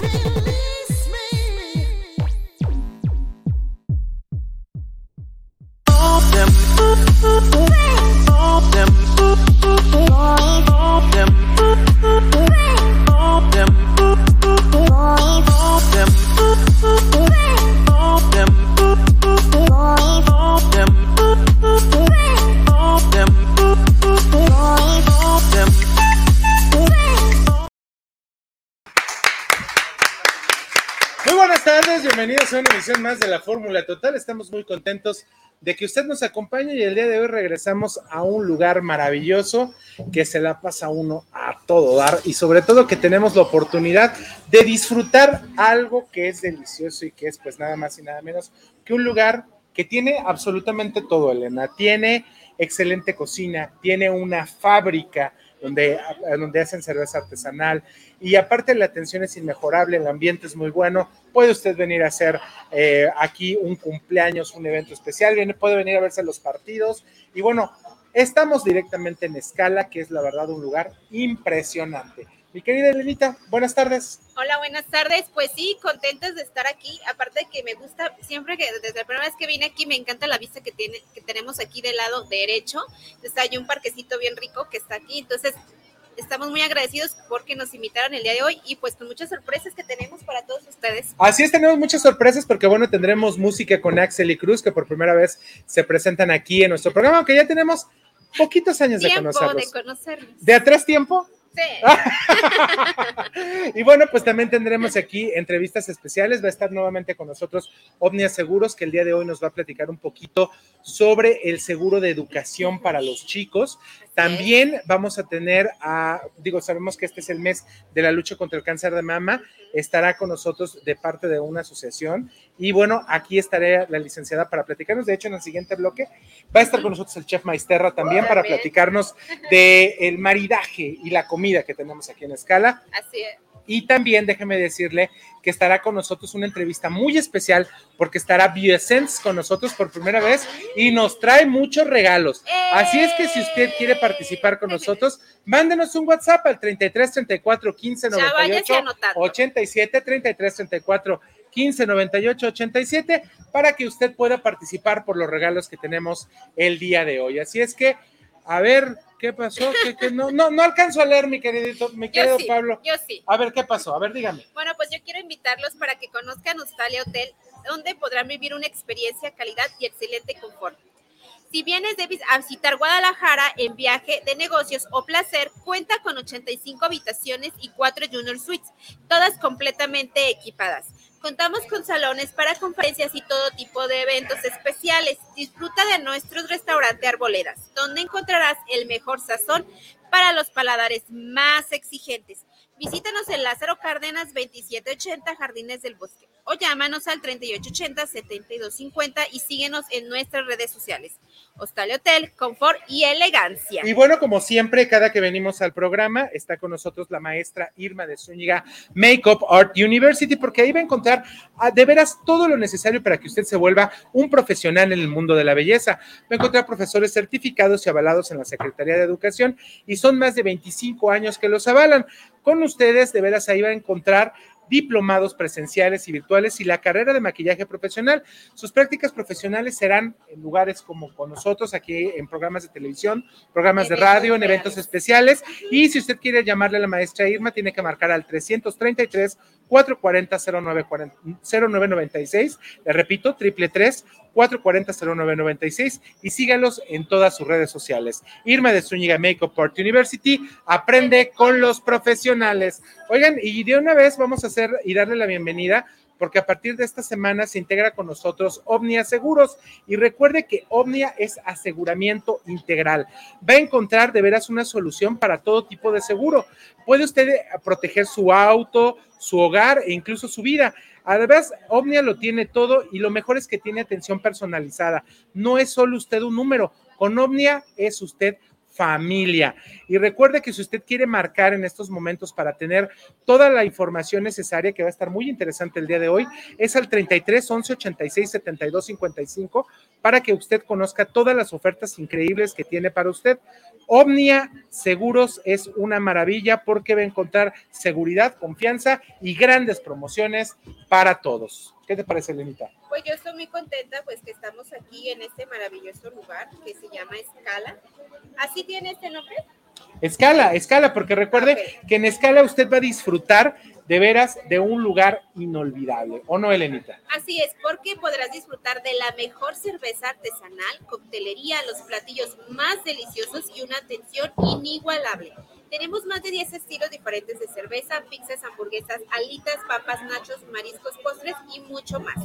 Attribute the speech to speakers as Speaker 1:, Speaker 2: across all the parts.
Speaker 1: feel más de la Fórmula Total. Estamos muy contentos de que usted nos acompañe y el día de hoy regresamos a un lugar maravilloso que se la pasa uno a todo dar y sobre todo que tenemos la oportunidad de disfrutar algo que es delicioso y que es pues nada más y nada menos que un lugar que tiene absolutamente todo, Elena. Tiene excelente cocina, tiene una fábrica donde, donde hacen cerveza artesanal, y aparte la atención es inmejorable, el ambiente es muy bueno, puede usted venir a hacer eh, aquí un cumpleaños, un evento especial, viene, puede venir a verse los partidos y bueno, estamos directamente en Escala, que es la verdad un lugar impresionante. Mi querida Elenita, buenas tardes.
Speaker 2: Hola, buenas tardes. Pues sí, contentos de estar aquí. Aparte que me gusta, siempre que desde la primera vez que vine aquí, me encanta la vista que tiene, que tenemos aquí del lado derecho. Está hay un parquecito bien rico que está aquí. Entonces, estamos muy agradecidos porque nos invitaron el día de hoy y pues con muchas sorpresas que tenemos para todos ustedes.
Speaker 1: Así es, tenemos muchas sorpresas porque bueno, tendremos música con Axel y Cruz que por primera vez se presentan aquí en nuestro programa, aunque ya tenemos poquitos años de conocerlos.
Speaker 2: De conocerlos.
Speaker 1: ¿De atrás tiempo?
Speaker 2: Sí.
Speaker 1: y bueno, pues también tendremos aquí entrevistas especiales. Va a estar nuevamente con nosotros Omnia Seguros, que el día de hoy nos va a platicar un poquito sobre el seguro de educación para los chicos. También vamos a tener a, digo, sabemos que este es el mes de la lucha contra el cáncer de mama, estará con nosotros de parte de una asociación. Y bueno, aquí estaré la licenciada para platicarnos. De hecho, en el siguiente bloque va a estar con nosotros el chef Maisterra también para platicarnos del el maridaje y la comida que tenemos aquí en Escala.
Speaker 2: Así es.
Speaker 1: Y también déjeme decirle que estará con nosotros una entrevista muy especial porque estará Bioessence con nosotros por primera vez y nos trae muchos regalos. Así es que si usted quiere participar con nosotros, mándenos un WhatsApp al 33 34 15 98 87 33 34 15 98 87 para que usted pueda participar por los regalos que tenemos el día de hoy. Así es que, a ver, ¿Qué pasó? No, no, no alcanzo a leer, mi querido, mi querido Pablo.
Speaker 2: Yo sí.
Speaker 1: A ver, ¿qué pasó? A ver, dígame.
Speaker 2: Bueno, pues yo quiero invitarlos para que conozcan Australia Hotel, donde podrán vivir una experiencia, calidad y excelente confort. Si vienes de a visitar Guadalajara en viaje de negocios o placer, cuenta con 85 habitaciones y 4 Junior Suites, todas completamente equipadas. Contamos con salones para conferencias y todo tipo de eventos especiales. Disfruta de nuestros restaurantes Arboledas, donde encontrarás el mejor sazón para los paladares más exigentes. Visítanos en Lázaro Cárdenas 2780 Jardines del Bosque o llámanos al 3880-7250 y síguenos en nuestras redes sociales. Hostal Hotel, confort y elegancia.
Speaker 1: Y bueno, como siempre, cada que venimos al programa, está con nosotros la maestra Irma de Zúñiga Makeup Art University, porque ahí va a encontrar ah, de veras todo lo necesario para que usted se vuelva un profesional en el mundo de la belleza. Va a encontrar profesores certificados y avalados en la Secretaría de Educación y son más de 25 años que los avalan. Con ustedes, de veras, ahí va a encontrar diplomados presenciales y virtuales y la carrera de maquillaje profesional. Sus prácticas profesionales serán en lugares como con nosotros, aquí en programas de televisión, programas de radio, en eventos especiales. Y si usted quiere llamarle a la maestra Irma, tiene que marcar al 333 440 0996. Le repito, triple 440-0996 y sígalos en todas sus redes sociales. Irma de Zúñiga Makeup Art University, aprende con los profesionales. Oigan, y de una vez vamos a hacer y darle la bienvenida porque a partir de esta semana se integra con nosotros Omnia Seguros. Y recuerde que Omnia es aseguramiento integral. Va a encontrar de veras una solución para todo tipo de seguro. Puede usted proteger su auto, su hogar e incluso su vida. Además, Omnia lo tiene todo y lo mejor es que tiene atención personalizada. No es solo usted un número. Con Omnia es usted familia. Y recuerde que si usted quiere marcar en estos momentos para tener toda la información necesaria, que va a estar muy interesante el día de hoy, es al 33 11 86 72 55 para que usted conozca todas las ofertas increíbles que tiene para usted. Omnia Seguros es una maravilla porque va a encontrar seguridad, confianza y grandes promociones para todos. ¿Qué te parece, Lenita?
Speaker 2: Pues yo estoy muy contenta, pues que estamos aquí en este maravilloso lugar que se llama Escala. ¿Así tiene este nombre?
Speaker 1: Escala, escala, porque recuerde que en escala usted va a disfrutar de veras de un lugar inolvidable, ¿o no, Elenita?
Speaker 2: Así es, porque podrás disfrutar de la mejor cerveza artesanal, coctelería, los platillos más deliciosos y una atención inigualable. Tenemos más de 10 estilos diferentes de cerveza, pizzas, hamburguesas, alitas, papas, nachos, mariscos, postres y mucho más.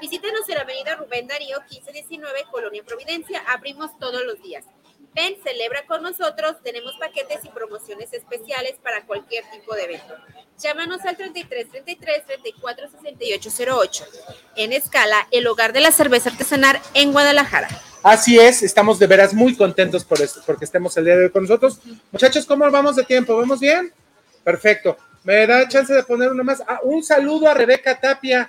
Speaker 2: Visítanos en la avenida Rubén Darío 1519, Colonia Providencia. Abrimos todos los días. Ven, celebra con nosotros. Tenemos paquetes y promociones especiales para cualquier tipo de evento. Llámanos al 33 33 34 68 08. En escala, el hogar de la cerveza artesanal en Guadalajara.
Speaker 1: Así es, estamos de veras muy contentos por esto, porque estemos el día de hoy con nosotros. Muchachos, ¿cómo vamos de tiempo? ¿Vamos bien? Perfecto. Me da chance de poner uno más. Ah, un saludo a Rebeca Tapia.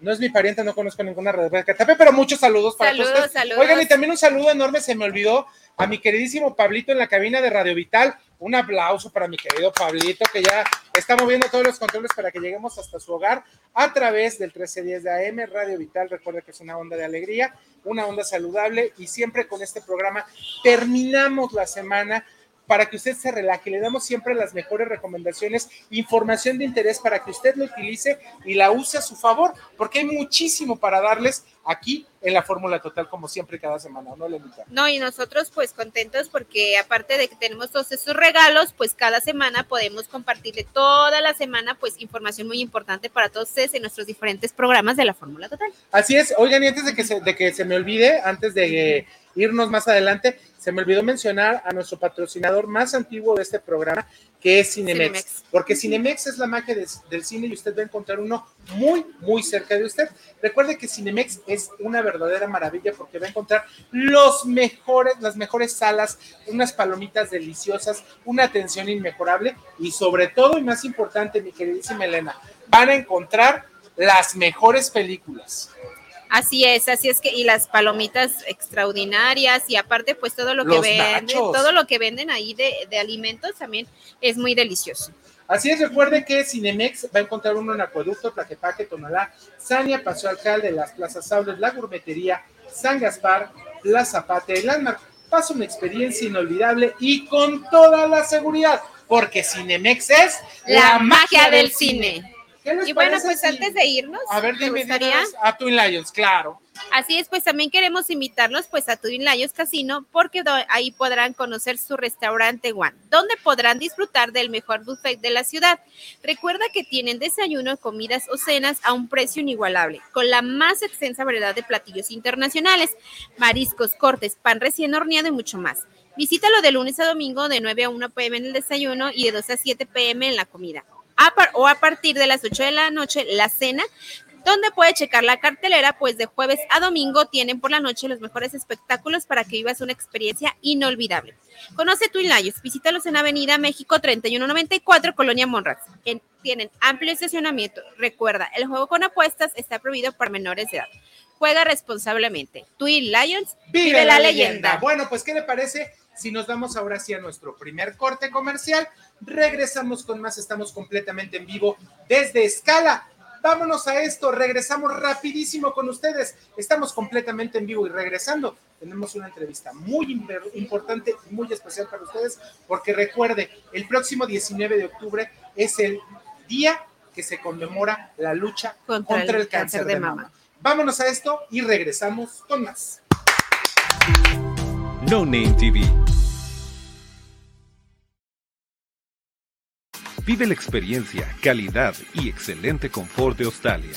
Speaker 1: No es mi pariente, no conozco ninguna Rebeca Tapia, pero muchos saludos para
Speaker 2: Saludos,
Speaker 1: todos.
Speaker 2: saludos.
Speaker 1: Oigan, y también un saludo enorme, se me olvidó, a mi queridísimo Pablito en la cabina de Radio Vital. Un aplauso para mi querido Pablito, que ya está moviendo todos los controles para que lleguemos hasta su hogar a través del 1310 de AM, Radio Vital. Recuerda que es una onda de alegría, una onda saludable y siempre con este programa terminamos la semana para que usted se relaje. Le damos siempre las mejores recomendaciones, información de interés para que usted lo utilice y la use a su favor, porque hay muchísimo para darles aquí en la Fórmula Total, como siempre, cada semana, ¿no, Lenita?
Speaker 2: No, y nosotros pues contentos porque aparte de que tenemos todos esos regalos, pues cada semana podemos compartirle toda la semana pues información muy importante para todos ustedes en nuestros diferentes programas de la Fórmula Total.
Speaker 1: Así es, oigan, y antes de que se, de que se me olvide, antes de eh, irnos más adelante, se me olvidó mencionar a nuestro patrocinador más antiguo de este programa, que es Cinemex,
Speaker 2: Cinemex.
Speaker 1: porque Cinemex es la magia de- del cine y usted va a encontrar uno muy, muy cerca de usted. Recuerde que Cinemex es una verdadera maravilla porque va a encontrar los mejores, las mejores salas, unas palomitas deliciosas, una atención inmejorable y sobre todo y más importante, mi queridísima Elena, van a encontrar las mejores películas.
Speaker 2: Así es, así es que y las palomitas extraordinarias y aparte pues todo lo que venden,
Speaker 1: nachos.
Speaker 2: todo lo que venden ahí de, de alimentos también es muy delicioso.
Speaker 1: Así es, recuerde que Cinemex va a encontrar uno en Acueducto, Tlaquepaque, Tonalá, Sania, Paseo Alcalde, Las Plazas Saules, La Gourmetería, San Gaspar, La Zapata, el Landmark. Pasa una experiencia inolvidable y con toda la seguridad, porque Cinemex es
Speaker 2: La, magia del cine.
Speaker 1: ¿Qué les
Speaker 2: Y bueno, pues
Speaker 1: si-
Speaker 2: antes de irnos,
Speaker 1: A ver,
Speaker 2: ¿te
Speaker 1: dime, a Twin Lions, claro.
Speaker 2: Así es, pues también queremos invitarlos pues a Twin Lions Casino porque ahí podrán conocer su restaurante One, donde podrán disfrutar del mejor buffet de la ciudad. Recuerda que tienen desayuno, comidas o cenas a un precio inigualable, con la más extensa variedad de platillos internacionales, mariscos, cortes, pan recién horneado y mucho más. Visítalo de lunes a domingo de 9 a 1 pm en el desayuno y de 2 a 7 pm en la comida. O a partir de las 8 de la noche la cena donde puede checar la cartelera, pues de jueves a domingo tienen por la noche los mejores espectáculos para que vivas una experiencia inolvidable. Conoce Twin Lions, visítalos en Avenida México 3194, Colonia Monraz. En- tienen amplio estacionamiento. Recuerda, el juego con apuestas está prohibido para menores de edad. Juega responsablemente. Twin Lions,
Speaker 1: Vive, la, leyenda. Bueno, pues, ¿qué le parece si nos vamos ahora sí a nuestro primer corte comercial? Regresamos con más, estamos completamente en vivo desde Escala. Vámonos a esto, regresamos rapidísimo con ustedes. Estamos completamente en vivo y regresando. Tenemos una entrevista muy importante y muy especial para ustedes, porque recuerde, el próximo 19 de octubre es el día que se conmemora la lucha
Speaker 2: Contra el cáncer de mama.
Speaker 1: Vámonos a esto y regresamos con más.
Speaker 3: No Name TV. Vive la experiencia, calidad y excelente confort de Australia.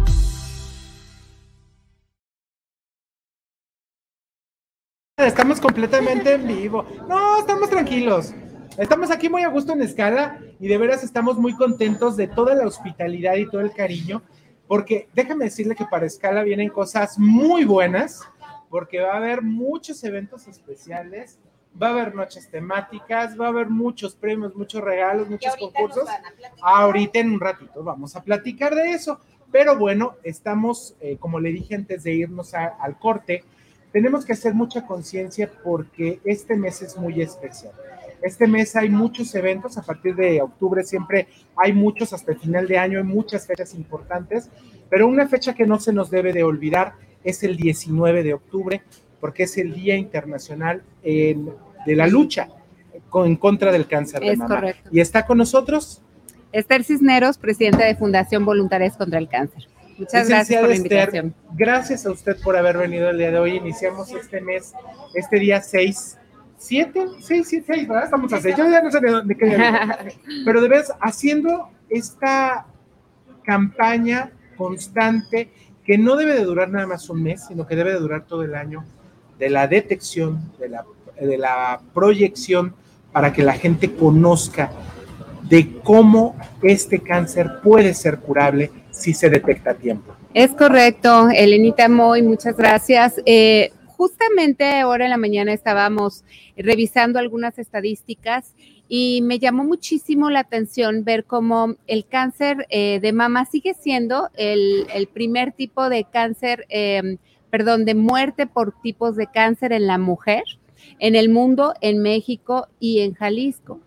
Speaker 1: Estamos completamente en vivo. No, estamos tranquilos. Estamos aquí muy a gusto en escala y de veras estamos muy contentos de toda la hospitalidad y todo el cariño, porque déjame decirle que para escala vienen cosas muy buenas, porque va a haber muchos eventos especiales, va a haber noches temáticas, va a haber muchos premios, muchos regalos, muchos concursos. Ahorita en un ratito vamos a platicar de eso. Pero bueno, estamos, eh, como le dije antes de irnos al corte, tenemos que hacer mucha conciencia porque este mes es muy especial. Este mes hay muchos eventos, a partir de octubre siempre hay muchos, hasta el final de año hay muchas fechas importantes, pero una fecha que no se nos debe de olvidar es el 19 de octubre, porque es el Día Internacional de la Lucha en contra del cáncer de mama. Correcto. Y está con nosotros
Speaker 4: Esther Cisneros, presidenta de Fundación Voluntarias contra el Cáncer. Muchas gracias por la invitación.
Speaker 1: gracias a usted por haber venido el día de hoy. Iniciamos este mes, este día 6 siete, seis, siete, seis, ¿verdad? Estamos a seis. Yo ya no sé de dónde Pero de vez haciendo esta campaña constante que no debe de durar nada más un mes, sino que debe de durar todo el año, de la detección, de la, de la proyección, para que la gente conozca de cómo este cáncer puede ser curable si se detecta a tiempo.
Speaker 4: Es correcto, Elenita Moy, muchas gracias. Eh, justamente ahora en la mañana estábamos revisando algunas estadísticas y me llamó muchísimo la atención ver cómo el cáncer eh, de mama sigue siendo el, primer tipo de cáncer, em, perdón, de muerte por tipos de cáncer en la mujer, en el mundo, en México y en Jalisco.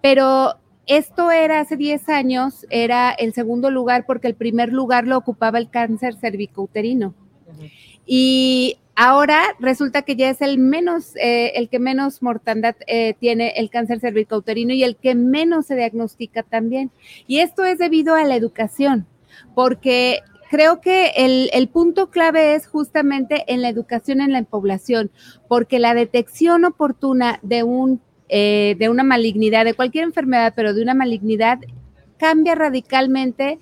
Speaker 4: Pero esto era hace 10 años, era el segundo lugar porque el primer lugar lo ocupaba el cáncer cervicouterino. Y Ahora resulta que ya es el menos, eh, el que menos mortandad eh, tiene el cáncer cervicouterino y el que menos se diagnostica también. Y esto es debido a la educación, porque creo que el, punto clave es justamente en la educación en la población, porque la detección oportuna de un eh, de una malignidad, de cualquier enfermedad, pero de una malignidad, cambia radicalmente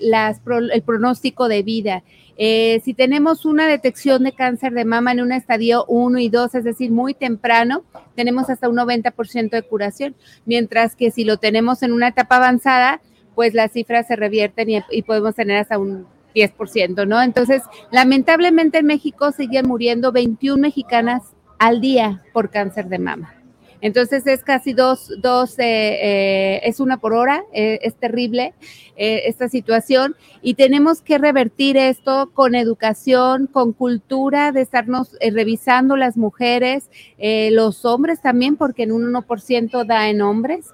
Speaker 4: las, el pronóstico de vida eh, si tenemos una detección de cáncer de mama en un estadio 1 y 2, es decir, muy temprano, tenemos hasta un 90% de curación, mientras que si lo tenemos en una etapa avanzada, pues las cifras se revierten y, y podemos tener hasta un 10%, ¿no? Entonces, lamentablemente en México siguen muriendo 21 mexicanas al día por cáncer de mama. Entonces es casi dos, dos eh, eh, es una por hora, eh, es terrible esta situación y tenemos que revertir esto con educación, con cultura de estarnos revisando las mujeres, los hombres también, porque en un 1% da en hombres.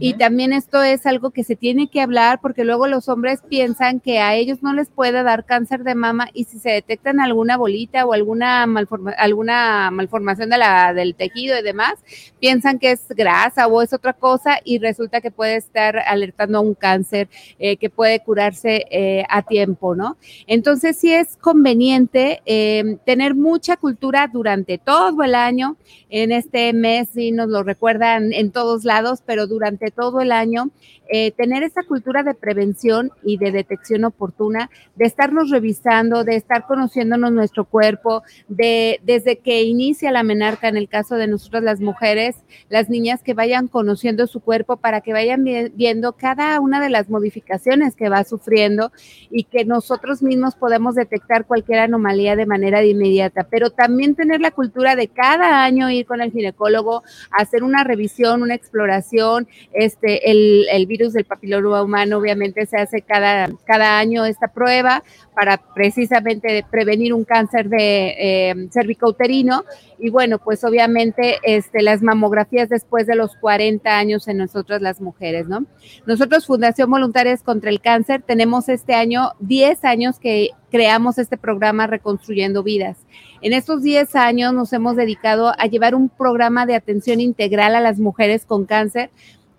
Speaker 4: Y también esto es algo que se tiene que hablar porque luego los hombres piensan que a ellos no les puede dar cáncer de mama y si se detectan alguna bolita o alguna, malforma, alguna malformación de la, del tejido y demás, piensan que es grasa o es otra cosa y resulta que puede estar alertando a un cáncer eh, que puede curarse eh, a tiempo, ¿no? Entonces sí es conveniente eh, tener mucha cultura durante todo el año. En este mes sí nos lo recuerdan en todos lados, pero durante todo el año eh, tener esa cultura de prevención y de detección oportuna, de estarnos revisando, de estar conociéndonos nuestro cuerpo, de desde que inicia la menarca, en el caso de nosotros las mujeres, las niñas que vayan conociendo su cuerpo para que vayan viendo cada una de las modificaciones que va sufriendo y que nosotros mismos podemos detectar cualquier anomalía de manera inmediata, pero también tener la cultura de cada año ir con el ginecólogo, hacer una revisión, una exploración, este, el, virus del papiloma humano, obviamente se hace cada, cada año esta prueba para precisamente prevenir un cáncer de eh, cervicouterino. Y bueno, pues obviamente este, las mamografías después de los 40 años en nosotras las mujeres, ¿no? Nosotros, Fundación Voluntarias contra el Cáncer, tenemos este año 10 años que creamos este programa Reconstruyendo Vidas. En estos 10 años nos hemos dedicado a llevar un programa de atención integral a las mujeres con cáncer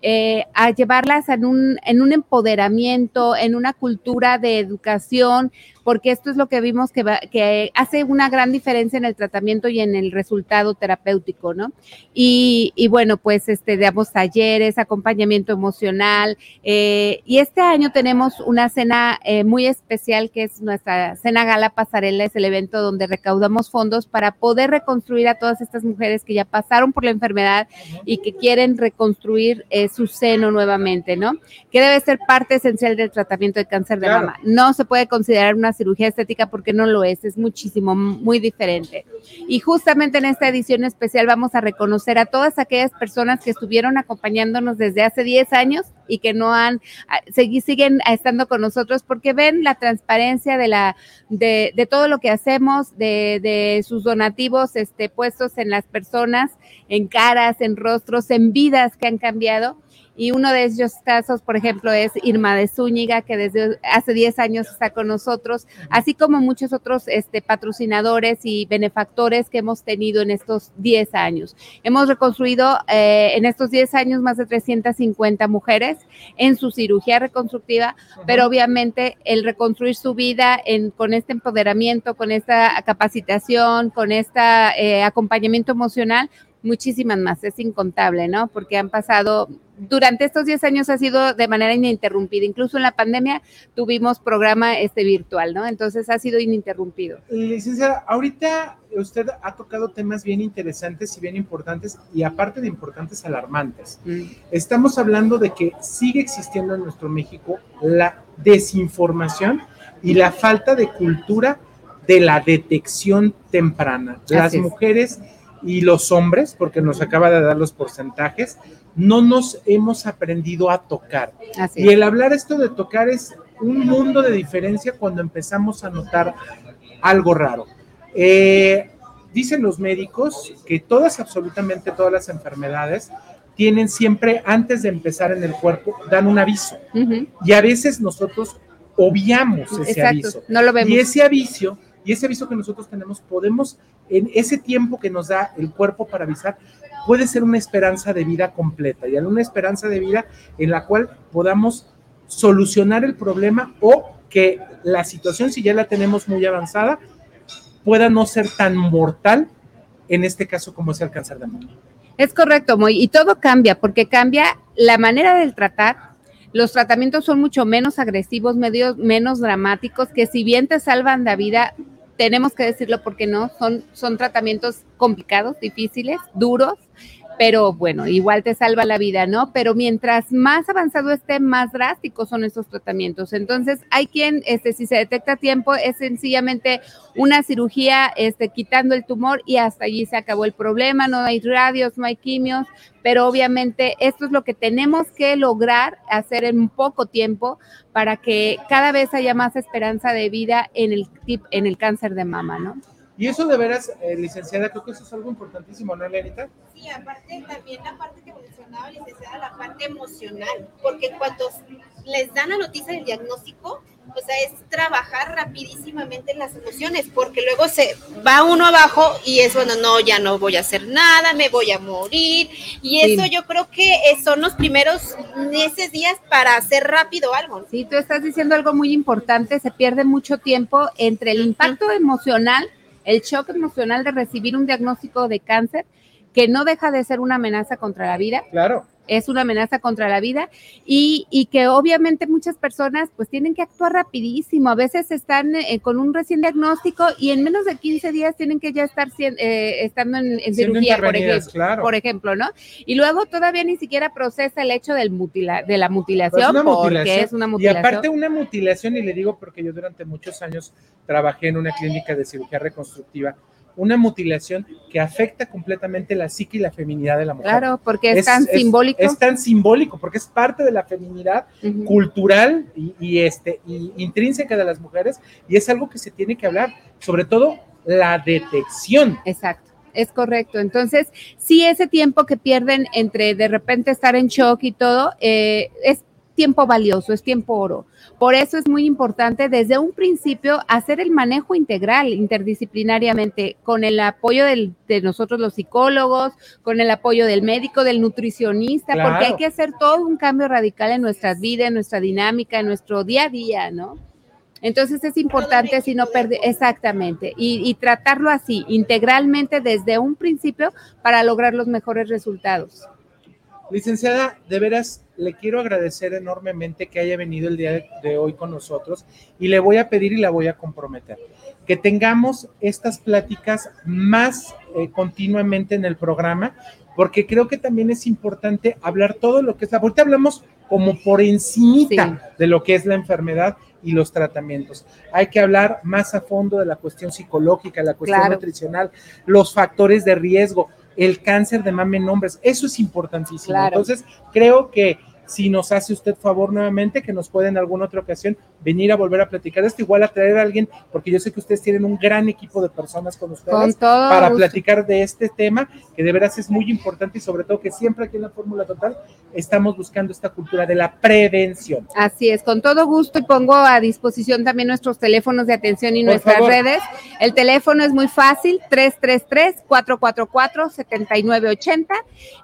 Speaker 4: eh, a llevarlas en un, en un empoderamiento, en una cultura de educación, porque esto es lo que vimos que, que hace una gran diferencia en el tratamiento y en el resultado terapéutico, ¿no? Y, bueno, pues este, damos talleres, acompañamiento emocional, eh, y este año tenemos una cena eh, muy especial que es nuestra cena gala pasarela, es el evento donde recaudamos fondos para poder reconstruir a todas estas mujeres que ya pasaron por la enfermedad y que quieren reconstruir eh, su seno nuevamente, ¿no? Que debe ser parte esencial del tratamiento de cáncer de mama. No se puede considerar una cirugía estética porque no lo es, es muchísimo, muy diferente. Y justamente en esta edición especial vamos a reconocer a todas aquellas personas que estuvieron acompañándonos desde hace 10 años y que no han, ah, siguen estando con nosotros porque ven la transparencia de, la, de, de todo lo que hacemos, de, de sus donativos este, puestos en las personas, en caras, en rostros, en vidas que han cambiado y uno de esos casos, por ejemplo, es Irma de Zúñiga, que desde hace 10 años está con nosotros, así como muchos otros este, patrocinadores y benefactores que hemos tenido en estos 10 años. Hemos reconstruido eh, en estos 10 años más de 350 mujeres en su cirugía reconstructiva, pero obviamente el reconstruir su vida en, con este empoderamiento, con esta capacitación, con este eh, acompañamiento emocional, muchísimas más, es incontable, ¿no? Porque han pasado, durante estos 10 años ha sido de manera ininterrumpida, incluso en la pandemia tuvimos programa este virtual, ¿no? Entonces ha sido ininterrumpido.
Speaker 1: Licenciada, ahorita usted ha tocado temas bien interesantes y bien importantes y aparte de importantes, alarmantes. Mm. Estamos hablando de que sigue existiendo en nuestro México la desinformación y la falta de cultura de la detección temprana. Las mujeres y los hombres, porque nos acaba de dar los porcentajes, no nos hemos aprendido a tocar. y el hablar esto de tocar es un mundo de diferencia cuando empezamos a notar algo raro. Eh, dicen los médicos que todas, absolutamente todas las enfermedades, tienen siempre, antes de empezar en el cuerpo, dan un aviso. Y a veces nosotros obviamos ese aviso.
Speaker 4: No lo vemos.
Speaker 1: Y ese aviso y ese aviso que nosotros tenemos, podemos, en ese tiempo que nos da el cuerpo para avisar, puede ser una esperanza de vida completa, y una esperanza de vida en la cual podamos solucionar el problema o que la situación, si ya la tenemos muy avanzada, pueda no ser tan mortal, en este caso como es el cáncer de mama.
Speaker 4: Es correcto, Moy, y todo cambia, porque cambia la manera del tratar, los tratamientos son mucho menos agresivos, medio, menos dramáticos, que si bien te salvan la vida, tenemos que decirlo porque no, son, son tratamientos complicados, difíciles, duros, pero bueno, igual te salva la vida, ¿no? Pero mientras más avanzado esté, más drásticos son estos tratamientos. Entonces, hay quien, este, si se detecta a tiempo, es sencillamente una cirugía, este, quitando el tumor y hasta allí se acabó el problema, no hay radios, no hay quimios, pero obviamente esto es lo que tenemos que lograr hacer en poco tiempo para que cada vez haya más esperanza de vida en el, en el cáncer de mama, ¿no?
Speaker 1: Y eso de veras, eh, licenciada, creo que eso es algo importantísimo, ¿no, Lenita?
Speaker 2: Sí, aparte también la parte que mencionaba, licenciada, la parte emocional, porque cuando les dan la noticia del diagnóstico, o sea, es trabajar rapidísimamente en las emociones, porque luego se va uno abajo y es, bueno, no, ya no voy a hacer nada, me voy a morir, y eso
Speaker 4: Sí.
Speaker 2: yo creo que eh, son los primeros meses, días para hacer rápido algo. ¿no?
Speaker 4: Sí, tú estás diciendo algo muy importante, se pierde mucho tiempo entre el impacto emocional, el shock emocional de recibir un diagnóstico de cáncer, que no deja de ser una amenaza contra la vida,
Speaker 1: Claro.
Speaker 4: Es una amenaza contra la vida y, y que obviamente muchas personas pues tienen que actuar rapidísimo. A veces están eh, con un recién diagnóstico y en menos de 15 días tienen que ya estar eh, estando en, cirugía, por ejemplo,
Speaker 1: claro.
Speaker 4: por ejemplo, ¿no? Y luego todavía ni siquiera procesa el hecho del mutila, de la
Speaker 1: Pues
Speaker 4: mutilación, porque
Speaker 1: mutilación.
Speaker 4: es una
Speaker 1: Y
Speaker 4: mutilación.
Speaker 1: aparte una mutilación, y le digo porque yo durante muchos años trabajé en una clínica de cirugía reconstructiva, una mutilación que afecta completamente la psique y la feminidad de la mujer.
Speaker 4: Claro, porque es, tan simbólico.
Speaker 1: Es tan simbólico, porque es parte de la feminidad cultural y, y, este, y intrínseca de las mujeres, y es algo que se tiene que hablar, sobre todo la detección.
Speaker 4: Exacto. Es correcto. Entonces, sí, ese tiempo que pierden entre de repente estar en shock y todo, eh, es tiempo valioso, es tiempo oro. Por eso es muy importante desde un principio hacer el manejo integral, interdisciplinariamente, con el apoyo del- de nosotros los psicólogos, con el apoyo del médico, del nutricionista, porque hay que hacer todo un cambio radical en nuestras vidas, en nuestra dinámica, en nuestro día a día, ¿no? Entonces es importante si no perder, exactamente, y, y tratarlo así, integralmente desde un principio para lograr los mejores resultados.
Speaker 1: Licenciada, de veras le quiero agradecer enormemente que haya venido el día de, hoy con nosotros y le voy a pedir y la voy a comprometer que tengamos estas pláticas más eh, continuamente en el programa, porque creo que también es importante hablar todo lo que es, ahorita hablamos como por encimita de lo que es la enfermedad y los tratamientos. Hay que hablar más a fondo de la cuestión psicológica, la cuestión
Speaker 4: Claro.
Speaker 1: nutricional, los factores de riesgo, el cáncer de mama en hombres. Eso es importantísimo.
Speaker 4: Claro.
Speaker 1: Entonces, creo que si nos hace usted favor nuevamente, que nos puede en alguna otra ocasión venir a volver a platicar esto, igual a traer a alguien, porque yo sé que ustedes tienen un gran equipo de personas con ustedes
Speaker 4: Con
Speaker 1: para
Speaker 4: gusto.
Speaker 1: platicar de este tema, que de veras es muy importante y sobre todo que siempre aquí en la Fórmula Total estamos buscando esta cultura de la prevención.
Speaker 4: Así es, con todo gusto y pongo a disposición también nuestros teléfonos de atención y
Speaker 1: Por
Speaker 4: nuestras
Speaker 1: favor.
Speaker 4: redes. El teléfono es muy fácil, 333-444-7980.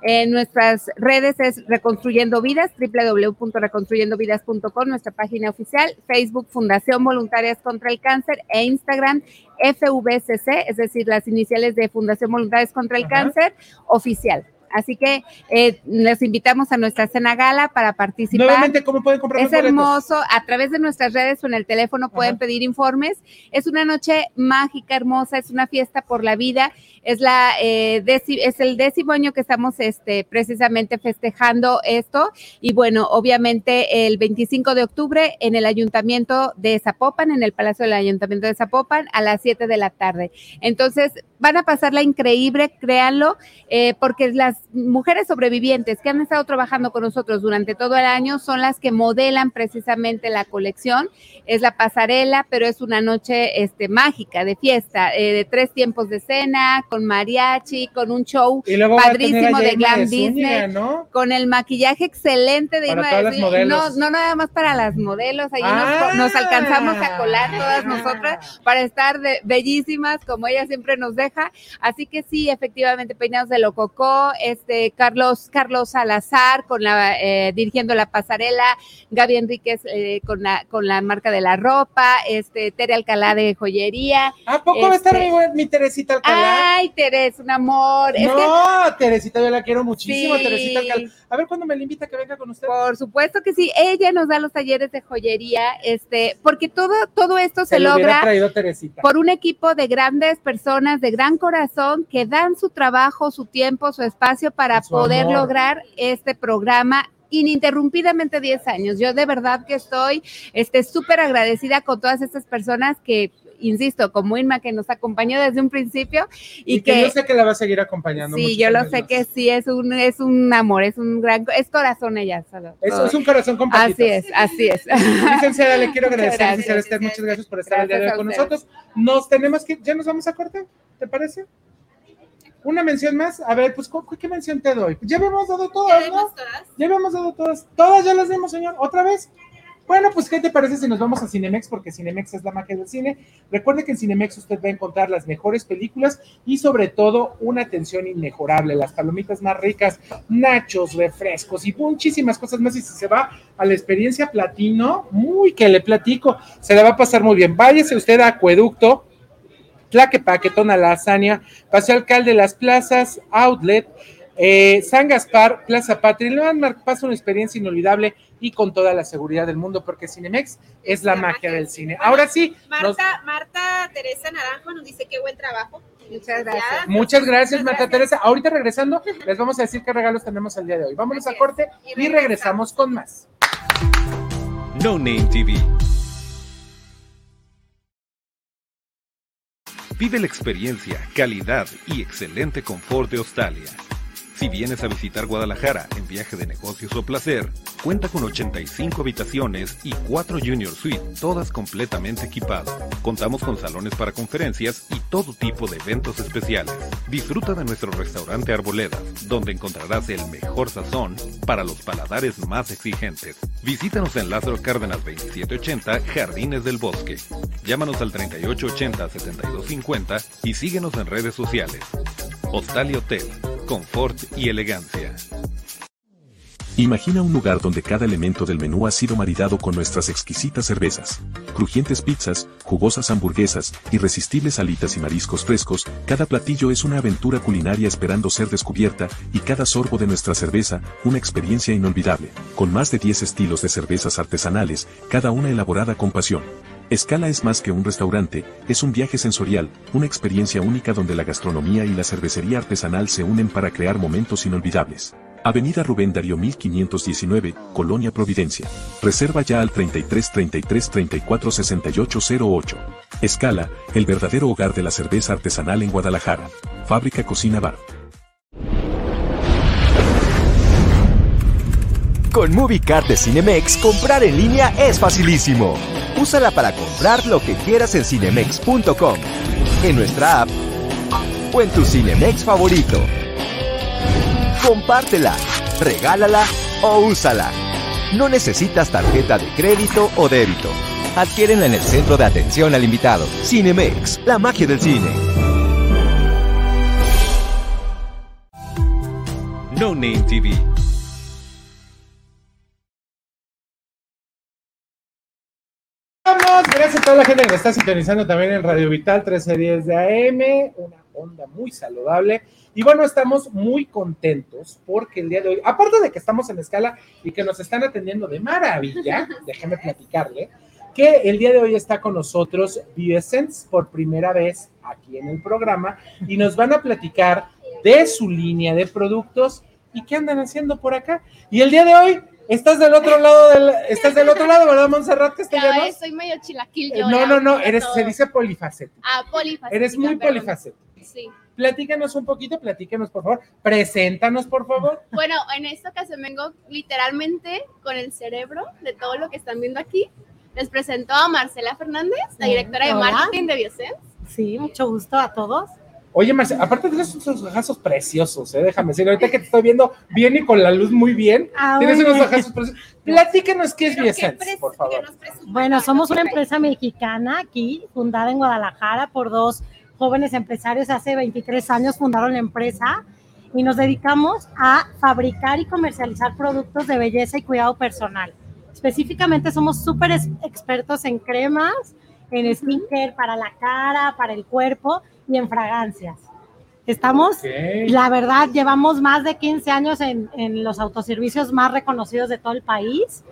Speaker 4: En nuestras redes es Reconstruyendo Vidas, www.reconstruyendovidas.com, nuestra página oficial, Facebook Fundación Voluntarias contra el Cáncer e Instagram FVCC, es decir, las iniciales de Fundación Voluntarias contra el
Speaker 1: Ajá.
Speaker 4: Cáncer oficial. Así que eh, les invitamos a nuestra cena gala para participar.
Speaker 1: Nuevamente, ¿cómo pueden comprar
Speaker 4: Es hermoso, a través de nuestras redes o en el teléfono pueden
Speaker 1: Ajá.
Speaker 4: pedir informes. Es una noche mágica, hermosa, es una fiesta por la vida. Es la eh, es el décimo año que estamos este, precisamente festejando esto. Y bueno, obviamente el 25 de octubre en el Ayuntamiento de Zapopan, en el Palacio del Ayuntamiento de Zapopan, a las 7 de la tarde. Entonces, van a pasarla increíble, créanlo, eh, porque las mujeres sobrevivientes que han estado trabajando con nosotros durante todo el año son las que modelan precisamente la colección. Es la pasarela, pero es una noche este, mágica de fiesta, eh, de tres tiempos de cena, con mariachi, con un show padrísimo de Glam
Speaker 1: de Zúñiga,
Speaker 4: Disney,
Speaker 1: ¿no?
Speaker 4: con el maquillaje excelente de Irma de Zúñiga. No, no nada más para las modelos, ahí
Speaker 1: Ah.
Speaker 4: nos, nos alcanzamos a colar todas nosotras para estar de- bellísimas como ella siempre nos deja. Así que sí, efectivamente, peinados de Lococó, este Carlos, Carlos Salazar con la eh, dirigiendo la pasarela, Gaby Enríquez eh, con la con la marca de la ropa, este Tere Alcalá de joyería.
Speaker 1: ¿A poco va a estar
Speaker 4: Este-
Speaker 1: mi, mi Teresita Alcalá?
Speaker 4: Ay, Teres, un amor. Es que
Speaker 1: no, Teresita, yo la quiero muchísimo,
Speaker 4: Sí.
Speaker 1: Teresita. A ver cuándo me la invita que venga con usted.
Speaker 4: Por supuesto que sí, ella nos da los talleres de joyería, este, porque todo, todo esto se,
Speaker 1: lo
Speaker 4: logra
Speaker 1: traído
Speaker 4: por un equipo de grandes personas de gran corazón que dan su trabajo, su tiempo, su espacio para
Speaker 1: Su
Speaker 4: poder
Speaker 1: amor.
Speaker 4: lograr este programa ininterrumpidamente 10 años. Yo de verdad que estoy este súper agradecida con todas estas personas que insisto, como Inma que nos acompañó desde un principio y,
Speaker 1: Y, que,
Speaker 4: que,
Speaker 1: yo sé que la va a seguir acompañando.
Speaker 4: sí, yo lo sé
Speaker 1: más.
Speaker 4: que sí, es un, es un amor, es un gran, es corazón ella. solo,
Speaker 1: Es, un corazón con patitas.
Speaker 4: Así es, así es.
Speaker 1: Licenciada, le quiero agradecer,
Speaker 4: gracias.
Speaker 1: licenciada Esther, muchas gracias por estar el día de hoy
Speaker 4: Gracias
Speaker 1: con nosotros. Nos tenemos que, ya nos vamos a corte, ¿te parece? Una mención más, a ver, pues, ¿cu- ¿qué mención te doy? Ya habíamos dado
Speaker 2: ¿Ya
Speaker 1: todas, ¿no?
Speaker 2: todas?
Speaker 1: Ya habíamos dado todas, todas ya las dimos, señor, otra vez. Bueno, pues, ¿qué te parece si nos vamos a Cinemex? Porque Cinemex es la magia del cine. Recuerde que en Cinemex usted va a encontrar las mejores películas y sobre todo una atención inmejorable, las palomitas más ricas, nachos, refrescos y muchísimas cosas más. Y si se va a la experiencia platino, muy que le platico, se la va a pasar muy bien. Váyase usted a Acueducto, Tlaquepaque, Tonalazania, Paseo Alcalde, Las Plazas, Outlet, eh, San Gaspar, Plaza Patria. Le van a pasar una experiencia inolvidable y con toda la seguridad del mundo, porque Cinemex es la magia del cine. Ahora sí, nos-
Speaker 2: Marta, Marta Teresa Naranjo nos dice qué buen trabajo.
Speaker 4: Muchas gracias.
Speaker 1: muchas gracias,
Speaker 2: Muchas
Speaker 1: Marta
Speaker 2: gracias.
Speaker 1: Teresa. Ahorita regresando, les vamos a decir qué regalos tenemos el día de hoy. Vámonos a corte
Speaker 2: Y
Speaker 1: y regresamos con más.
Speaker 3: No Name TV. Vive la experiencia, calidad y excelente confort de Australia. Si vienes a visitar Guadalajara en viaje de negocios o placer, cuenta con 85 habitaciones y 4 Junior Suite, todas completamente equipadas. Contamos con salones para conferencias y todo tipo de eventos especiales. Disfruta de nuestro restaurante Arboledas, donde encontrarás el mejor sazón para los paladares más exigentes. Visítanos en Lázaro Cárdenas 2780, Jardines del Bosque. Llámanos al 3880-7250 y síguenos en redes sociales. Hostal y Hotel, confort y elegancia.
Speaker 5: Imagina un lugar donde cada elemento del menú ha sido maridado con nuestras exquisitas cervezas, crujientes pizzas, jugosas hamburguesas, irresistibles alitas y mariscos frescos, cada platillo es una aventura culinaria esperando ser descubierta, y cada sorbo de nuestra cerveza, una experiencia inolvidable, con más de 10 estilos de cervezas artesanales, cada una elaborada con pasión. Escala es más que un restaurante, es un viaje sensorial, una experiencia única donde la gastronomía y la cervecería artesanal se unen para crear momentos inolvidables. Avenida Rubén Darío 1519, Colonia Providencia. Reserva ya al 33 33 34 68 08. Escala, el verdadero hogar de la cerveza artesanal en Guadalajara. Fábrica Cocina Bar.
Speaker 6: Con MovieCard de Cinemex, comprar en línea es facilísimo. Úsala para comprar lo que quieras en cinemex.com, en nuestra app o en tu Cinemex favorito. Compártela, regálala o úsala. No necesitas tarjeta de crédito o débito. Adquiérenla en el centro de atención al invitado. Cinemex, la magia del cine.
Speaker 3: No Name TV.
Speaker 1: Vamos, gracias a toda la gente que nos está sintonizando también en Radio Vital 1310 de AM, una onda muy saludable. Y bueno, estamos muy contentos porque el día de hoy, aparte de que estamos en escala y que nos están atendiendo de maravilla, déjeme platicarle, que el día de hoy está con nosotros Bioessence por primera vez aquí en el programa y nos van a platicar de su línea de productos y qué andan haciendo por acá. Y el día de hoy estás del otro lado del, estás del otro lado, ¿verdad, Montserrat Castellanos?
Speaker 7: soy medio chilaquil yo.
Speaker 1: No, no, no, eres,
Speaker 7: todo.
Speaker 1: se dice.
Speaker 7: Ah, polifacética.
Speaker 1: Eres muy
Speaker 7: perdón. Sí.
Speaker 1: Platícanos un poquito, platícanos por favor. Preséntanos, por favor.
Speaker 7: Bueno, en esta ocasión vengo literalmente con el cerebro de todo lo que están viendo aquí. Les presento a Marcela Fernández, la directora de
Speaker 8: Hola.
Speaker 7: marketing de Biosense.
Speaker 8: Sí, mucho gusto a todos.
Speaker 1: Oye, Marcela, aparte tienes unos ojazos preciosos, ¿eh? déjame decir, ahorita que te estoy viendo bien y con la luz muy bien,
Speaker 8: Ah,
Speaker 1: tienes unos ojazos preciosos. Platícanos qué es Biosense, por favor.
Speaker 8: Bueno, somos una empresa mexicana aquí, fundada en Guadalajara por dos jóvenes empresarios. Hace 23 años fundaron la empresa y nos dedicamos a fabricar y comercializar productos de belleza y cuidado personal. Específicamente somos súper expertos en cremas, en skincare para la cara, para el cuerpo y en fragancias. Estamos. La verdad, llevamos más de 15 años en, en los autoservicios más reconocidos de todo el país.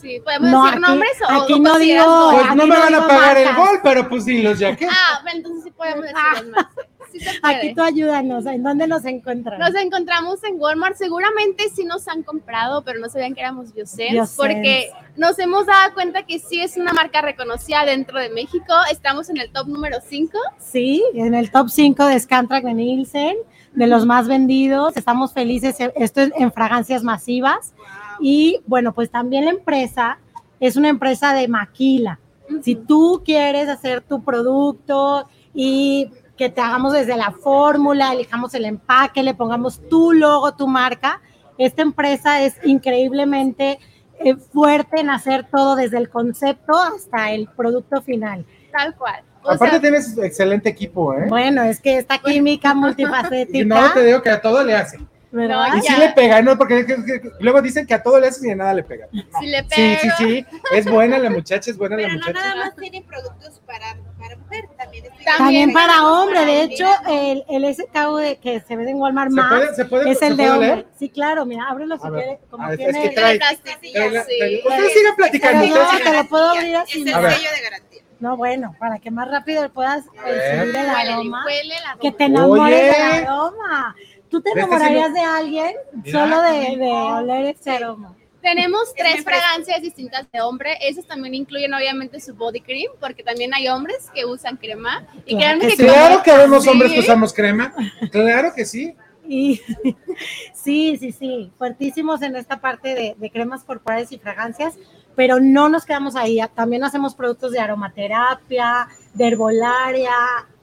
Speaker 7: Sí, ¿podemos
Speaker 8: No,
Speaker 7: decir
Speaker 8: aquí-
Speaker 7: nombres o
Speaker 8: aquí no digo-?
Speaker 1: Pues
Speaker 8: aquí
Speaker 1: no me
Speaker 8: no
Speaker 1: van a pagar el gol, pero pues dilos ya que.
Speaker 7: Ah, entonces sí podemos decir más. sí puede.
Speaker 8: Aquí tú ayúdanos, ¿en dónde nos encuentran?
Speaker 7: Nos encontramos en Walmart. Seguramente sí nos han comprado, pero no sabían que éramos Biosense,
Speaker 8: Biosense.
Speaker 7: porque nos hemos dado cuenta que sí es una marca reconocida dentro de México. Estamos en el top número 5.
Speaker 8: Sí, en el top 5 de Scantrack de Nielsen, de los más vendidos. Estamos felices, esto es en fragancias masivas. Y bueno, pues también la empresa es una empresa de maquila. Si tú quieres hacer tu producto y que te hagamos desde la fórmula, elijamos el empaque, le pongamos tu logo, tu marca, esta empresa es increíblemente eh, fuerte en hacer todo desde el concepto hasta el producto final.
Speaker 7: Tal cual. O
Speaker 1: Aparte
Speaker 7: sea,
Speaker 1: tienes excelente equipo, ¿eh?
Speaker 8: Bueno, es que esta química multifacética.
Speaker 1: Y no te digo que a todo le hace.
Speaker 8: ¿Verdad?
Speaker 7: No,
Speaker 1: Y sí le pega, ¿no? Porque es que- es que luego dicen que a todo le hace y de nada le pega. No.
Speaker 7: si le
Speaker 1: Sí,
Speaker 7: pega.
Speaker 1: sí, sí. Es buena la muchacha, es buena la
Speaker 2: Pero no
Speaker 1: muchacha.
Speaker 2: nada más tienen productos para, para mujer, también. estoy-
Speaker 8: También para hombre, de
Speaker 2: Para
Speaker 8: hecho, el, el SKU de que se vende en Walmart
Speaker 1: ¿Se
Speaker 8: más
Speaker 1: puede, se puede,
Speaker 8: es
Speaker 1: se
Speaker 8: el de hombre.
Speaker 1: leer?
Speaker 8: Sí, claro, mira, ábrelo si
Speaker 1: A ver.
Speaker 8: quiere. Como
Speaker 1: Ah, es-
Speaker 8: tiene
Speaker 1: es que trae-
Speaker 7: sí.
Speaker 1: Ustedes sigan platicando.
Speaker 8: Pero no, te lo puedo abrir así.
Speaker 2: Es el
Speaker 1: A
Speaker 2: sello de garantía.
Speaker 8: No, bueno, para que más rápido puedas percibir el aroma.
Speaker 7: huele el aroma.
Speaker 8: Que te enamores del aroma. ¿Tú te enamorarías de alguien solo de, de oler ese aroma?
Speaker 7: Tenemos tres fragancias distintas de hombre. Esas también incluyen obviamente su body cream, porque también hay hombres que usan crema. Y
Speaker 8: Claro que
Speaker 7: que.
Speaker 1: Claro que vemos
Speaker 7: Sí.
Speaker 1: hombres que usamos crema. Claro que sí.
Speaker 8: Y sí, sí, sí, fuertísimos en esta parte de, de cremas corporales y fragancias, pero no nos quedamos ahí. También hacemos productos de aromaterapia, de herbolaria,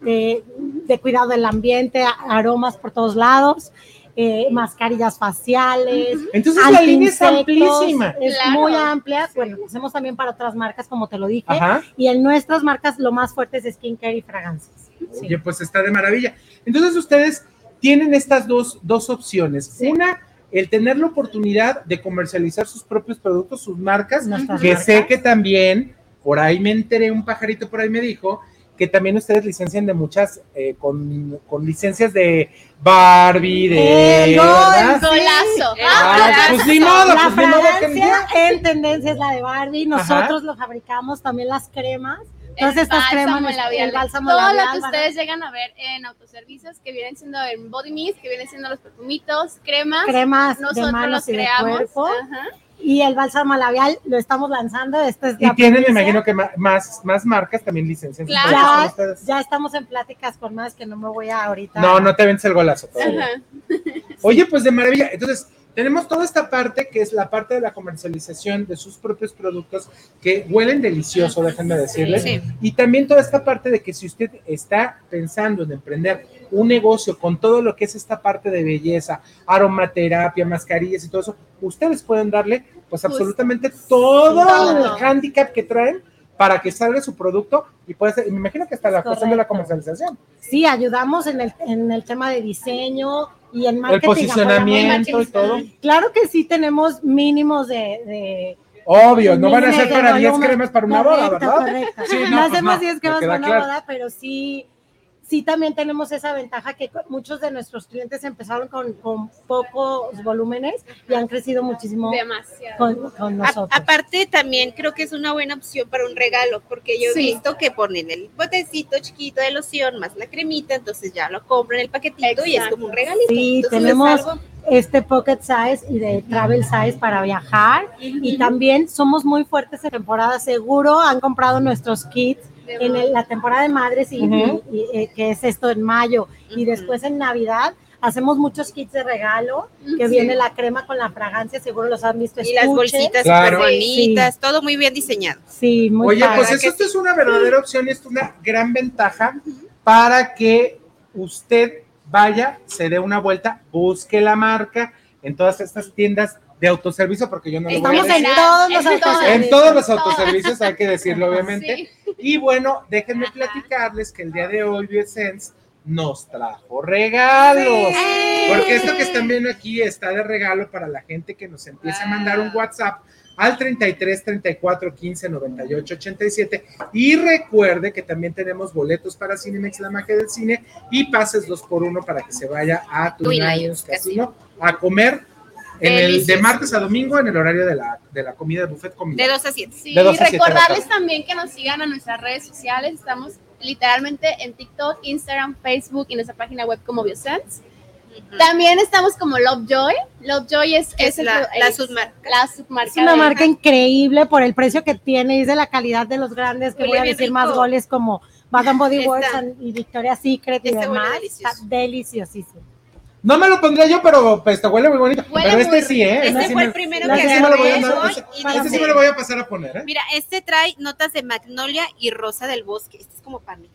Speaker 8: de, de cuidado del ambiente, aromas por todos lados, eh, mascarillas faciales.
Speaker 1: Entonces la línea es amplísima.
Speaker 8: Es
Speaker 7: Claro.
Speaker 8: muy amplia. Bueno, lo hacemos también para otras marcas, como te lo dije.
Speaker 1: Ajá.
Speaker 8: Y en nuestras marcas lo más fuerte es skincare y fragancias. Sí.
Speaker 1: Oye, pues está de maravilla. Entonces ustedes tienen estas dos, dos opciones.
Speaker 8: Sí.
Speaker 1: Una, el tener la oportunidad de comercializar sus propios productos, sus marcas,
Speaker 8: Nuestras
Speaker 1: que
Speaker 8: marcas.
Speaker 1: sé que también, por ahí me enteré, un pajarito por ahí me dijo, que también ustedes licencian de muchas, eh, con, con licencias de Barbie, de...
Speaker 8: Gol,
Speaker 1: ¿verdad?
Speaker 7: Golazo.
Speaker 1: Ah, pues ni modo,
Speaker 8: La
Speaker 1: pues ni modo que
Speaker 8: en tendencia es la de Barbie. Nosotros lo fabricamos también las cremas. Todas
Speaker 7: el
Speaker 8: estas cremas,
Speaker 7: bálsamo labial,
Speaker 8: el bálsamo
Speaker 7: todo
Speaker 8: labial,
Speaker 7: lo que
Speaker 8: ¿verdad?
Speaker 7: ustedes llegan a ver en autoservicios, que vienen siendo en body mist, que vienen siendo los perfumitos, cremas,
Speaker 8: cremas de
Speaker 7: nosotros
Speaker 8: manos
Speaker 7: los
Speaker 8: y de
Speaker 7: creamos.
Speaker 8: cuerpo.
Speaker 7: Ajá.
Speaker 8: Y el bálsamo labial lo estamos lanzando. Esta es
Speaker 1: Y
Speaker 8: la
Speaker 1: tienen, me imagino que más, más marcas también licencian. sus
Speaker 7: Claro.
Speaker 8: Ya, estamos en pláticas con más que no me voy a ahorita.
Speaker 1: No, no te vence el golazo. todavía.
Speaker 7: Ajá.
Speaker 1: Oye, pues de maravilla. Entonces, tenemos toda esta parte que es la parte de la comercialización de sus propios productos que huelen delicioso, déjenme decirles.
Speaker 2: Sí.
Speaker 1: Y también toda esta parte de que si usted está pensando en emprender un negocio con todo lo que es esta parte de belleza, aromaterapia, mascarillas y todo eso, ustedes pueden darle pues absolutamente todo el handicap que traen para que salga su producto y puede ser, me imagino que hasta la cuestión de la comercialización.
Speaker 8: Sí, ayudamos en el, en el tema de diseño y en marketing.
Speaker 1: el posicionamiento y todo.
Speaker 8: Claro que sí tenemos mínimos de, de
Speaker 1: Obvio, no van a ser para 10
Speaker 8: volumen.
Speaker 1: cremas para una boda, ¿verdad?
Speaker 8: Correcto.
Speaker 1: Sí, no,
Speaker 8: no,
Speaker 1: pues
Speaker 8: hacemos
Speaker 1: no,
Speaker 8: 10
Speaker 1: me
Speaker 8: cremas para una
Speaker 1: claro.
Speaker 8: boda, pero sí, sí también tenemos esa ventaja que muchos de nuestros clientes empezaron con, con pocos volúmenes y han crecido muchísimo
Speaker 7: Demasiado.
Speaker 8: con, con
Speaker 2: A-
Speaker 8: nosotros.
Speaker 2: aparte, también creo que es una buena opción para un regalo, porque yo he
Speaker 7: Sí.
Speaker 2: visto que ponen el botecito chiquito de loción más la cremita, entonces ya lo compran el paquetito y es
Speaker 7: Exacto.
Speaker 2: como un regalito.
Speaker 8: Sí,
Speaker 2: Entonces,
Speaker 8: tenemos este pocket size y de travel size para viajar y también somos muy fuertes en temporada seguro han comprado nuestros kits en la temporada de madres y,
Speaker 1: Ujú.
Speaker 8: y- y, eh, que es esto en mayo y después en navidad hacemos muchos kits de regalo que
Speaker 7: Sí.
Speaker 8: viene la crema con la fragancia seguro los han visto
Speaker 2: y las bolsitas
Speaker 1: Claro.
Speaker 2: súper bonitas, todo muy bien diseñado.
Speaker 8: sí muy
Speaker 1: Oye,
Speaker 8: padre.
Speaker 1: pues esto es una verdadera opción y esto es una gran ventaja para que usted vaya, se dé una vuelta, busque la marca en todas estas tiendas de autoservicio, porque yo no lo voy a
Speaker 8: estamos en
Speaker 1: decir.
Speaker 8: todos los autoservicios.
Speaker 1: En todos los autoservicios, hay que decirlo obviamente.
Speaker 7: Sí.
Speaker 1: Y bueno, déjenme platicarles que el día de hoy Biosense nos trajo regalos. Porque esto que están viendo aquí está de regalo para la gente que nos empiece a mandar un WhatsApp al 33 34 15 98 87 y recuerde que también tenemos boletos para Cinemex La Magia del Cine y pases dos por uno para que se vaya a tu Casino a comer en el, de martes a domingo en el horario de la, de la comida de buffet comida.
Speaker 2: De 2 a 7.
Speaker 7: Sí,
Speaker 1: a siete de la
Speaker 7: recordarles
Speaker 1: tarde.
Speaker 7: también que nos sigan a nuestras redes sociales. Estamos literalmente en TikTok, Instagram, Facebook y nuestra página web como Biosense. También estamos como Lovejoy. Lovejoy es,
Speaker 2: Es
Speaker 7: el-
Speaker 2: la- la
Speaker 7: es
Speaker 2: submarca.
Speaker 7: La submarca.
Speaker 8: Es una marca increíble por el precio que tiene y es de la calidad de los grandes, que
Speaker 2: Huele
Speaker 8: voy a decir más goles como Bath Body Works y Victoria's Secret y
Speaker 2: Este
Speaker 8: demás.
Speaker 2: delicioso.
Speaker 8: Está deliciosísimo.
Speaker 1: No me lo pondría yo, pero pues te huele muy bonito.
Speaker 7: Huele
Speaker 1: pero este
Speaker 7: muy
Speaker 1: sí, ¿eh?
Speaker 2: Este
Speaker 1: sí
Speaker 2: fue
Speaker 1: me-
Speaker 2: el primero
Speaker 8: que
Speaker 1: ese sí me lo voy a ese- ese sí me lo voy a pasar a poner, ¿eh?
Speaker 2: Mira, este trae notas de magnolia y rosa del bosque. Este es como para mí.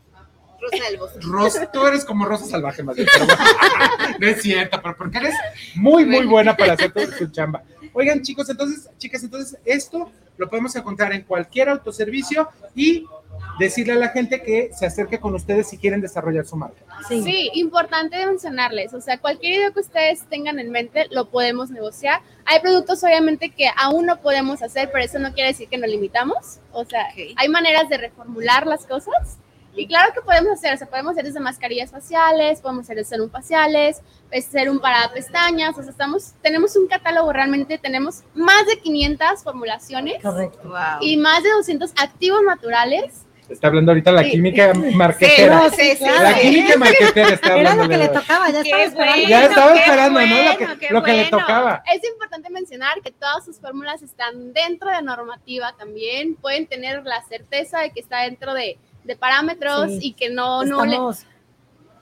Speaker 2: Rosa del bosque.
Speaker 1: Rosa, tú eres como Rosa Salvaje más bien. bueno. no es cierto, pero porque eres muy, muy buena para hacer tu, tu chamba. Oigan, chicos, entonces, chicas, entonces esto lo podemos encontrar en cualquier autoservicio y decirle a la gente que se acerque con ustedes si quieren desarrollar su marca.
Speaker 8: Sí.
Speaker 7: Sí, importante mencionarles, o sea, cualquier idea que ustedes tengan en mente lo podemos negociar. Hay productos obviamente que aún no podemos hacer, pero eso no quiere decir que nos limitamos. O sea,
Speaker 2: Ok.
Speaker 7: hay maneras de reformular las cosas. Y claro que podemos hacer, o sea, podemos hacer desde mascarillas faciales, podemos hacer serum faciales, serum para pestañas, o sea, estamos, tenemos un catálogo realmente, tenemos más de 500 formulaciones
Speaker 8: Correcto.
Speaker 2: Wow.
Speaker 7: y más de 200 activos naturales.
Speaker 1: Está hablando ahorita la
Speaker 7: Sí.
Speaker 1: química
Speaker 2: Sí,
Speaker 1: marquetera.
Speaker 2: no, sí, sí,
Speaker 1: La
Speaker 2: sí.
Speaker 1: química marquetera está
Speaker 8: Era
Speaker 1: hablando
Speaker 8: lo que le tocaba, ya
Speaker 2: Qué
Speaker 8: estaba esperando.
Speaker 2: bueno.
Speaker 1: Ya estaba esperando, ¿no? Lo
Speaker 2: bueno,
Speaker 1: que, que le
Speaker 2: bueno.
Speaker 1: tocaba.
Speaker 7: Es importante mencionar que todas sus fórmulas están dentro de normativa también. Pueden tener la certeza de que está dentro de, de parámetros
Speaker 8: Sí.
Speaker 7: y que no, no le.
Speaker 8: Estamos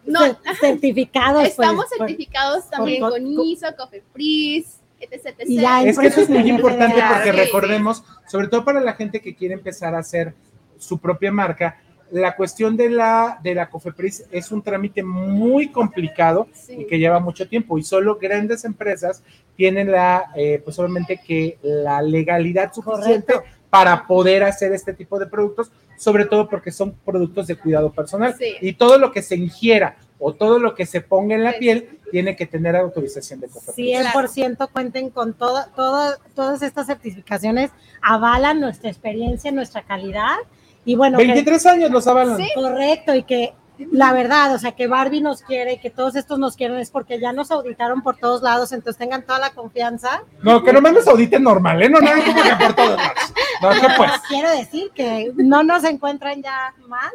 Speaker 7: No,
Speaker 8: cer- certificados. pues,
Speaker 7: estamos
Speaker 8: por-
Speaker 7: certificados también
Speaker 8: por-
Speaker 7: con ISO, COFEPRIS, etc. etc.
Speaker 8: Ya
Speaker 1: Es que eso es muy importante porque recordemos, sobre todo para la gente que quiere empezar a hacer su propia marca, la cuestión de la, de la COFEPRIS es un trámite muy complicado
Speaker 7: Sí.
Speaker 1: y que lleva mucho tiempo y solo grandes empresas tienen la, eh, pues obviamente que la legalidad suficiente
Speaker 8: Correcto.
Speaker 1: para poder hacer este tipo de productos, sobre todo porque son productos de cuidado personal
Speaker 7: Sí.
Speaker 1: y todo lo que se ingiera o todo lo que se ponga en la
Speaker 7: Sí.
Speaker 1: piel tiene que tener autorización de COFEPRIS.
Speaker 8: 100% cuenten con todo, todo, todas estas certificaciones, avalan nuestra experiencia, nuestra calidad. Y bueno, que-
Speaker 1: 23 años los avalan.
Speaker 7: Sí.
Speaker 8: correcto, y que la verdad, o sea, que Barbie nos quiere, que todos estos nos quieren, es porque ya nos auditaron por todos lados, entonces tengan toda la confianza.
Speaker 1: No, que nomás nos auditen normal, ¿eh? No, no, como que por todos lados. No, que pues.
Speaker 8: Quiero decir que no nos encuentran ya más,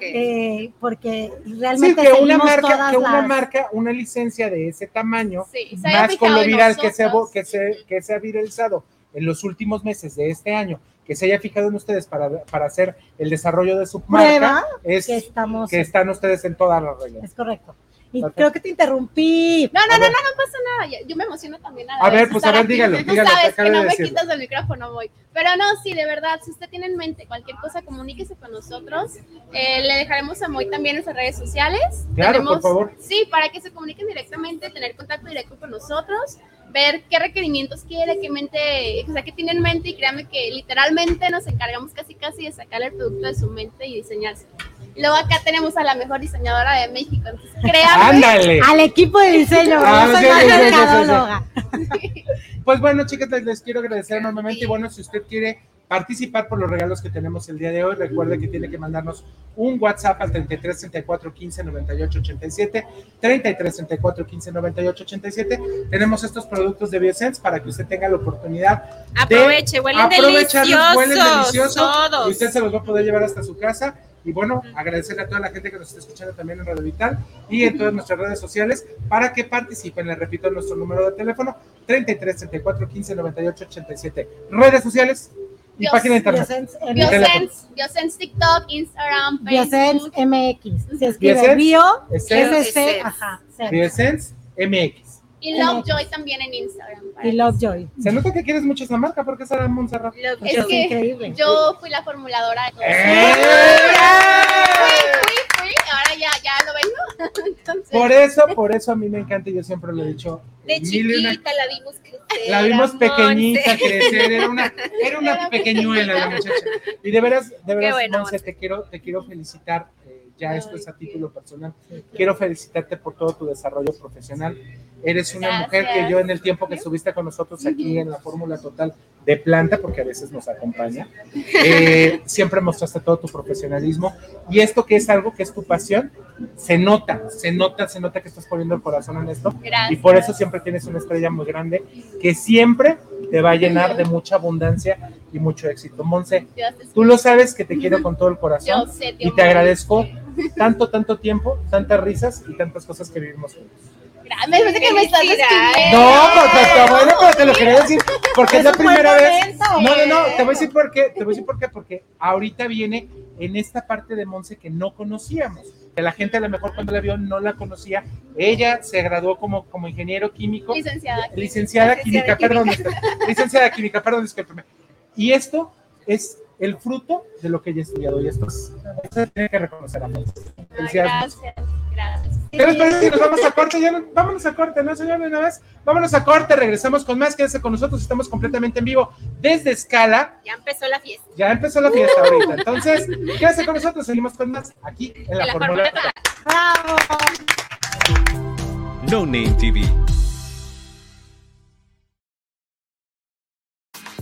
Speaker 8: eh, porque
Speaker 1: Sí,
Speaker 8: realmente
Speaker 1: que una marca,
Speaker 8: todas
Speaker 1: que una
Speaker 8: las-
Speaker 1: marca, una licencia de ese tamaño,
Speaker 7: Sí,
Speaker 1: más con lo viral que se, que, se, que se ha viralizado en los últimos meses de este año, que se haya fijado en ustedes para, para hacer el desarrollo de su
Speaker 8: Prueba
Speaker 1: marca, es
Speaker 8: que estamos,
Speaker 1: que están ustedes en todas las reglas.
Speaker 8: es correcto. Y
Speaker 1: Perfecto.
Speaker 8: creo que te interrumpí.
Speaker 7: No, no,
Speaker 1: A
Speaker 7: no, no, no pasa nada. Yo, me emociono también a
Speaker 1: A ver, pues, a ver, dígalo,
Speaker 7: Tú
Speaker 1: dígalo,
Speaker 7: sabes que no
Speaker 1: de
Speaker 7: me
Speaker 1: decirlo.
Speaker 7: quitas el micrófono, voy. Pero no, sí, de verdad, si usted tiene en mente cualquier cosa, comuníquese con nosotros. Eh, le dejaremos a Moy también nuestras redes sociales.
Speaker 1: Claro, por favor.
Speaker 7: Sí, para que se comuniquen directamente, tener contacto directo con nosotros, ver qué requerimientos quiere, qué mente, o sea, qué tiene en mente y créanme que literalmente nos encargamos casi casi de sacar el producto de su mente y diseñarse. Y luego acá tenemos a la mejor diseñadora de México, entonces créanme.
Speaker 1: ¡Ándale!
Speaker 8: Al equipo de diseño,
Speaker 1: Ah,
Speaker 8: yo soy
Speaker 1: sí, sí. Pues bueno, chicas, les, les quiero agradecer enormemente. Y bueno, si usted quiere participar por los regalos que tenemos el día de hoy, recuerde que tiene que mandarnos un WhatsApp al 33 34 15 98 87, 33 34 15 98 87. Tenemos estos productos de Biosense para que usted tenga la oportunidad de
Speaker 2: Aproveche, huelen
Speaker 1: aprovecharlos,
Speaker 2: deliciosos.
Speaker 1: huelen delicioso
Speaker 2: Todos.
Speaker 1: y usted se los va a poder llevar hasta su casa. Y bueno, agradecerle a toda la gente que nos está escuchando también en Radio Vital y en todas nuestras redes sociales para que participen. Les repito nuestro número de teléfono: 33 34 15 98 87. Redes sociales y
Speaker 7: Dios,
Speaker 1: página de internet.
Speaker 8: Biosense
Speaker 7: Biosense, TikTok, Instagram, Facebook.
Speaker 8: Biosense MX. Se escribe
Speaker 1: Biosense,
Speaker 8: Bio, SC, ajá.
Speaker 1: Biosense MX.
Speaker 7: Y Lovejoy también en Instagram.
Speaker 8: y Lovejoy.
Speaker 1: Se nota que quieres mucho esa marca porque es Sara Montserrat.
Speaker 2: Lo-
Speaker 7: Es
Speaker 8: Es
Speaker 7: que
Speaker 8: increíble.
Speaker 7: yo fui la formuladora de todo.
Speaker 1: ¡Eh!
Speaker 7: Fui, fui, fui, ahora ya, ya lo vengo. Entonces,
Speaker 1: Por eso, por eso a mí me encanta y yo siempre lo he dicho.
Speaker 2: De
Speaker 1: una-
Speaker 2: chiquita la vimos crecer.
Speaker 1: La vimos
Speaker 2: Monse.
Speaker 1: pequeñita crecer, era una, era una pequeñuela la muchacha. Y de veras, de veras,
Speaker 2: bueno,
Speaker 1: Monse, te quiero, te quiero felicitar. eh, ya esto es a título personal. Quiero felicitarte por todo tu desarrollo profesional. Eres una
Speaker 7: Gracias.
Speaker 1: mujer que yo en el tiempo que estuviste con nosotros aquí en la Fórmula Total de Planta, porque a veces nos acompaña, eh, siempre mostraste todo tu profesionalismo y esto que es algo que es tu pasión, se nota, se nota, se nota que estás poniendo el corazón en esto
Speaker 7: Gracias.
Speaker 1: y por eso siempre tienes una estrella muy grande que siempre te va a llenar de mucha abundancia y mucho éxito. Monse, tú lo sabes que te quiero con todo el corazón
Speaker 7: sé,
Speaker 1: y te agradezco tanto, tanto tiempo, tantas risas y tantas cosas que vivimos juntos.
Speaker 7: Me parece que me estás escribiendo.
Speaker 1: No, pero, pero, bueno, pero te lo quería decir porque es la primera vez.
Speaker 8: momento,
Speaker 1: No, no, no, te voy a decir por qué, te voy a decir por qué, porque ahorita viene en esta parte de Monse que no conocíamos, que la gente a lo mejor cuando la vio no la conocía. Ella se graduó como, como ingeniero químico,
Speaker 7: Licenciada.
Speaker 1: licenciada
Speaker 2: Licenciada
Speaker 1: química,
Speaker 2: en
Speaker 1: perdón, licenciada química, perdón, discúlpeme. Y esto es el fruto de lo que ella ha estudiado y esto es, se tiene que reconocer a Felicidades.
Speaker 7: Gracias, gracias.
Speaker 1: ¿Qué les parece si nos vamos a corte? Ya no- vámonos a corte, ¿no, señor? Una vez. Vámonos a corte, regresamos con más. Quédense con nosotros, estamos completamente en vivo desde Escala.
Speaker 2: Ya empezó la fiesta.
Speaker 1: Ya empezó la fiesta ahorita. Entonces, quédense con nosotros, seguimos con más aquí en la,
Speaker 2: la
Speaker 1: Fórmula.
Speaker 2: Fórmula
Speaker 8: ¡Bravo!
Speaker 3: No Name TV.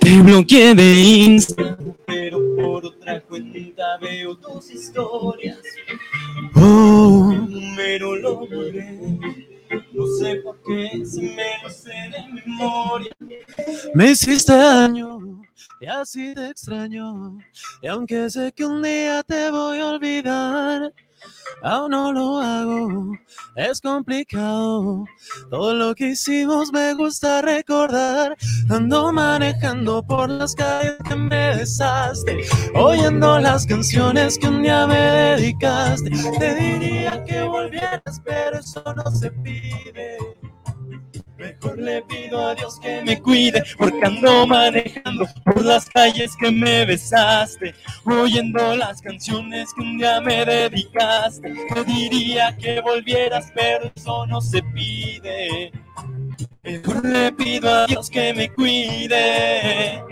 Speaker 9: Te bloqueé de Instagram, pero por otra cuenta veo tus historias. Oh, me lo logré. No sé por qué, si me lo sé de memoria. Me hiciste daño y así te extraño. Y aunque sé que un día te voy a olvidar, aún no lo hago. Es complicado. Todo lo que hicimos me gusta recordar. Ando manejando por las calles que me besaste, oyendo las canciones que un día me dedicaste. Te diría que volvieras, pero eso no se pide. Mejor le pido a Dios que me cuide, porque ando manejando por las calles que me besaste, oyendo las canciones que un día me dedicaste. Te diría que volvieras, pero eso no se pide. Mejor le pido a Dios que me cuide.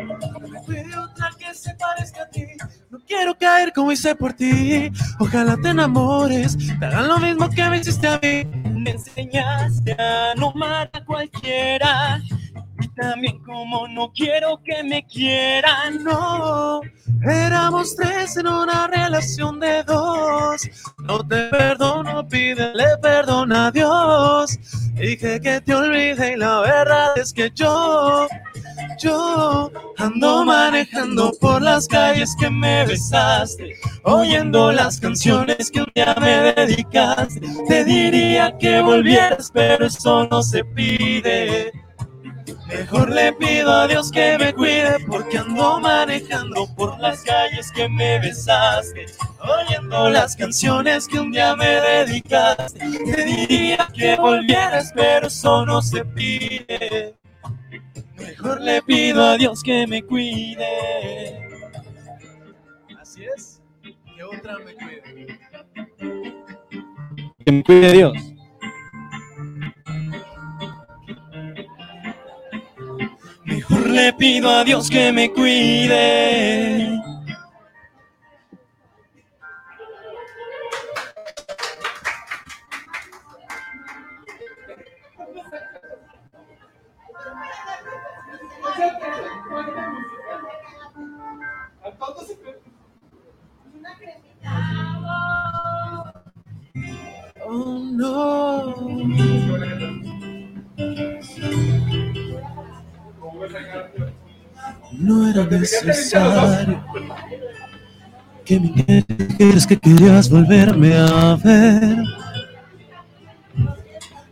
Speaker 9: Cuide otra que se parezca a ti. No quiero caer como hice por ti. Ojalá te enamores, te hagan lo mismo que me hiciste a mí. Me enseñaste a no amar a cualquiera. También como no quiero que me quieran, no. Éramos tres en una relación de dos. No te perdono, pídele perdón a Dios. Dije que te olvide y la verdad es que yo Yo ando manejando por las calles que me besaste, oyendo las canciones que un día me dedicaste. Te diría que volvieras, pero eso no se pide. Mejor le pido a Dios que me cuide porque ando manejando por las calles que me besaste, oyendo las canciones que un día me dedicaste. Te diría que volvieras, pero eso no se pide. Mejor le pido a Dios que me cuide. Así es. Que otra me cuide. Que me cuide Dios. Le pido a Dios que me cuide. Oh no. No era necesario que me dijeras que querías volverme a ver.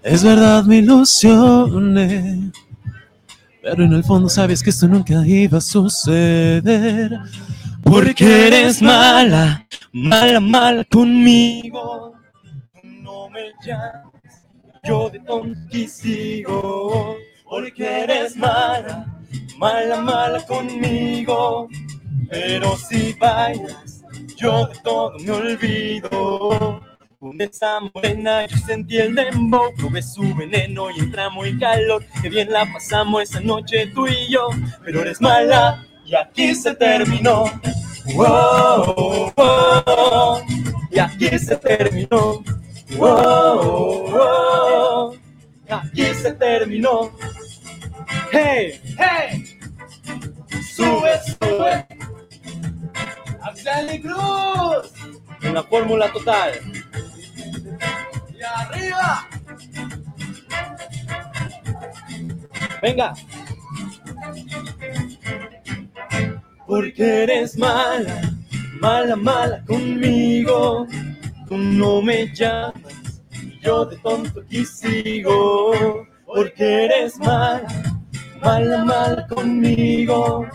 Speaker 9: Es verdad, me ilusioné. Pero en el fondo sabes que esto nunca iba a suceder. Porque eres mala, mala, mala conmigo. No me llamas, yo de tonto sigo. Porque eres mala, mala, mala conmigo. Pero si bailas, yo de todo me olvido. Con esa morena yo sentí el dembow, probé su veneno y entramos en calor. Que bien la pasamos esa noche tú y yo, pero eres mala y aquí se terminó. Wow, wow, y aquí se terminó. Wow, aquí se terminó. Hey, hey, sube, sube. Axel Cruz en la fórmula total. Y arriba. Venga. Porque eres mala, mala, mala conmigo. Tú no me llamas, yo de tonto aquí sigo. Porque eres mala, mala, mala conmigo.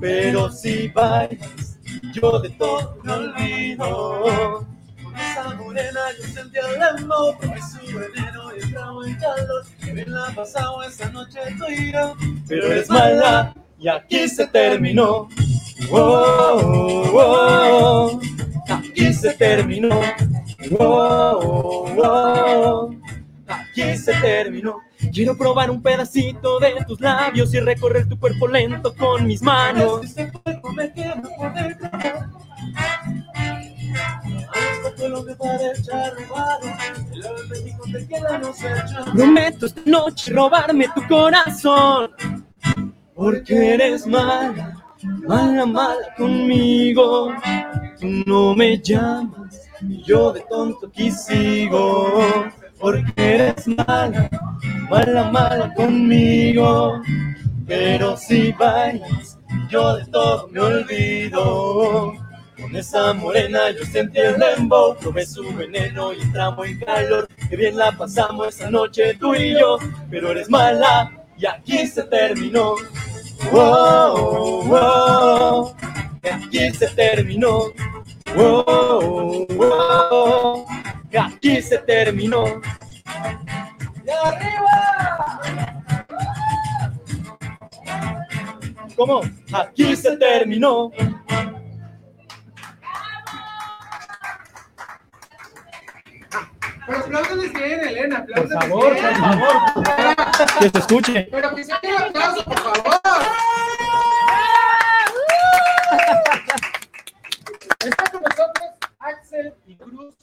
Speaker 9: Pero si bailas, yo de todo me olvido. Con esa morena yo sentí el dembow, probé su veneno y entramos en calor. Que bien la pasamos esa noche tú y yo. Pero eres mala y aquí se terminó. Wow, wow, aquí se terminó. Wow, wow, aquí se terminó. Quiero probar un pedacito de tus labios y recorrer tu cuerpo lento con mis manos. Este. Prometo esta noche robarme tu corazón. Porque eres mala, mala, mala conmigo. Tú no me llamas y yo de tonto aquí sigo. Porque eres mala, mala, mala conmigo. Pero si bailas, yo de todo me olvido. Con esa morena yo sentí el dembow, probé su veneno y entramos en calor. Que bien la pasamos esa noche tú y yo, pero eres mala y aquí se terminó. Wow, wow, y aquí se terminó. Wow, wow, y aquí se terminó. ¡Y arriba! ¿Cómo? Aquí se terminó.
Speaker 1: Pero apláudanles bien, Elena.
Speaker 9: Por favor,
Speaker 1: bien.
Speaker 9: por favor. Que se escuche.
Speaker 1: Pero que se el aplauso, por favor. Está con nosotros Axel y. Cruz,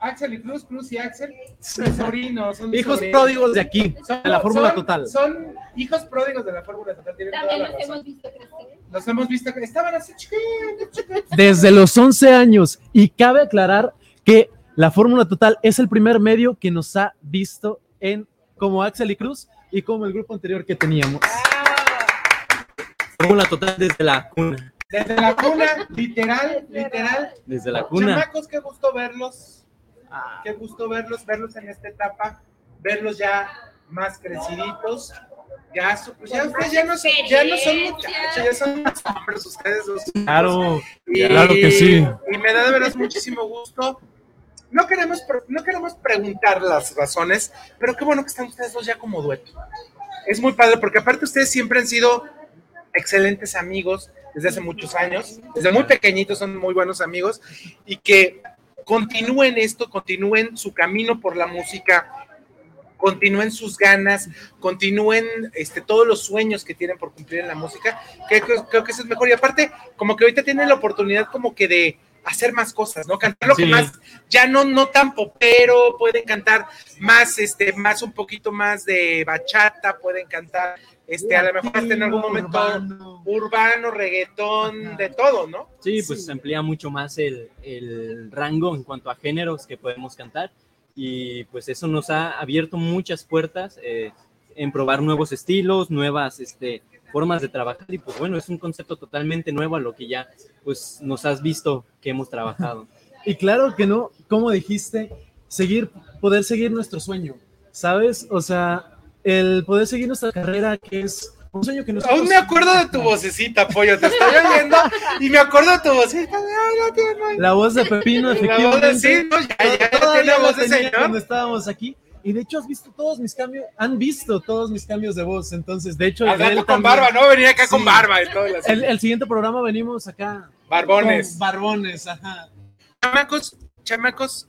Speaker 1: Axel y Cruz, Cruz y Axel. Mis sobrinos. Son
Speaker 10: Hijos
Speaker 1: sobrinos.
Speaker 10: pródigos de aquí,
Speaker 1: Son-
Speaker 10: de la Fórmula
Speaker 1: son-
Speaker 10: Total.
Speaker 1: Son hijos pródigos de la Fórmula Total. Tienen toda
Speaker 7: También
Speaker 1: la
Speaker 7: los
Speaker 1: razón.
Speaker 7: hemos visto crecer.
Speaker 1: Los hemos visto que estaban así chiquitos, chiquitos.
Speaker 10: Desde los 11 años. Y cabe aclarar que la Fórmula Total es el primer medio que nos ha visto en como Axel y Cruz y como el grupo anterior que teníamos.
Speaker 9: Fórmula total desde la cuna.
Speaker 1: Desde la cuna, literal, literal.
Speaker 9: Desde la cuna.
Speaker 1: Chamacos, qué gusto verlos. Qué gusto verlos, verlos en esta etapa, verlos ya más creciditos. Ya, su- pues ya ustedes ya no, son, ya no son muchachos, ya son más hombres ustedes dos.
Speaker 10: Claro,
Speaker 1: Y-
Speaker 10: claro que sí.
Speaker 1: Y me da de veras muchísimo gusto. No queremos, no queremos preguntar las razones, pero qué bueno que están ustedes dos ya como dueto. Es muy padre porque aparte ustedes siempre han sido excelentes amigos desde hace muchos años, desde muy pequeñitos son muy buenos amigos y que continúen esto, continúen su camino por la música, continúen sus ganas, continúen este, todos los sueños que tienen por cumplir en la música, que creo, creo que eso es mejor. Y aparte, como que ahorita tienen la oportunidad como que de hacer más cosas, ¿no? Cantar lo que más, ya no, no tan popero, pueden cantar más, este, más un poquito más de bachata, pueden cantar, este, a lo mejor hasta en algún momento
Speaker 10: Urbano.
Speaker 1: urbano, reggaetón, de todo, ¿no?
Speaker 9: Sí, pues se amplía mucho más el, el rango en cuanto a géneros que podemos cantar y pues eso nos ha abierto muchas puertas eh, en probar nuevos estilos, nuevas este, formas de trabajar y pues bueno, es un concepto totalmente nuevo a lo que ya pues nos has visto que hemos trabajado.
Speaker 10: Y claro que no, como dijiste, seguir, poder seguir nuestro sueño, ¿sabes? O sea, el poder seguir nuestra carrera, que es un sueño que nosotros...
Speaker 1: Aún me acuerdo de tu vocecita, pollo, te estoy oyendo y me acuerdo de tu vocecita.
Speaker 10: La voz de Pepino,
Speaker 1: La voz de
Speaker 10: efectivamente.
Speaker 1: sí, no, ya, ya,
Speaker 10: la
Speaker 1: voz de señor.
Speaker 10: Cuando estábamos aquí. Y de hecho has visto todos mis cambios, han visto todos mis cambios de voz. Entonces, de hecho,
Speaker 1: con
Speaker 10: también.
Speaker 1: barba, ¿no? Venía acá con barba y todo. el.
Speaker 10: El, siguiente programa venimos acá.
Speaker 1: Barbones.
Speaker 10: barbones, ajá.
Speaker 1: Chamacos, chamacos,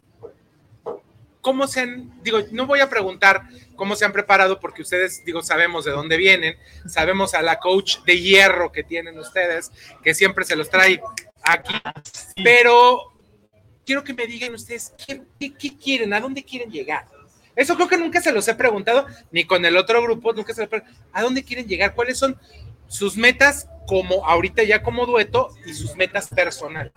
Speaker 1: ¿cómo se han, digo, no voy a preguntar cómo se han preparado porque ustedes, digo, sabemos de dónde vienen, sabemos a la coach de hierro que tienen ustedes, que siempre se los trae aquí, pero quiero que me digan ustedes qué, qué- qué quieren, a dónde quieren llegar. Eso creo que nunca se los he preguntado, ni con el otro grupo, nunca se los he preguntado. ¿A dónde quieren llegar? ¿Cuáles son sus metas como ahorita ya como dueto y sus metas personales?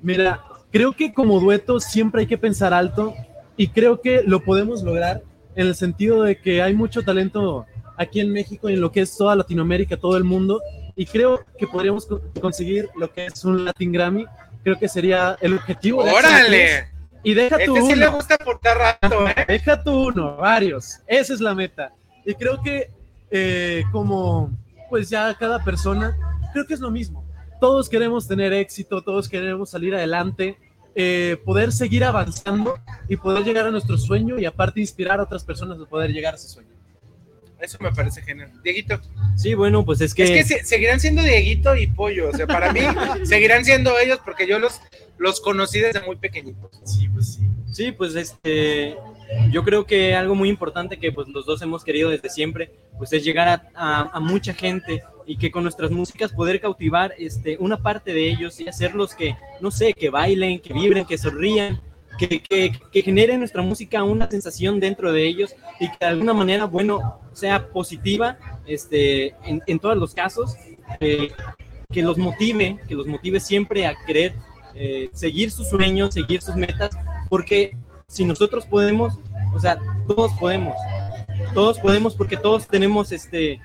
Speaker 10: Mira, creo que como dueto siempre hay que pensar alto y creo que lo podemos lograr en el sentido de que hay mucho talento aquí en México y en lo que es toda Latinoamérica, todo el mundo y creo que podríamos co- conseguir lo que es un Latin Grammy. Creo que sería el objetivo. Cruz.
Speaker 1: ¡Órale!
Speaker 10: Y deja tu
Speaker 1: Este sí le
Speaker 10: uno.
Speaker 1: gusta portar rato, ¿eh?
Speaker 10: Deja tú uno, varios. Esa es la meta. Y creo que eh, como pues ya cada persona, creo que es lo mismo. Todos queremos tener éxito, todos queremos salir adelante, eh, poder seguir avanzando y poder llegar a nuestro sueño y aparte inspirar a otras personas a poder llegar a ese sueño.
Speaker 1: Eso me parece genial. Dieguito.
Speaker 9: Sí, bueno, pues es que...
Speaker 1: Es que se- seguirán siendo Dieguito y Pollo. O sea, para mí seguirán siendo ellos porque yo los, los conocí desde muy pequeñitos.
Speaker 10: Sí, pues sí.
Speaker 9: Sí, pues este, yo creo que algo muy importante que pues los dos hemos querido desde siempre, pues es llegar a, a- a mucha gente y que con nuestras músicas poder cautivar este, una parte de ellos y hacerlos que, no sé, que bailen, que vibren, que sonrían, que, que, que genere nuestra música una sensación dentro de ellos y que de alguna manera, bueno, sea positiva este, en, en todos los casos, eh, que los motive, que los motive siempre a querer eh, seguir sus sueños, seguir sus metas, porque si nosotros podemos, o sea, todos podemos, todos podemos porque todos tenemos este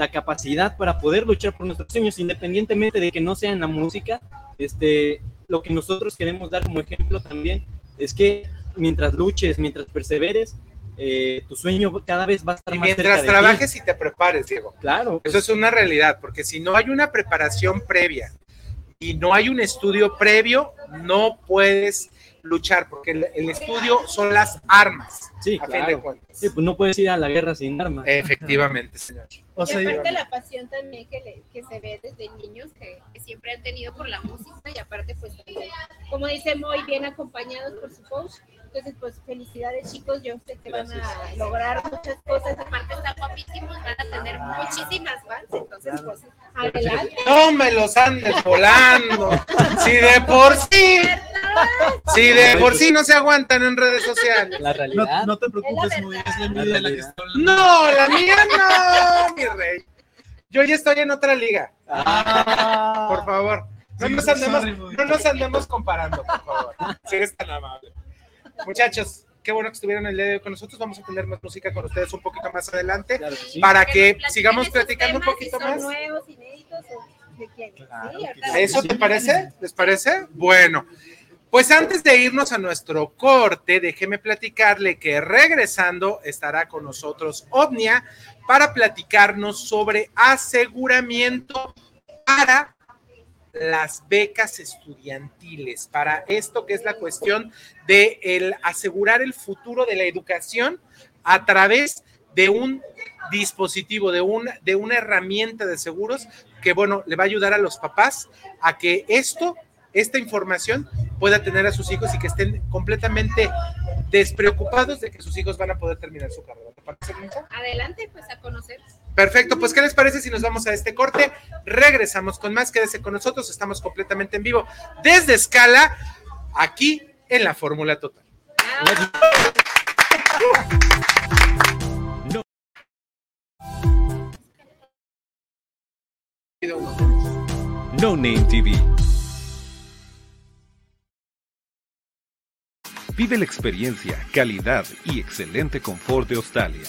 Speaker 9: la capacidad para poder luchar por nuestros sueños, independientemente de que no sea en la música, este, lo que nosotros queremos dar como ejemplo también es que mientras luches, mientras perseveres, eh, tu sueño cada vez va a estar
Speaker 1: Y
Speaker 9: más cerca
Speaker 1: mientras
Speaker 9: ti.
Speaker 1: trabajes y te prepares, Diego.
Speaker 9: Claro,
Speaker 1: Eso es una realidad, porque si no hay una preparación previa y no hay un estudio previo, no puedes luchar, porque el, el estudio son las armas.
Speaker 9: Sí,
Speaker 1: a fin
Speaker 9: claro.
Speaker 1: de cuentas.
Speaker 9: Sí, pues no puedes ir a la guerra sin armas.
Speaker 1: Efectivamente, señor.
Speaker 10: O sea,
Speaker 2: y aparte la pasión también que, le- que se ve desde niños que, que siempre han tenido por la música y aparte pues como dice muy bien acompañados por su coach entonces pues felicidades chicos yo sé que van a lograr muchas cosas aparte están guapísimos van a tener muchísimas fans entonces pues adelante
Speaker 1: No me los andes volando. Si de por sí, si de por sí no se aguantan en redes sociales.
Speaker 9: La
Speaker 10: no,
Speaker 9: realidad.
Speaker 10: no te preocupes, muy, es la de la que está hablando.
Speaker 1: No, la mía no, mi rey. Yo ya estoy en otra liga.
Speaker 10: Ah.
Speaker 1: Por favor. No
Speaker 10: Sí,
Speaker 1: nos andemos,
Speaker 10: sorry,
Speaker 1: no nos andemos comparando, por favor. Si eres tan amable. Muchachos, qué bueno que estuvieron el día de hoy con nosotros. Vamos a tener más música con ustedes un poquito más adelante
Speaker 10: Claro que sí.
Speaker 1: para
Speaker 2: Que
Speaker 1: sigamos platicando un poquito
Speaker 2: si son
Speaker 1: más.
Speaker 2: nuevos, inéditos o de quién. Sí, ahorita-
Speaker 1: ¿Eso te parece? ¿Les parece? Bueno, pues antes de irnos a nuestro corte, déjeme platicarle que regresando estará con nosotros Omnia para platicarnos sobre aseguramiento para las becas estudiantiles, para esto que es la cuestión de el asegurar el futuro de la educación a través de un dispositivo, de, un, de una herramienta de seguros que, bueno, le va a ayudar a los papás a que esto, esta información pueda tener a sus hijos y que estén completamente despreocupados de que sus hijos van a poder terminar su carrera.
Speaker 2: Adelante, pues a conocer.
Speaker 1: Perfecto, pues ¿qué les parece si nos vamos a este corte? Regresamos con más, quédese con nosotros, estamos completamente en vivo desde Escala, aquí en la Fórmula Total.
Speaker 3: No Name TV. Vive la experiencia, calidad y excelente confort de Australia.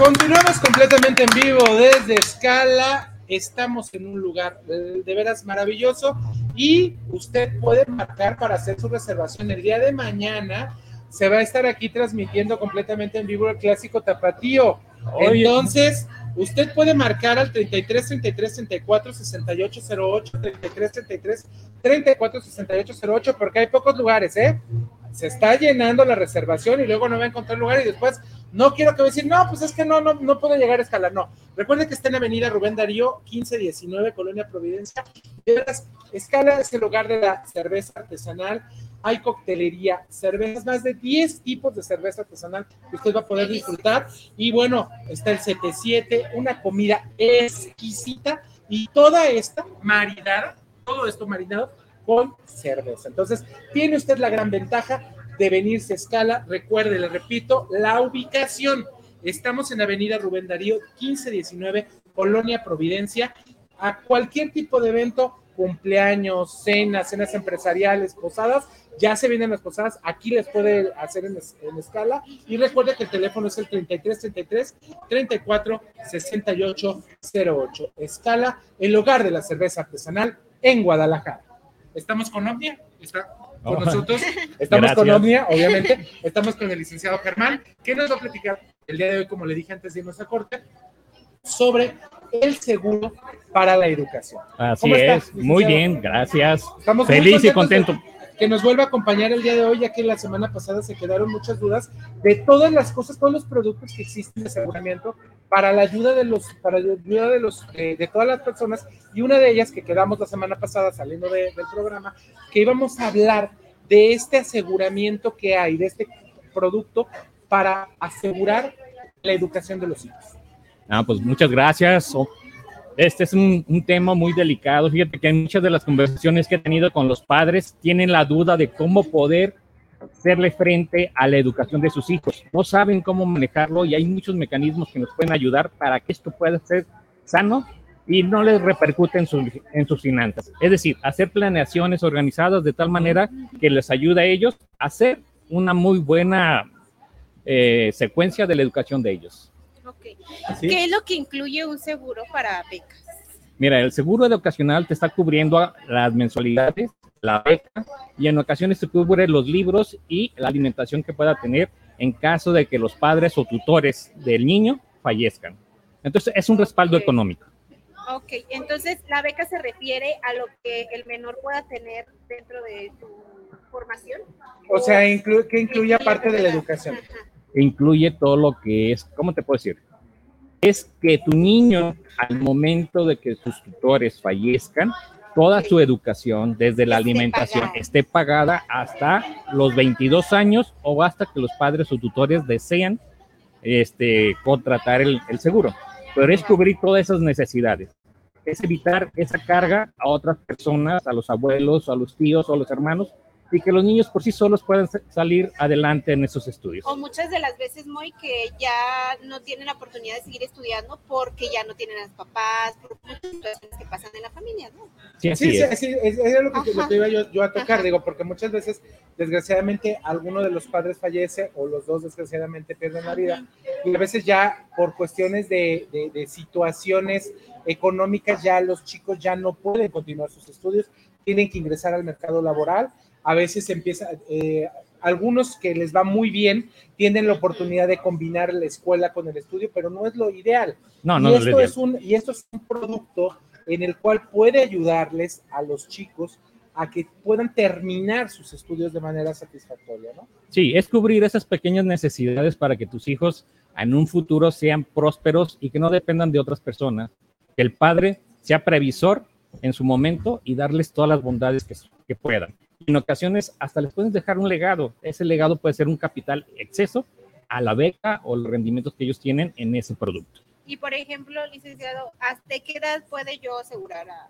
Speaker 1: Continuamos completamente en vivo desde Escala. Estamos en un lugar eh, de veras maravilloso y usted puede marcar para hacer su reservación el día de mañana. Se va a estar aquí transmitiendo completamente en vivo el clásico tapatío.
Speaker 11: Oye.
Speaker 1: Entonces, usted puede marcar al 33 33 34 68 08, 33 33 34 68 08, porque hay pocos lugares, ¿eh? Se está llenando la reservación y luego no va a encontrar lugar y después no quiero que me decir, no, pues es que no, no, no puedo llegar a escalar. No, recuerde que está en Avenida Rubén Darío, 1519, Colonia Providencia. De veras, Escala es el lugar de la cerveza artesanal. Hay coctelería, cervezas, más de 10 tipos de cerveza artesanal que usted va a poder disfrutar. Y bueno, está el 77, una comida exquisita y toda esta marinada, todo esto marinado con cerveza. Entonces, tiene usted la gran ventaja de venirse a escala. Recuerde, le repito, la ubicación. Estamos en Avenida Rubén Darío, 1519, Colonia Providencia. A cualquier tipo de evento, cumpleaños, cenas, cenas empresariales, posadas, ya se vienen las posadas, aquí les puede hacer en, es- en escala. Y recuerde que el teléfono es el 3333 34 68 08. Escala, el hogar de la cerveza artesanal en Guadalajara. Estamos con Omnia, está con
Speaker 11: Oh,
Speaker 1: nosotros. Estamos con. Omnia, obviamente. Estamos con el licenciado Germán, que nos va a platicar el día de hoy, como le dije antes de irnos a corte, sobre el seguro para la educación.
Speaker 11: Así
Speaker 1: ¿Cómo está,
Speaker 11: es, muy bien, gracias.
Speaker 1: Estamos
Speaker 11: Feliz y
Speaker 1: contentos
Speaker 11: contento.
Speaker 1: Que nos vuelva a acompañar el día de hoy, ya que la semana pasada se quedaron muchas dudas de todas las cosas, todos los productos que existen de aseguramiento para la ayuda de los, para la ayuda de los, de, de todas las personas, y una de ellas que quedamos la semana pasada saliendo de- del programa, que íbamos a hablar de este aseguramiento que hay, de este producto para asegurar la educación de los hijos.
Speaker 11: Ah, pues muchas gracias. O- Este es un, un tema muy delicado. Fíjate que muchas de las conversaciones que he tenido con los padres tienen la duda de cómo poder hacerle frente a la educación de sus hijos. No saben cómo manejarlo y hay muchos mecanismos que nos pueden ayudar para que esto pueda ser sano y no les repercute en, sus- en sus finanzas. Es decir, hacer planeaciones organizadas de tal manera que les ayude a ellos a hacer una muy buena eh, secuencia de la educación de ellos.
Speaker 2: Ok.
Speaker 11: ¿Sí?
Speaker 2: ¿Qué es lo que incluye un seguro para becas?
Speaker 11: Mira, el seguro educacional te está cubriendo a las mensualidades, la beca y en ocasiones te cubre los libros y la alimentación que pueda tener en caso de que los padres o tutores del niño fallezcan. Entonces es un respaldo económico.
Speaker 2: Ok, entonces la beca se refiere a lo que el menor pueda tener dentro de su formación.
Speaker 1: O sea, inclu- que incluye aparte de la educación.
Speaker 11: Incluye todo lo que es, ¿cómo te puedo decir? Es que tu niño, al momento de que sus tutores fallezcan, toda su educación, desde la alimentación,
Speaker 2: pagada.
Speaker 11: esté pagada hasta los 22 años o hasta que los padres o tutores desean este, contratar el, el seguro. Pero es cubrir todas esas necesidades. Es evitar esa carga a otras personas, a los abuelos, a los tíos o a los hermanos, y que los niños por sí solos puedan sa- salir adelante en esos estudios.
Speaker 2: O muchas de las veces, muy que ya no tienen la oportunidad de seguir estudiando porque ya no tienen a los papás, por muchas situaciones que pasan en la familia, ¿no?
Speaker 11: Sí, así
Speaker 1: sí,
Speaker 11: es.
Speaker 1: sí, es, es lo que, lo
Speaker 2: Ajá.
Speaker 1: que iba yo, yo a tocar, digo, porque muchas veces, desgraciadamente, alguno de los padres fallece o los dos, desgraciadamente, pierden la vida. Y a veces ya por cuestiones de, de- de situaciones económicas, ya los chicos ya no pueden continuar sus estudios, tienen que ingresar al mercado laboral. A veces empieza, eh, algunos que les va muy bien, tienen la oportunidad de combinar la escuela con el estudio, pero no es lo ideal.
Speaker 11: No,
Speaker 1: y
Speaker 11: no, no es lo
Speaker 1: esto
Speaker 11: ideal.
Speaker 1: es un y esto es un producto en el cual puede ayudarles a los chicos a que puedan terminar sus estudios de manera satisfactoria, ¿no?
Speaker 11: Sí, es cubrir esas pequeñas necesidades para que tus hijos en un futuro sean prósperos y que no dependan de otras personas. Que el padre sea previsor en su momento y darles todas las bondades que, que puedan. En ocasiones hasta les puedes dejar un legado. Ese legado puede ser un capital exceso a la beca o los rendimientos que ellos tienen en ese producto.
Speaker 2: Y por ejemplo, licenciado, ¿hasta qué edad puede yo asegurar a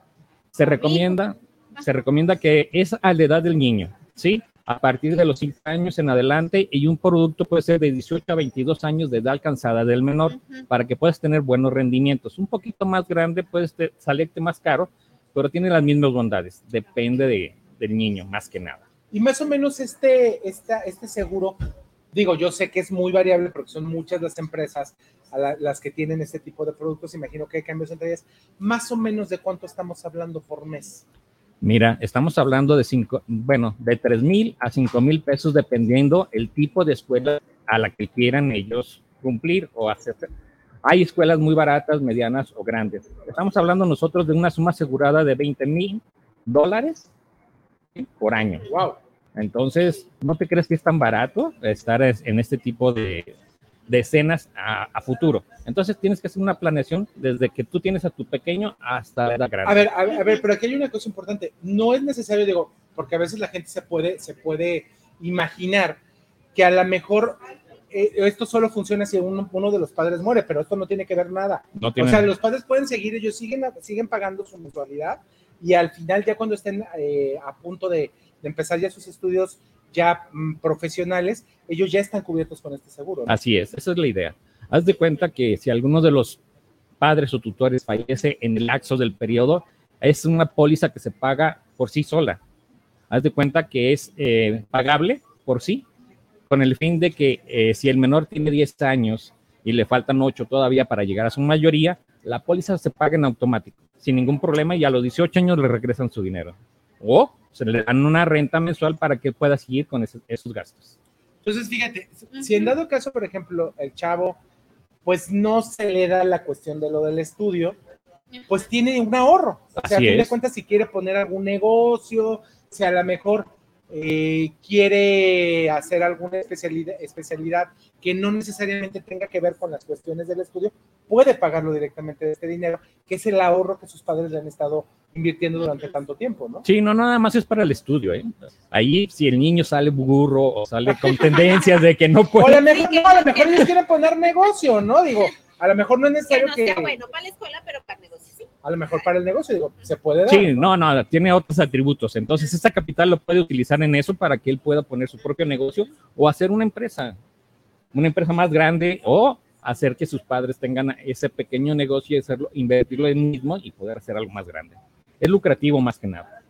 Speaker 11: Se recomienda, se recomienda que es a la edad del niño, ¿sí? A partir de los 5 años en adelante y un producto puede ser de 18 a 22 años de edad alcanzada del menor para que puedas tener buenos rendimientos. Un poquito más grande puede salirte más caro, pero tiene las mismas bondades. Depende de- del niño, más que nada.
Speaker 1: Y más o menos este, esta, este seguro, digo, yo sé que es muy variable porque son muchas las empresas a la- las que tienen este tipo de productos, imagino que hay cambios entre ellas, más o menos de cuánto estamos hablando por mes.
Speaker 11: Mira, estamos hablando de cinco, bueno, de 3 mil a 5 mil pesos dependiendo el tipo de escuela a la que quieran ellos cumplir o hacer. Hay escuelas muy baratas, medianas o grandes. Estamos hablando nosotros de una suma asegurada de 20 mil dólares. Por año.
Speaker 1: Wow.
Speaker 11: Entonces, ¿no te crees que es tan barato estar es- en este tipo de, de escenas a, a futuro? Entonces tienes que hacer una planeación desde que tú tienes a tu pequeño hasta la grande.
Speaker 1: A ver, a, a ver, pero aquí hay una cosa importante. No es necesario, digo, porque a veces la gente se puede, se puede imaginar que a lo mejor eh, esto solo funciona si uno, uno de los padres muere, pero esto no tiene que ver nada.
Speaker 11: No tiene
Speaker 1: o sea,
Speaker 11: nada.
Speaker 1: los padres pueden seguir, ellos siguen, siguen pagando su mensualidad y al final ya cuando estén eh, a punto de, empezar ya sus estudios ya mm, profesionales, ellos ya están cubiertos con este seguro.
Speaker 11: Así es, esa es la idea. Haz de cuenta que si alguno de los padres o tutores fallece en el lapso del periodo, es una póliza que se paga por sí sola. Haz de cuenta que es eh, pagable por sí, con el fin de que eh, si el menor tiene 10 años y le faltan 8 todavía para llegar a su mayoría, la póliza se paga en automático, sin ningún problema, y a los 18 años le regresan su dinero. O se le dan una renta mensual para que pueda seguir con ese- esos gastos.
Speaker 1: Entonces, fíjate, si en dado caso, por ejemplo, el chavo, pues no se le da la cuestión de lo del estudio, pues tiene un ahorro. O sea, a fin de cuentas, si quiere poner algún negocio, si a lo mejor eh, quiere hacer alguna especialidad, especialidad que no necesariamente tenga que ver con las cuestiones del estudio, puede pagarlo directamente de este dinero, que es el ahorro que sus padres le han estado invirtiendo durante tanto tiempo, ¿no?
Speaker 11: Sí, no, nada más es para el estudio, ¿eh? Ahí, si el niño sale burro o sale con tendencias de que no
Speaker 1: O a
Speaker 11: puede.
Speaker 1: lo mejor, no, a lo mejor ellos quieren poner negocio, ¿no? Digo, a lo mejor no es
Speaker 2: Que
Speaker 1: necesario
Speaker 2: no
Speaker 1: que,
Speaker 2: sea bueno para la escuela, pero para negocios sí.
Speaker 1: A lo mejor para el negocio, digo, se puede dar.
Speaker 11: Sí, no, no, tiene otros atributos. Entonces, esta capital lo puede utilizar en eso para que él pueda poner su propio negocio o hacer una empresa, una empresa más grande o hacer que sus padres tengan ese pequeño negocio y hacerlo, invertirlo en mismo y poder hacer algo más grande. Es lucrativo más que nada.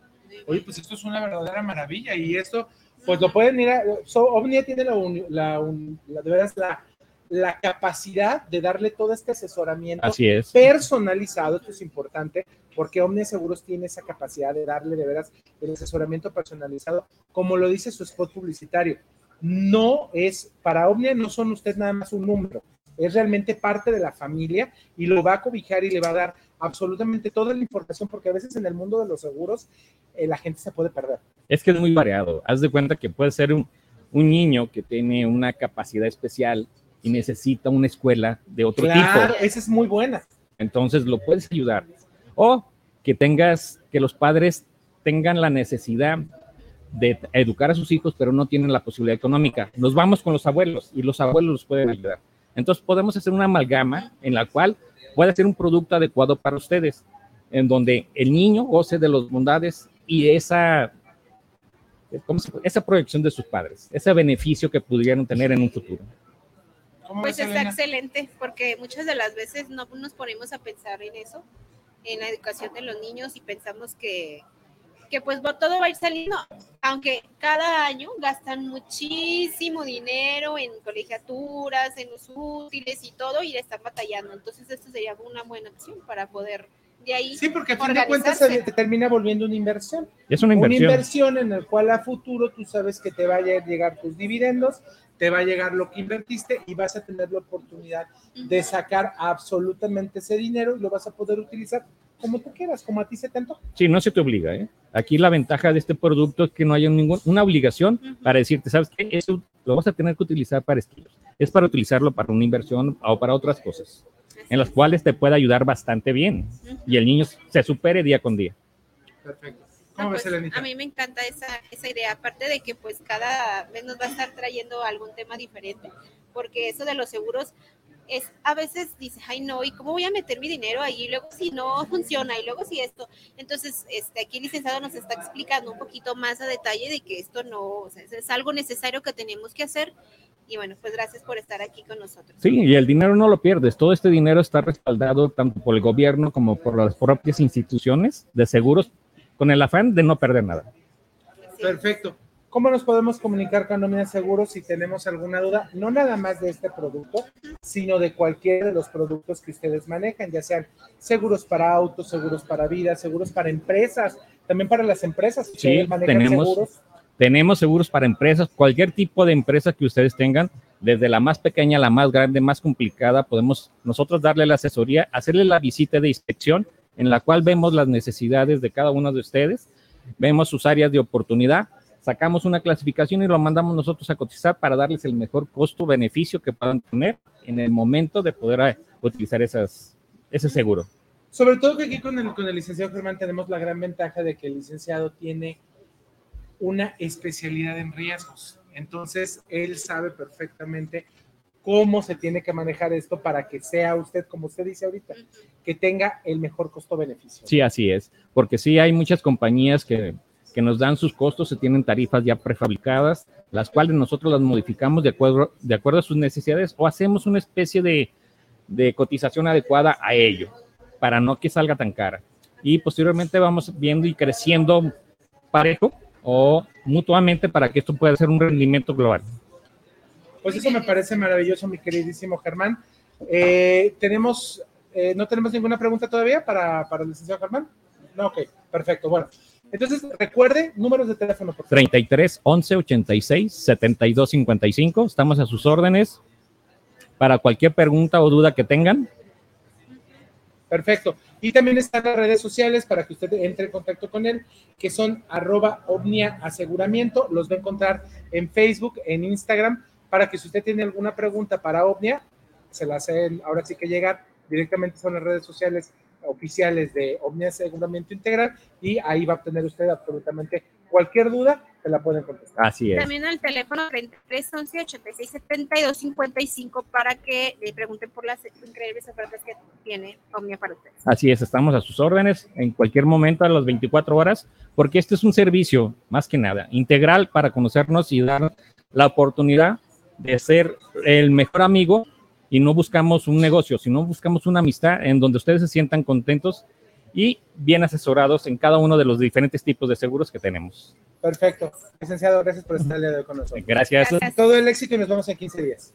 Speaker 1: Oye, pues esto es una verdadera maravilla y esto, pues lo pueden ir a. So, Omnia tiene la, la, un- la- de veras la, la capacidad de darle todo este asesoramiento
Speaker 11: Así es.
Speaker 1: personalizado, esto es importante, porque Omnia Seguros tiene esa capacidad de darle de veras el asesoramiento personalizado, como lo dice su spot publicitario. No es, para Omnia no son usted nada más un número, es realmente parte de la familia y lo va a cobijar y le va a dar absolutamente toda la información, porque a veces en el mundo de los seguros eh, la gente se puede perder.
Speaker 11: Es que es muy variado. Haz de cuenta que puede ser un, un niño que tiene una capacidad especial y necesita una escuela de otro
Speaker 1: Claro,
Speaker 11: tipo.
Speaker 1: esa es muy buena.
Speaker 11: Entonces lo puedes ayudar. O que tengas, que los padres tengan la necesidad de educar a sus hijos, pero no tienen la posibilidad económica. Nos vamos con los abuelos y los abuelos los pueden ayudar. Entonces podemos hacer una amalgama en la cual puede ser un producto adecuado para ustedes, en donde el niño goce de las bondades y esa, esa proyección de sus padres, ese beneficio que pudieran tener en un futuro.
Speaker 1: ¿Cómo
Speaker 2: Pues
Speaker 1: ves,
Speaker 2: está
Speaker 1: Elena?
Speaker 2: excelente, porque muchas de las veces no nos ponemos a pensar en eso, en la educación de los niños y pensamos que, que pues todo va a ir saliendo, aunque cada año gastan muchísimo dinero en colegiaturas, en los útiles y todo, y le están batallando. Entonces esto sería una buena opción para poder de ahí
Speaker 1: Sí, porque a fin de cuentas se te termina volviendo una inversión.
Speaker 11: Es una inversión.
Speaker 1: Una inversión en la cual a futuro tú sabes que te va a llegar tus dividendos, te va a llegar lo que invertiste y vas a tener la oportunidad de sacar absolutamente ese dinero y lo vas a poder utilizar como tú quieras, como a ti se te antoja.
Speaker 11: Sí, no se te obliga. ¿eh? Aquí la ventaja de este producto es que no haya ninguna obligación para decirte, ¿sabes qué? Eso lo vas a tener que utilizar para estudios. Es para utilizarlo para una inversión o para otras cosas, en las cuales te puede ayudar bastante bien y el niño se supere día con día.
Speaker 1: Perfecto.
Speaker 2: No,
Speaker 1: ¿Cómo ves,
Speaker 2: pues, a mí me encanta esa, esa idea, aparte de que pues cada vez nos va a estar trayendo algún tema diferente, porque eso de los seguros es, a veces dices, ay no, ¿y cómo voy a meter mi dinero ahí? Y luego si no funciona, y luego si esto. Entonces, este, aquí el licenciado nos está explicando un poquito más a detalle de que esto no, o sea, es, es algo necesario que tenemos que hacer. Y bueno, pues gracias por estar aquí con nosotros.
Speaker 11: Sí, y el dinero no lo pierdes. Todo este dinero está respaldado tanto por el gobierno como por las propias instituciones de seguros con el afán de no perder nada.
Speaker 1: Perfecto. ¿Cómo nos podemos comunicar con Nómina Seguros si tenemos alguna duda? No nada más de este producto, sino de cualquiera de los productos que ustedes manejan, ya sean seguros para autos, seguros para vida, seguros para empresas, también para las empresas.
Speaker 11: Sí,
Speaker 1: manejan
Speaker 11: tenemos,
Speaker 1: seguros.
Speaker 11: tenemos seguros para empresas, cualquier tipo de empresa que ustedes tengan, desde la más pequeña a la más grande, más complicada, podemos nosotros darle la asesoría, hacerle la visita de inspección en la cual vemos las necesidades de cada uno de ustedes, vemos sus áreas de oportunidad, sacamos una clasificación y lo mandamos nosotros a cotizar para darles el mejor costo-beneficio que puedan tener en el momento de poder eh, utilizar esas, ese seguro.
Speaker 1: Sobre todo que aquí con el, con el licenciado Germán tenemos la gran ventaja de que el licenciado tiene una especialidad en riesgos. Entonces, él sabe perfectamente cómo se tiene que manejar esto para que sea usted, como usted dice ahorita, que tenga el mejor costo-beneficio.
Speaker 11: Sí, así es, porque sí hay muchas compañías que, que nos dan sus costos, se tienen tarifas ya prefabricadas, las cuales nosotros las modificamos de acuerdo, de acuerdo a sus necesidades o hacemos una especie de, de cotización adecuada a ello, para no que salga tan cara. Y posteriormente vamos viendo y creciendo parejo o mutuamente para que esto pueda ser un rendimiento global.
Speaker 1: Pues eso me parece maravilloso, mi queridísimo Germán. Eh, tenemos, eh, ¿no tenemos ninguna pregunta todavía para, para el licenciado Germán? No, ok, perfecto. Bueno, entonces recuerde números de teléfono, por favor.
Speaker 11: 33 11 86 72 55. Estamos a sus órdenes para cualquier pregunta o duda que tengan.
Speaker 1: Perfecto. Y también están las redes sociales para que usted entre en contacto con él, que son arroba Omnia Aseguramiento. Los va a encontrar en Facebook, en Instagram, para que si usted tiene alguna pregunta para Omnia, se la hacen ahora sí que llegar directamente son las redes sociales oficiales de Omnia Aseguramiento Integral y ahí va a obtener usted absolutamente cualquier duda, se la pueden contestar.
Speaker 11: Así es.
Speaker 2: También al teléfono 33 11 86 72 55 para que le pregunten por las increíbles ofertas que tiene Omnia para ustedes.
Speaker 11: Así es, estamos a sus órdenes en cualquier momento a las 24 horas, porque este es un servicio, más que nada, integral para conocernos y dar la oportunidad de ser el mejor amigo y no buscamos un negocio, sino buscamos una amistad en donde ustedes se sientan contentos y bien asesorados en cada uno de los diferentes tipos de seguros que tenemos.
Speaker 1: Perfecto. Licenciado, gracias por estar el día de hoy con nosotros.
Speaker 11: Gracias.
Speaker 1: Todo el éxito y nos vemos en 15 días.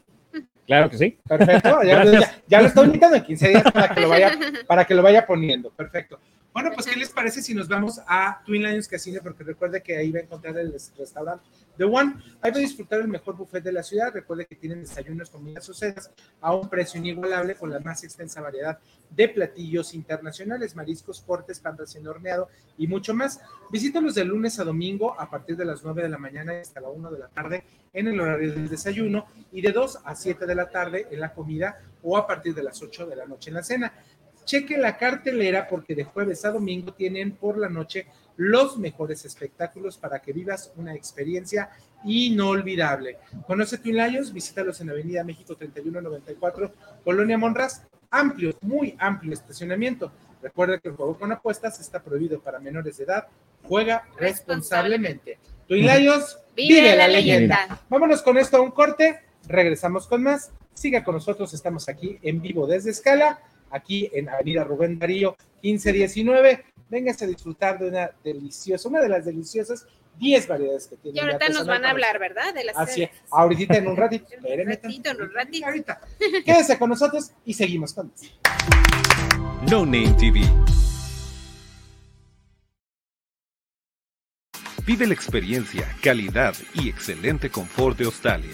Speaker 11: Claro que sí.
Speaker 1: Perfecto. Ya, ya lo estoy invitando en 15 días para que lo vaya, para que lo vaya poniendo. Perfecto. Bueno, pues, ¿qué les parece si nos vamos a Twin Lions Casino? Porque recuerde que ahí va a encontrar el restaurante The One. Ahí va a disfrutar el mejor buffet de la ciudad. Recuerde que tienen desayunos, comidas o cenas a un precio inigualable con la más extensa variedad de platillos internacionales, mariscos, cortes, pan recién horneado y mucho más. Visítalos de lunes a domingo a partir de las 9 de la mañana hasta la 1 de la tarde en el horario del desayuno y de 2 a 7 de la tarde en la comida o a partir de las 8 de la noche en la cena. Cheque la cartelera porque de jueves a domingo tienen por la noche los mejores espectáculos para que vivas una experiencia inolvidable. Conoce Twin Lions, visítalos en Avenida México 3194, Colonia Monraz. Amplio, muy amplio estacionamiento. Recuerda que el juego con apuestas está prohibido para menores de edad. Juega responsablemente. Twin Lions, vive, la leyenda. Vámonos con esto a un corte. Regresamos con más. Siga con nosotros. Estamos aquí en vivo desde Escala, aquí en Avenida Rubén Darío 1519. Véngase a disfrutar de una deliciosa, una de las deliciosas 10 variedades que tiene.
Speaker 2: Y ahorita nos van a hablar, ¿verdad? De las
Speaker 1: Así es. Ahorita en un ratito.
Speaker 2: En un ratito, en un ratito.
Speaker 1: Ahorita. Quédese con nosotros y seguimos con más.
Speaker 3: No Name TV. Vive la experiencia, calidad y excelente confort de Australia.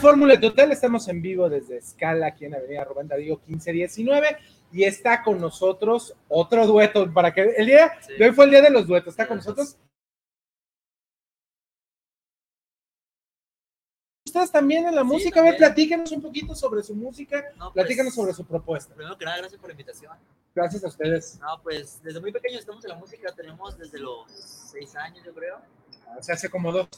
Speaker 1: Fórmula Total, estamos en vivo desde Escala, aquí en Avenida Rubén Darío 1519, y está con nosotros otro dueto, para que el día de hoy fue el día de los duetos, está con nosotros. Ustedes también en la música, a ver,
Speaker 12: también.
Speaker 1: platíquenos un poquito sobre su música,
Speaker 12: No, pues,
Speaker 1: platíquenos sobre su propuesta.
Speaker 12: Primero que nada, gracias por la invitación.
Speaker 1: Gracias a ustedes.
Speaker 12: No, pues desde muy pequeños estamos en la música, tenemos desde los seis años, yo creo.
Speaker 1: Se hace como dos.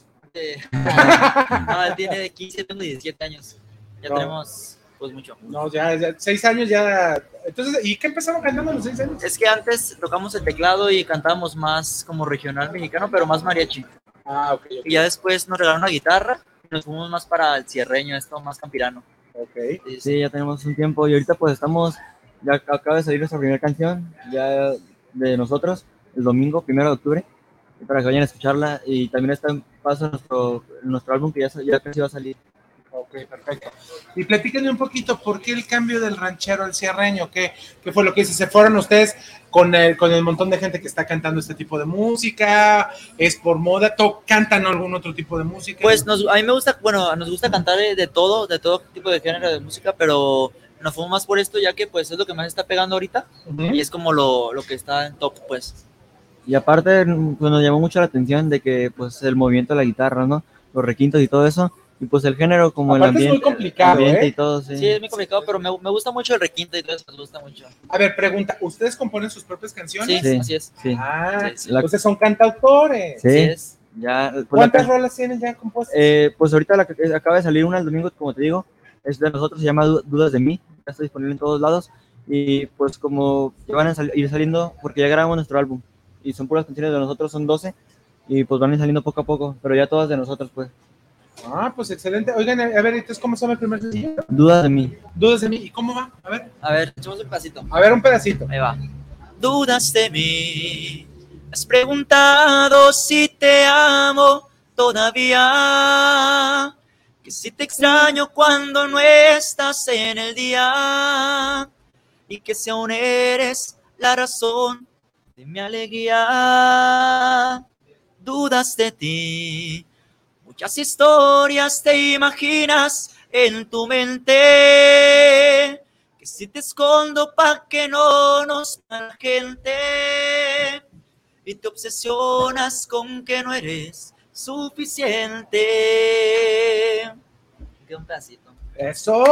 Speaker 12: No, él tiene de 15, tengo 17 años. Ya
Speaker 1: No.
Speaker 12: tenemos, pues mucho.
Speaker 1: No, ya, ya, seis años ya. Entonces, ¿y qué empezaron cantando a los seis años?
Speaker 12: Es que antes tocamos el teclado y cantábamos más como regional mexicano, pero más mariachi.
Speaker 1: Ah, ok.
Speaker 12: Y ya después nos regalaron una guitarra y nos fuimos más para el cierreño, esto más campirano.
Speaker 1: Ok.
Speaker 13: Sí, ya tenemos un tiempo y ahorita pues estamos, ya acaba de salir nuestra primera canción, ya de nosotros, el domingo, primero de octubre, para que vayan a escucharla y también está paso nuestro, nuestro álbum que ya, ya casi va a salir.
Speaker 1: Ok, perfecto. Y platíquenme un poquito, ¿por qué el cambio del ranchero al cierreño? ¿Qué, qué fue lo que hizo? ¿Se fueron ustedes con el, con el montón de gente que está cantando este tipo de música? ¿Es por moda? ¿To- ¿Cantan algún otro tipo de música?
Speaker 12: Pues nos, a mí me gusta, bueno, nos gusta cantar de, todo, de todo tipo de género de música, pero nos fuimos más por esto ya que pues es lo que más está pegando ahorita y es como lo, lo que está en top, pues.
Speaker 13: Y aparte pues, nos llamó mucho la atención de que pues el movimiento de la guitarra, ¿no? Los requintos y todo eso, y pues el género como
Speaker 1: Aparte
Speaker 13: el
Speaker 1: es
Speaker 13: ambiente,
Speaker 1: muy complicado,
Speaker 13: ambiente
Speaker 1: ¿eh?
Speaker 13: y todo, sí.
Speaker 12: Sí, es muy complicado, pero me, me gusta mucho el requinto y todo eso, me gusta mucho.
Speaker 1: A ver, pregunta, ¿ustedes componen sus propias canciones?
Speaker 12: Sí, Sí. así es.
Speaker 13: Sí.
Speaker 1: Ah.
Speaker 13: La-
Speaker 1: son cantautores.
Speaker 13: Sí, ya. pues,
Speaker 1: ¿Cuántas rolas tienen ya compuestas?
Speaker 13: Eh, pues ahorita la que que acaba de salir una el domingo, como te digo, es de nosotros, se llama Du- Dudas de mí, ya está disponible en todos lados. Y pues como ya van a sal- ir saliendo, porque ya grabamos nuestro álbum, y son puras canciones de nosotros, son 12, y pues van a ir saliendo poco a poco, pero ya todas de nosotros, pues.
Speaker 1: Ah, pues excelente. Oigan, a ver, entonces, ¿cómo se llama el primer sencillo?
Speaker 13: Dudas de mí.
Speaker 1: Dudas de mí. ¿Y cómo va? A ver.
Speaker 12: A ver, echamos un pasito.
Speaker 1: A ver, un pedacito.
Speaker 12: Ahí va. Dudas de mí. Has preguntado si te amo todavía. Que si te extraño cuando no estás en el día. Y que si aún eres la razón de mi alegría. Dudas de ti. Muchas historias te imaginas en tu mente. Que si te escondo pa' que no nos la gente. Y te obsesionas con que no eres suficiente. Queda un pedacito.
Speaker 1: Eso.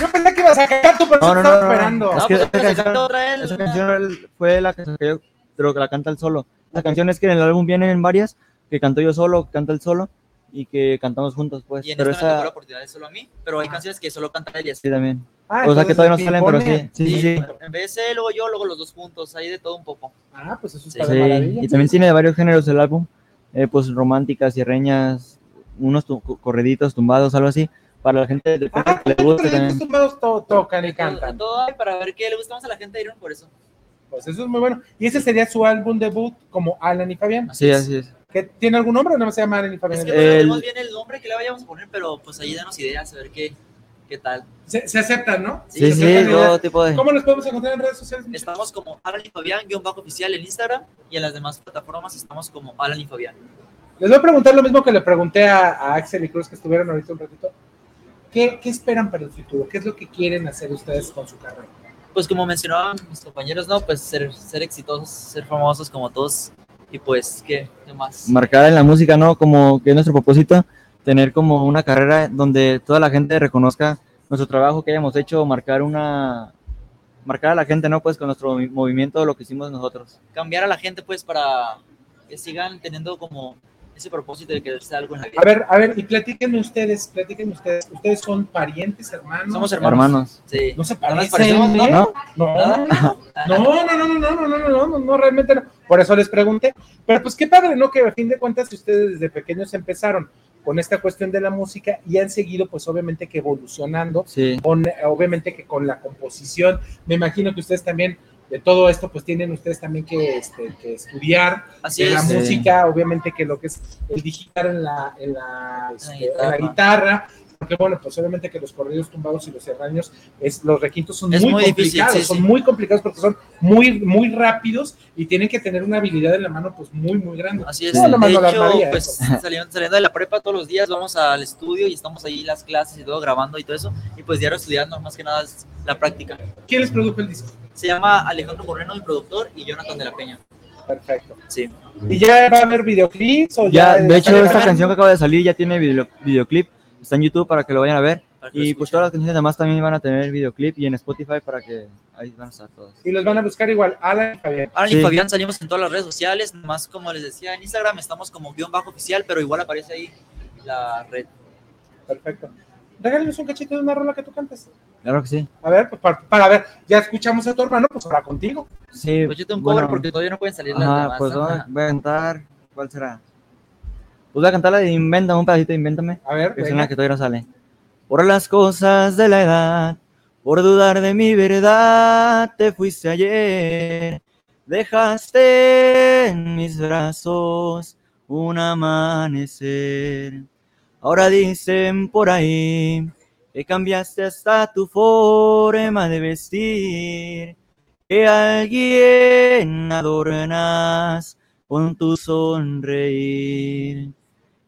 Speaker 1: Yo pensé que ibas a cantar tú, pero
Speaker 13: No,
Speaker 1: no,
Speaker 13: no,
Speaker 1: estaba
Speaker 13: no, no,
Speaker 1: esperando.
Speaker 13: Es que
Speaker 12: pues,
Speaker 13: esa canción, esa canción fue la que yo, pero que la canta él solo. La canción es que en el álbum vienen varias, que canto yo solo, que canta él solo, y que cantamos juntos, pues.
Speaker 12: Y en
Speaker 13: pero
Speaker 12: esta me tocó la
Speaker 13: esa
Speaker 12: oportunidad de solo a mí, pero hay canciones que solo canta así.
Speaker 13: sí también.
Speaker 1: Ah,
Speaker 13: o sea que todavía no
Speaker 1: el
Speaker 13: salen, pero sí. Sí, sí, sí.
Speaker 12: En vez de luego yo, luego los dos juntos, ahí de todo un poco.
Speaker 1: Ah, pues eso
Speaker 12: Sí.
Speaker 1: está de
Speaker 13: Sí,
Speaker 1: maravilla.
Speaker 13: y también tiene de varios géneros el álbum, eh, pues románticas, sierreñas, unos tu- corriditos, tumbados, algo así, para la gente de
Speaker 1: Ah,
Speaker 13: que le guste
Speaker 1: Los
Speaker 13: también.
Speaker 1: tumbados to- tocan y
Speaker 12: De todo,
Speaker 1: cantan.
Speaker 12: de todo hay para ver qué le gustamos a la gente, irán por eso.
Speaker 1: Pues eso es muy bueno. Y ese sería su álbum debut como Alan y Fabián.
Speaker 13: Sí, así es.
Speaker 1: ¿Que ¿Tiene algún nombre o no se llama Alan y Fabián?
Speaker 12: Es que
Speaker 13: El-
Speaker 12: no sabemos bien el nombre que le vayamos a poner, pero pues ahí danos ideas, a ver qué, qué tal.
Speaker 1: Se, se aceptan, ¿no?
Speaker 13: Sí,
Speaker 1: Se
Speaker 13: sí, todo tipo de...
Speaker 1: ¿Cómo los podemos encontrar en redes sociales?
Speaker 12: Estamos como Alan y Fabián, guion bajo oficial en Instagram, y en las demás plataformas estamos como Alan y Fabián.
Speaker 1: Les voy a preguntar lo mismo que le pregunté a, a Axel y Cruz que estuvieron ahorita un ratito. ¿Qué, ¿Qué esperan para el futuro? ¿Qué es lo que quieren hacer ustedes con su carrera?
Speaker 12: Pues como mencionaban mis compañeros, ¿no? Pues ser, ser exitosos, ser famosos como todos, y pues, ¿qué, qué más?
Speaker 13: marcar en la música, ¿no? Como que es nuestro propósito, tener como una carrera donde toda la gente reconozca nuestro trabajo que hayamos hecho, marcar una, marcar a la gente, ¿no? Pues con nuestro movi- movimiento, lo que hicimos nosotros.
Speaker 12: Cambiar a la gente, pues, para que sigan teniendo como ese propósito de querer ser algo en la vida.
Speaker 1: A ver, a ver, y platíquenme ustedes, platíquenme ustedes. ¿Ustedes son parientes, hermanos?
Speaker 12: Somos
Speaker 13: Hermanos.
Speaker 12: Sí.
Speaker 1: ¿No se parecen?
Speaker 12: ¿no?
Speaker 1: No, no, no, no, no, no, no, no, no, no, no, realmente no. Por eso les pregunté. Pero pues qué padre, ¿no? Que a fin de cuentas ustedes desde pequeños empezaron con esta cuestión de la música y han seguido pues obviamente que evolucionando,
Speaker 13: Sí.
Speaker 1: con, obviamente que con la composición. Me imagino que ustedes también de todo esto pues tienen ustedes también que, este, que estudiar
Speaker 12: Así
Speaker 1: de la
Speaker 12: es.
Speaker 13: Sí.
Speaker 1: música, obviamente que lo que es el digital en la, en la, este, en la
Speaker 12: guitarra.
Speaker 1: porque bueno, pues obviamente que los corridos tumbados y los serraños, es, los requintos son
Speaker 12: Es
Speaker 1: muy,
Speaker 12: muy difícil,
Speaker 1: complicados,
Speaker 12: sí,
Speaker 1: son
Speaker 12: sí.
Speaker 1: muy complicados porque son muy, muy rápidos y tienen que tener una habilidad en la mano pues muy, muy grande.
Speaker 12: Así es.
Speaker 1: No,
Speaker 12: de hecho,
Speaker 1: armaría,
Speaker 12: pues
Speaker 1: eso.
Speaker 12: saliendo, saliendo de la prepa todos los días vamos al estudio y estamos ahí las clases y todo grabando y todo eso. Y pues diario estudiando, más que nada es la práctica.
Speaker 1: ¿Quién les produjo el disco?
Speaker 12: Se llama Alejandro Moreno, el productor, y Jonathan de la Peña.
Speaker 1: Perfecto.
Speaker 12: Sí.
Speaker 1: ¿Y ya va a haber videoclips? O
Speaker 13: Ya,
Speaker 1: ya,
Speaker 13: de hecho, esta
Speaker 1: grabando?
Speaker 13: canción que acaba de salir ya tiene video- videoclip, está en YouTube para que lo vayan a ver. Y pues todas las canciones demás también van a tener videoclip y en Spotify para que ahí van a estar todas.
Speaker 1: Y los van a buscar igual, Alan y Javier.
Speaker 12: Alan
Speaker 13: Sí.
Speaker 12: y Fabián salimos en todas las redes sociales, más como les decía en Instagram estamos como guion bajo oficial, pero igual aparece ahí la red.
Speaker 1: Perfecto. Regálenos un cachito de una rola que tú cantes.
Speaker 13: Claro que sí.
Speaker 1: A ver, pues, para, para ver, ya escuchamos a tu hermano, pues ahora contigo.
Speaker 13: Sí,
Speaker 12: Pues yo tengo un
Speaker 13: bueno,
Speaker 12: cover porque todavía no pueden salir las demás.
Speaker 13: pues
Speaker 12: ¿no?
Speaker 13: voy a- voy a cantar, ¿cuál será? Pues voy a cantar la de Invéntame, un pedacito de Invéntame.
Speaker 1: A ver,
Speaker 13: que es
Speaker 1: venga.
Speaker 13: una que todavía no sale. Por las cosas de la edad, por dudar de mi verdad, te fuiste ayer. Dejaste en mis brazos un amanecer. Ahora dicen por ahí que cambiaste hasta tu forma de vestir, que alguien adornas con tu sonreír.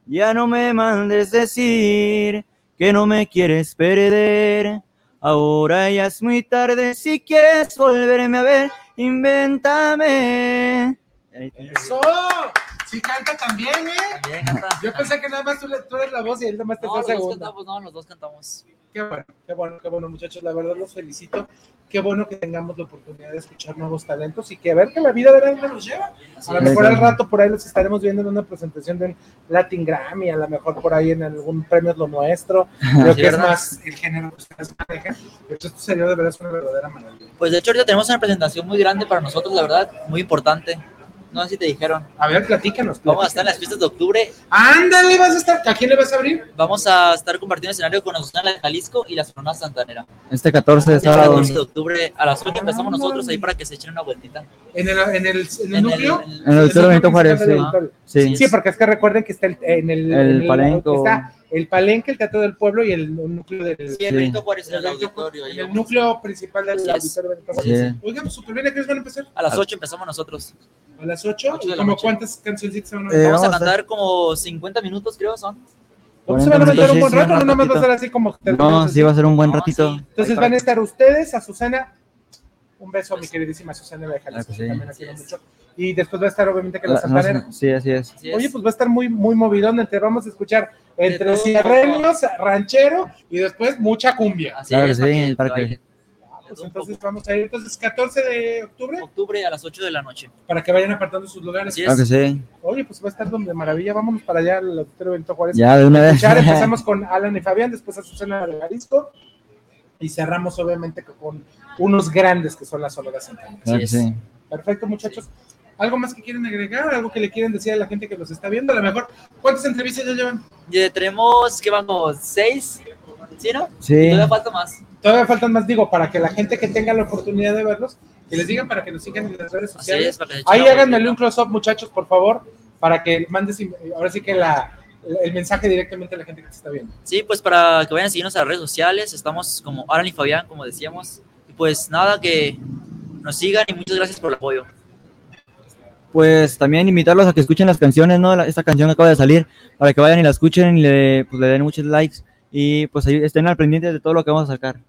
Speaker 13: Ya no me mandes decir que no me quieres perder. Ahora ya es muy tarde si quieres volverme a ver, invéntame.
Speaker 1: ¡Eso! Sí canta también, ¿eh? Yo pensé que nada más tú, le- tú eres la voz y él nada más te
Speaker 12: No,
Speaker 1: fue
Speaker 12: los dos
Speaker 1: segunda.
Speaker 12: cantamos, no, los dos cantamos.
Speaker 1: Qué bueno, qué bueno, qué bueno, muchachos. La verdad los felicito. Qué bueno que tengamos la oportunidad de escuchar nuevos talentos y que a ver que la vida de dónde nos lleva. A lo mejor al rato por ahí los estaremos viendo en una presentación de un Latin Grammy, a lo mejor por ahí en algún premio es lo nuestro.
Speaker 12: Sí,
Speaker 1: que es más el género que ustedes manejan. Esto sería de verdad una verdadera maravilla.
Speaker 12: Pues de hecho ahorita tenemos una presentación muy grande para nosotros, la verdad, muy importante. No sé si te dijeron.
Speaker 1: A ver, platícanos.
Speaker 12: Vamos a estar en las fiestas de octubre.
Speaker 1: Ándale, vas a estar. ¿A quién le vas a abrir?
Speaker 12: Vamos a estar compartiendo escenario con Azucena de Jalisco y la Sonora Santanera.
Speaker 13: Este 14 de
Speaker 12: El
Speaker 13: sábado.
Speaker 12: 14 de octubre a las 8 empezamos nosotros ahí para que se echen una vueltita.
Speaker 1: ¿En el, en el, en el
Speaker 12: En
Speaker 1: núcleo?
Speaker 12: el-
Speaker 13: En el Benito Juárez, sí. Sí.
Speaker 1: Sí, porque es que recuerden que está el, en el,
Speaker 13: El
Speaker 1: en
Speaker 13: Palenco.
Speaker 1: está el Palenque, el Teatro del Pueblo y el núcleo del
Speaker 12: Sí, el Benito Juárez el auditorio.
Speaker 1: el
Speaker 12: vamos.
Speaker 1: núcleo principal del
Speaker 12: es.
Speaker 1: auditorio Benito
Speaker 13: Sí.
Speaker 1: Juárez. Oigan, pues súper bien, ¿a qué hora van a empezar?
Speaker 12: A las 8 empezamos nosotros.
Speaker 1: A las 8.
Speaker 12: Ocho de
Speaker 1: ¿Y
Speaker 12: la
Speaker 1: como
Speaker 12: noche.
Speaker 1: cuántas cancioncitas se van a
Speaker 13: Eh?
Speaker 12: Vamos a
Speaker 13: vamos a
Speaker 12: cantar como 50 minutos, creo son.
Speaker 1: ¿Cómo se van a aventar un buen
Speaker 13: sí,
Speaker 1: rato? No, nada más va a ser así como.
Speaker 13: No, sí va a ser un buen ratito.
Speaker 12: sí.
Speaker 1: Entonces van a estar ustedes, a Susana. Un beso a mi queridísima Susana de Jalisco,
Speaker 13: que sí.
Speaker 1: también la quiero mucho. Y después va a estar obviamente que la
Speaker 13: La-
Speaker 1: Santanera.
Speaker 13: no, sí, así es.
Speaker 1: Oye, pues va a estar muy, muy movidón. Entre, vamos a escuchar entre cierreños, ranchero y después mucha cumbia.
Speaker 12: Así
Speaker 13: Claro
Speaker 12: es,
Speaker 13: sí, para que-
Speaker 12: bailen.
Speaker 1: Pues entonces vamos a ir. Entonces, 14 de octubre,
Speaker 12: Octubre a las 8 de la noche.
Speaker 1: para que vayan apartando sus lugares.
Speaker 12: Así es.
Speaker 13: Claro que sí.
Speaker 1: Oye, pues va a estar donde maravilla. Vámonos para allá al auditorio Benito Juárez.
Speaker 13: Ya, de una vez.
Speaker 1: Escuchar, empezamos con Alan y Fabián, después a Susana de Jalisco y cerramos obviamente con unos grandes que son las
Speaker 13: que
Speaker 12: es.
Speaker 13: sí.
Speaker 1: Perfecto, muchachos. ¿Algo más que quieren agregar? ¿Algo que le quieren decir a la gente que los está viendo? A lo mejor, ¿cuántas entrevistas ya llevan?
Speaker 12: Ya tenemos, ¿qué vamos? ¿Seis? ¿Sí, no?
Speaker 13: Sí.
Speaker 12: Y Todavía falta más.
Speaker 1: Todavía faltan más, digo, para que la gente que tenga la oportunidad de verlos, que les digan para que nos sigan en las redes sociales.
Speaker 12: es, que
Speaker 1: Ahí háganmele un close-up, muchachos, por favor, para que mandes ahora sí que la, el mensaje directamente a la gente que te está viendo.
Speaker 12: Sí, pues para que vayan a seguirnos a las redes sociales, estamos como Alan y Fabián, como decíamos. Pues nada, que nos sigan y muchas gracias por el apoyo.
Speaker 13: Pues también invitarlos a que escuchen las canciones, ¿no? Esta canción que acaba de salir, para que vayan y la escuchen y le, pues, le den muchos likes y pues ahí estén al pendiente de todo lo que vamos a sacar.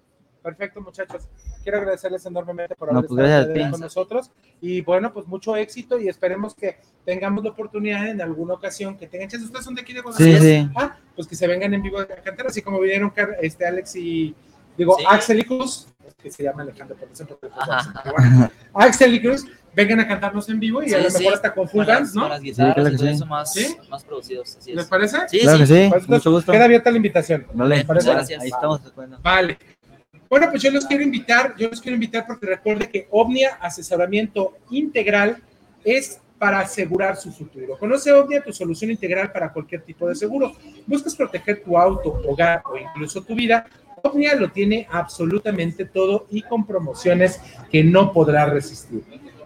Speaker 1: Perfecto, muchachos. Quiero agradecerles enormemente por
Speaker 13: No,
Speaker 1: haber
Speaker 13: pues,
Speaker 1: estado con nosotros. Y bueno, pues mucho éxito y esperemos que tengamos la oportunidad en alguna ocasión que tengan chance. ¿Ustedes son de aquí de
Speaker 13: Sí,
Speaker 1: Guadalajara?
Speaker 13: sí.
Speaker 1: Ah, pues que se vengan en vivo a cantar, así como vinieron este Alex y digo
Speaker 12: Sí.
Speaker 1: Axel y Cruz, que se llama Alejandro por eso, porque fue
Speaker 12: Ajá,
Speaker 1: Axel, bueno. Y Cruz, vengan a cantarnos en vivo y
Speaker 12: Sí,
Speaker 1: a lo
Speaker 12: sí.
Speaker 1: mejor hasta con full dance, ¿no?
Speaker 12: Con las guitarras
Speaker 13: claro
Speaker 12: y todo
Speaker 13: sí.
Speaker 12: más,
Speaker 1: ¿Sí?
Speaker 12: más producidos. Así
Speaker 1: ¿Les
Speaker 12: es.
Speaker 1: parece?
Speaker 12: Sí,
Speaker 13: claro
Speaker 12: sí.
Speaker 13: que sí,
Speaker 1: Pues,
Speaker 13: mucho gusto.
Speaker 1: Queda abierta la invitación.
Speaker 13: Vale,
Speaker 1: ¿Les parece?
Speaker 12: Gracias.
Speaker 13: Ahí estamos. bueno.
Speaker 1: Vale. Bueno, pues yo los quiero invitar, yo los quiero invitar porque recuerde que Omnia Asesoramiento Integral es para asegurar su futuro. Conoce Omnia, tu solución integral para cualquier tipo de seguro. ¿Buscas proteger tu auto, hogar o incluso tu vida? Omnia lo tiene absolutamente todo y con promociones que no podrá resistir.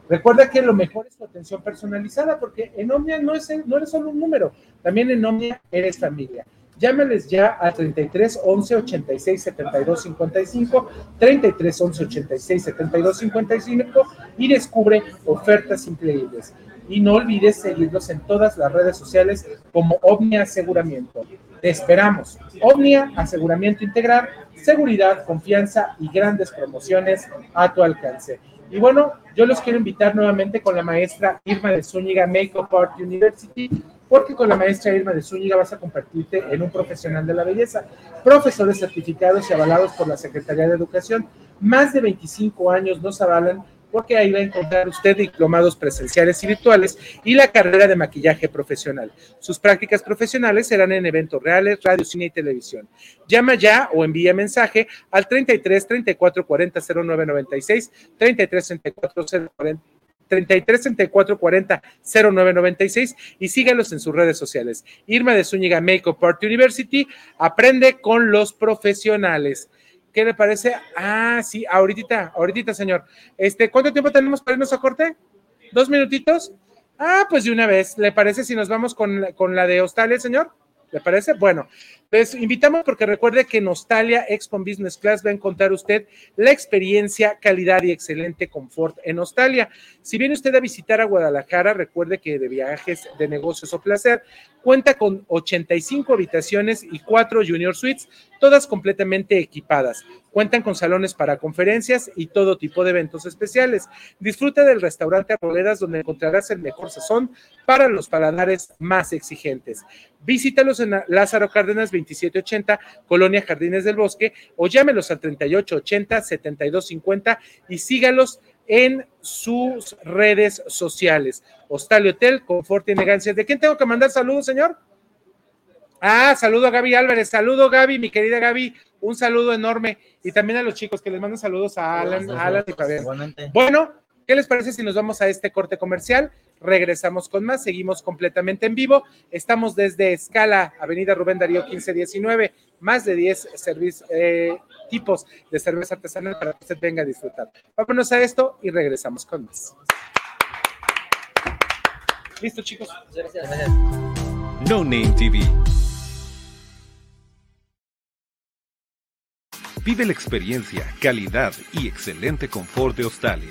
Speaker 1: Recuerda que lo mejor es tu atención personalizada, porque en Omnia no, es, no eres solo un número, también en Omnia eres familia. Llámales ya al 33 11 86 72 55, 33 11 86 72 55 y descubre ofertas increíbles. Y no olvides seguirlos en todas las redes sociales como Omnia Aseguramiento. Te esperamos. Omnia Aseguramiento Integral, seguridad, confianza y grandes promociones a tu alcance. Y bueno, yo los quiero invitar nuevamente con la maestra Irma de Zúñiga Makeup Art University, porque con la maestra Irma de Zúñiga vas a convertirte en un profesional de la belleza. Profesores certificados y avalados por la Secretaría de Educación, más de 25 años nos avalan porque ahí va a encontrar usted diplomados presenciales y virtuales y la carrera de maquillaje profesional. Sus prácticas profesionales serán en eventos reales, radio, cine y televisión. Llama ya o envía mensaje al 33 34 40 09 96, 33 34 40 33 34 40 0996 y sígalos en sus redes sociales. Irma de Zúñiga Makeup Art University aprende con los profesionales. ¿Qué le parece? Ah, sí, ahorita, ahorita, señor. Este, ¿cuánto tiempo tenemos para irnos a corte? ¿Dos minutitos? Ah, pues de una vez. ¿Le parece si nos vamos con, con la de Australia, señor? ¿Le parece? Bueno, les invitamos porque recuerde que en Australia Expo Business Class va a encontrar usted la experiencia, calidad y excelente confort en Australia. Si viene usted a visitar a Guadalajara, recuerde que de viajes, de negocios o placer, cuenta con 85 habitaciones y 4 Junior Suites, todas completamente equipadas. Cuentan con salones para conferencias y todo tipo de eventos especiales. Disfruta del restaurante Arboledas donde encontrarás el mejor sazón para los paladares más exigentes. Visítalos en Lázaro Cárdenas 2780, Colonia Jardines del Bosque, o llámelos al 3880-7250 y sígalos en sus redes sociales. Hostal y Hotel, confort y elegancia. ¿De quién tengo que mandar saludos, señor? Ah, saludo a Gaby Álvarez, saludo Gaby, mi querida Gaby, un saludo enorme y también a los chicos que les mando saludos a Alan, a Alan y Fabián. Bueno, ¿qué les parece si nos vamos a este corte comercial? Regresamos con más, seguimos completamente en vivo. Estamos desde Escala, Avenida Rubén Darío 1519, más de 10 servicios, eh, tipos de cerveza artesanal para que usted venga a disfrutar. Vámonos a esto y regresamos con más. Listo, chicos.
Speaker 3: No Name TV. Vive la experiencia, calidad y excelente confort de Australia.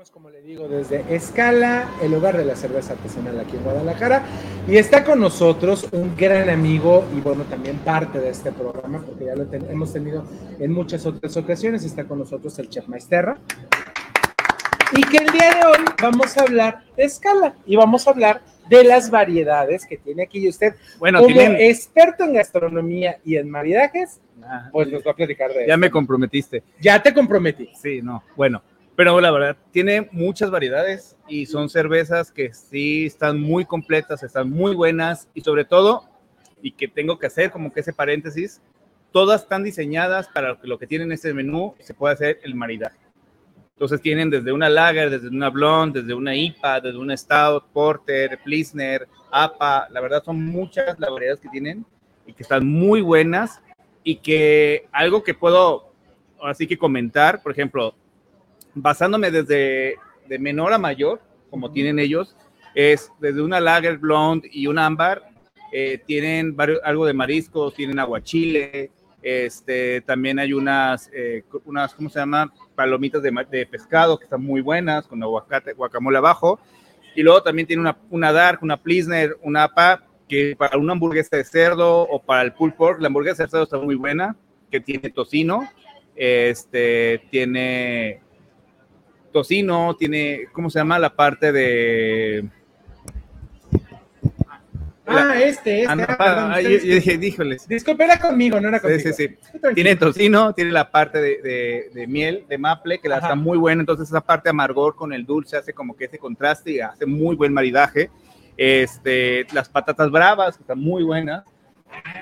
Speaker 1: Estamos, como le digo, desde Escala, el hogar de la cerveza artesanal aquí en Guadalajara. Y está con nosotros un gran amigo y, bueno, también parte de este programa, porque ya lo ten- hemos tenido en muchas otras ocasiones. Está con nosotros el Chef Maesterra. Y que el día de hoy vamos a hablar de Escala y vamos a hablar de las variedades que tiene aquí. Y usted,
Speaker 14: Bueno,
Speaker 1: como
Speaker 14: tienen-
Speaker 1: experto en gastronomía y en maridajes, pues nos va a platicar de
Speaker 14: Ya
Speaker 1: eso.
Speaker 14: me comprometiste.
Speaker 1: Ya te comprometí.
Speaker 14: Sí, no. Bueno, pero la verdad, tiene muchas variedades y son cervezas que sí están muy completas, están muy buenas y sobre todo, y que tengo que hacer como que ese paréntesis, todas están diseñadas para lo que, tienen este menú, se puede hacer el maridaje. Entonces tienen desde una lager, desde una blonde, desde una IPA, desde una stout, porter, pilsner, APA. La verdad son muchas las variedades que tienen y que están muy buenas y que algo que puedo así que comentar, por ejemplo, basándome desde de menor a mayor, como tienen ellos, es desde una lager blonde y una ámbar, eh, tienen varios, algo de mariscos, tienen aguachile, este, también hay unas, eh, unas, ¿cómo se llama? Palomitas de, de pescado que están muy buenas, con aguacate, guacamole abajo, y luego también tiene una, una dark, una pilsner, una APA, que para una hamburguesa de cerdo o para el pulled pork, la hamburguesa de cerdo está muy buena, que tiene tocino, este, tiene tocino, tiene, ¿cómo se llama? La parte de...
Speaker 1: Ah, este, este.
Speaker 14: Ah,
Speaker 1: perdón,
Speaker 14: ah, yo-
Speaker 1: ustedes-
Speaker 14: yo dije, díjoles.
Speaker 1: Disculpe, era conmigo, no era
Speaker 14: Sí,
Speaker 1: conmigo.
Speaker 14: sí, sí.
Speaker 1: Tranquilo.
Speaker 14: Tiene tocino, tiene la parte de, de- de miel, de maple, que la
Speaker 1: Ajá.
Speaker 14: está muy buena. Entonces, esa parte de amargor con el dulce hace como que ese contraste y hace muy buen maridaje. Este, las patatas bravas, que están muy buenas.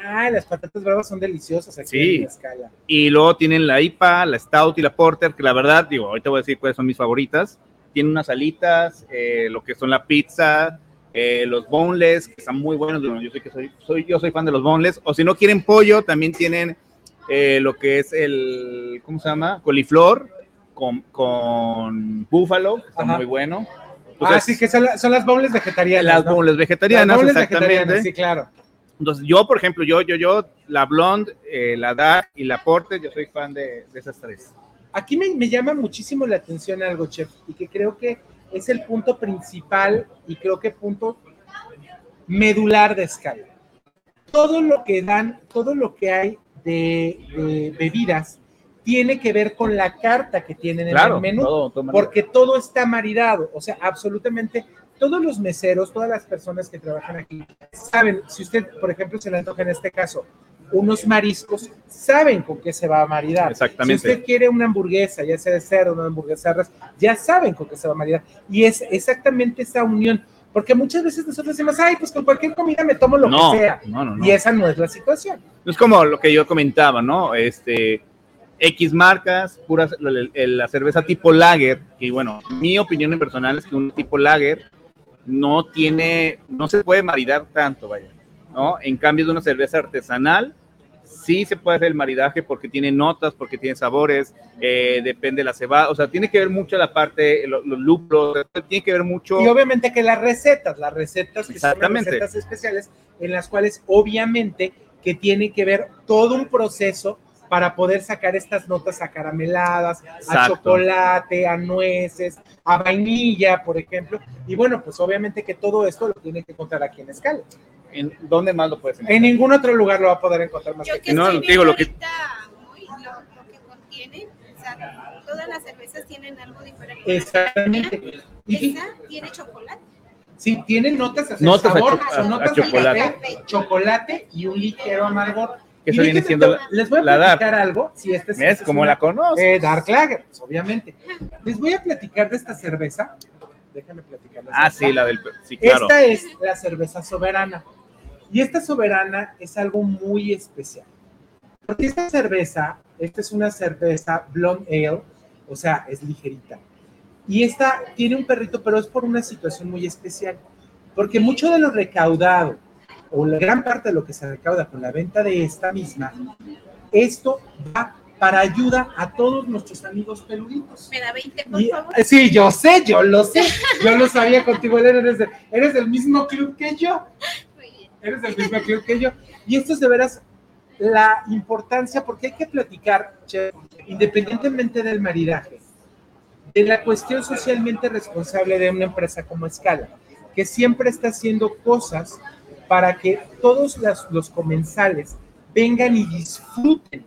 Speaker 1: Ah, las patatas bravas son deliciosas aquí
Speaker 14: Sí.
Speaker 1: en la escala.
Speaker 14: Y luego tienen la IPA, la Stout y la Porter, que la verdad, digo, ahorita voy a decir cuáles son mis favoritas. Tienen unas alitas, eh, lo que son la pizza, eh, los boneless, que están muy buenos. Bueno, yo, sé que soy, soy, yo soy fan de los boneless. O si no quieren pollo, también tienen eh, lo que es el, ¿cómo se llama? Coliflor con, con búfalo, que está
Speaker 1: Ajá.
Speaker 14: muy bueno.
Speaker 1: ah,
Speaker 14: Entonces,
Speaker 1: sí, que son, la- son las bowls vegetarianas.
Speaker 14: las
Speaker 1: ¿no?
Speaker 14: boneless vegetarianas,
Speaker 1: Las boneless
Speaker 14: exactamente.
Speaker 1: vegetarianas, sí, claro.
Speaker 14: Entonces, yo, por ejemplo, yo, yo, yo, la Blonde, eh, la Dark y la Porter, yo soy fan de, de esas tres.
Speaker 1: Aquí me, me llama muchísimo la atención algo, chef, y que creo que es el punto principal y creo que punto medular de escala. Todo lo que dan, todo lo que hay de, de bebidas tiene que ver con la carta que tienen en
Speaker 14: Claro,
Speaker 1: el menú,
Speaker 14: todo- todo
Speaker 1: porque todo está maridado, o sea, absolutamente todos los meseros, todas las personas que trabajan aquí saben, si usted, por ejemplo, se le antoja en este caso unos mariscos, saben con qué se va a maridar.
Speaker 14: Exactamente.
Speaker 1: Si usted quiere una hamburguesa, ya sea de cerdo, una hamburguesa de res, ya saben con qué se va a maridar. Y es exactamente esa unión. Porque muchas veces nosotros decimos, ay, pues con cualquier comida me tomo lo
Speaker 14: No,
Speaker 1: que sea.
Speaker 14: no, no, no.
Speaker 1: Y esa no es la situación.
Speaker 14: Es como lo que yo comentaba, ¿no? Este, X marcas, puras, la, la cerveza tipo lager, y bueno, mi opinión en personal es que un tipo lager no tiene, no se puede maridar tanto, vaya, ¿no? En cambio de una cerveza artesanal, sí se puede hacer el maridaje porque tiene notas, porque tiene sabores, eh, depende de la cebada, o sea, tiene que ver mucho la parte, lo- los lúpulos, tiene que ver mucho...
Speaker 1: Y obviamente que las recetas, las recetas que son las recetas especiales, en las cuales obviamente que tiene que ver todo un proceso para poder sacar estas notas acarameladas, a
Speaker 14: Exacto.
Speaker 1: chocolate, a nueces, a vainilla, por ejemplo. Y bueno, pues obviamente que todo esto lo tiene que encontrar aquí en Escala.
Speaker 14: ¿En ¿Dónde más lo puedes encontrar?
Speaker 1: En ningún otro lugar lo va a poder encontrar más que aquí.
Speaker 14: No,
Speaker 2: estoy
Speaker 14: digo, lo que-
Speaker 2: muy lo, lo que contiene, o sea, todas las cervezas tienen algo diferente.
Speaker 1: Exactamente. Y
Speaker 2: Esa tiene chocolate.
Speaker 1: sí, tiene notas, así,
Speaker 14: Notas a
Speaker 1: sabor,
Speaker 14: cho-
Speaker 1: son
Speaker 14: a-
Speaker 1: notas
Speaker 14: a
Speaker 1: de
Speaker 14: chocolate.
Speaker 1: café, chocolate y un ligero amargor.
Speaker 14: Que eso viene siendo la-
Speaker 1: les voy a
Speaker 14: la Dark.
Speaker 1: platicar algo, si este es,
Speaker 14: ¿Ves
Speaker 1: esta es
Speaker 14: cómo
Speaker 1: una-
Speaker 14: la conoces?
Speaker 1: eh, Dark Lager, pues, obviamente. Les voy a platicar de esta cerveza. Déjame platicarles.
Speaker 14: Ah, sí, la del... Sí, claro.
Speaker 1: Esta es la cerveza soberana. Y esta soberana es algo muy especial. Porque esta cerveza, esta es una cerveza blonde ale, o sea, es ligerita. Y esta tiene un perrito, pero es por una situación muy especial. Porque mucho de lo recaudado, o la gran parte de lo que se recauda con la venta de esta misma, esto va para ayuda a todos nuestros amigos peluditos.
Speaker 2: Me da 20, por
Speaker 1: Y-
Speaker 2: favor.
Speaker 1: sí, yo sé, yo lo sé. Yo lo sabía contigo, eres, de- eres del mismo club que yo. Eres del mismo club que yo. Y esto es de veras la importancia, porque hay que platicar, independientemente del maridaje, de la cuestión socialmente responsable de una empresa como Escala, que siempre está haciendo cosas para que todos los comensales vengan y disfruten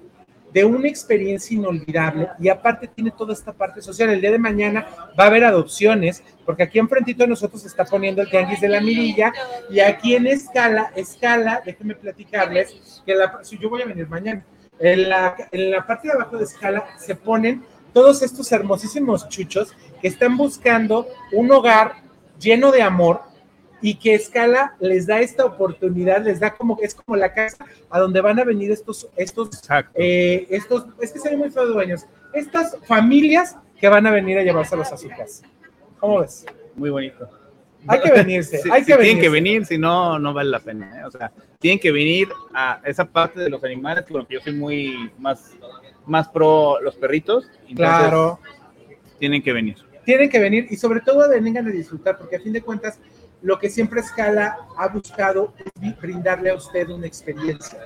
Speaker 1: de una experiencia inolvidable y aparte tiene toda esta parte social. El día de mañana va a haber adopciones, porque aquí enfrentito de nosotros se está poniendo el tianguis de la mirilla y aquí en escala, escala, déjenme platicarles que la, yo voy a venir mañana, en la, en la parte de abajo de escala se ponen todos estos hermosísimos chuchos que están buscando un hogar lleno de amor y que Escala les da esta oportunidad, les da como que es como la casa a donde van a venir estos, estos, eh, estos, es que se ven muy feo dueños, estas familias que van a venir a llevárselos a su casa. ¿Cómo ves?
Speaker 14: Muy bonito.
Speaker 1: Hay que venirse,
Speaker 14: Sí,
Speaker 1: hay
Speaker 14: sí,
Speaker 1: que
Speaker 14: Tienen que venir, si no, no vale la pena. ¿eh? O sea, tienen que venir a esa parte de los animales, que bueno, que yo soy muy más, más pro los perritos. entonces
Speaker 1: Claro.
Speaker 14: Tienen que venir.
Speaker 1: tienen que venir y sobre todo vengan a disfrutar, porque a fin de cuentas lo que siempre Scala ha buscado es brindarle a usted una experiencia.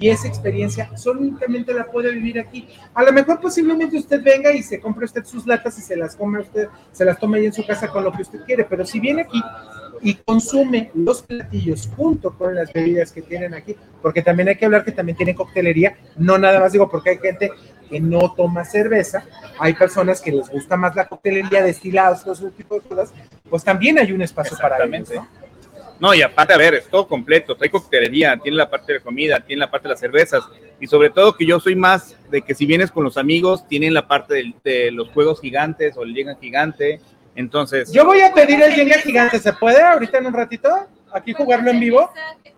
Speaker 1: Y esa experiencia solamente la puede vivir aquí. A lo mejor posiblemente usted venga y se compre usted sus latas y se las come usted, se las tome ahí en su casa con lo que usted quiere, pero si viene aquí, y consume los platillos junto con las bebidas que tienen aquí, porque también hay que hablar que también tienen coctelería, no nada más digo porque hay gente que no toma cerveza, hay personas que les gusta más la coctelería, destilados, todo ese tipo de cosas, pues también hay un espacio para ellos, ¿no?
Speaker 14: No, y aparte, a ver, es todo completo. Trae coctelería, tiene la parte de comida, tiene la parte de las cervezas. Y sobre todo que yo soy más de que si vienes con los amigos, tienen la parte de, los juegos gigantes o el Jenga gigante. Entonces,
Speaker 1: Yo voy a pedir el Jenga gigante, ¿se puede ahorita en un ratito? Aquí jugarlo en vivo.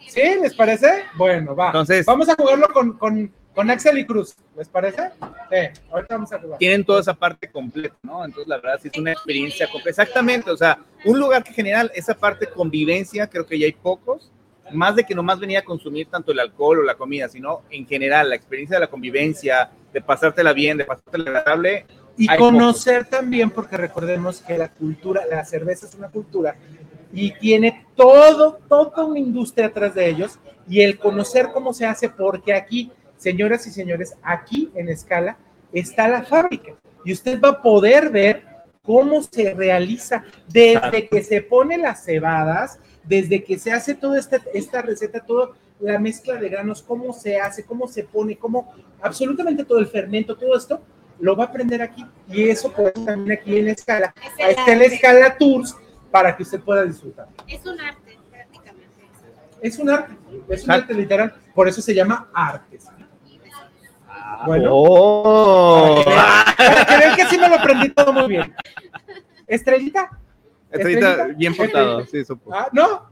Speaker 1: ¿Sí? ¿Les parece? Bueno, va.
Speaker 14: Entonces-
Speaker 1: vamos a jugarlo con, con, con Axel y Cruz. ¿Les parece? Sí, ahorita vamos a jugar.
Speaker 14: tienen toda esa parte completa, ¿no? Entonces, la verdad, sí es una experiencia completa. Exactamente, o sea, un lugar que genera esa parte convivencia, creo que ya hay pocos, más de que nomás venía a consumir tanto el alcohol o la comida, sino en general, la experiencia de la convivencia, de pasártela bien, de pasártela agradable.
Speaker 1: Y conocer también, porque recordemos que la cultura, la cerveza es una cultura y tiene todo, toda una industria atrás de ellos y el conocer cómo se hace, porque aquí, señoras y señores, aquí en escala está la fábrica y usted va a poder ver cómo se realiza desde que se pone las cebadas, desde que se hace toda esta, esta receta, toda la mezcla de granos, cómo se hace, cómo se pone, cómo absolutamente todo el fermento, todo esto, lo va a aprender aquí. Y eso pues también aquí en Escala. Ahí está la Escala Tours para que usted pueda disfrutar.
Speaker 2: Es un arte, prácticamente.
Speaker 1: Es un arte, es un arte literal, por eso se llama artes. Bueno,
Speaker 14: Oh.
Speaker 1: para, que vean, que sí me lo aprendí todo muy bien. Estrellita.
Speaker 14: Estrellita, bien portado, sí, supo.
Speaker 1: Ah, ¿no?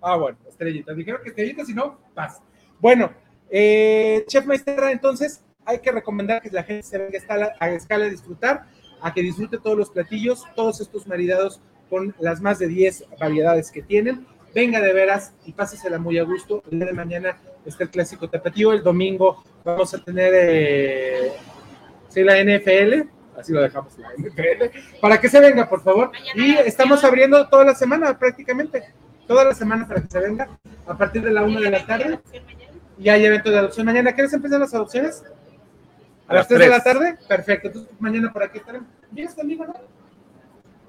Speaker 1: Ah, bueno, estrellita. Dijeron que estrellita, si no, pasa. Bueno, eh, Chef Maesterra, entonces hay que recomendar que la gente se venga a escala, a escala a disfrutar, a que disfrute todos los platillos, todos estos maridados con las más de 10 variedades que tienen. Venga de veras y pásesela muy a gusto. El día de mañana está el clásico tapatío. El domingo vamos a tener eh, sí, la NFL. Así lo dejamos, la NFL. Para que se venga, por favor. Y estamos abriendo toda la semana prácticamente. Toda la semana para que se venga. A partir de la 1 de la tarde. Y hay evento de adopción mañana. ¿Qué hora empiezan las adopciones? ¿A las 3 de la tarde? Perfecto. Entonces mañana por aquí estaremos. ¿Vienes conmigo, no?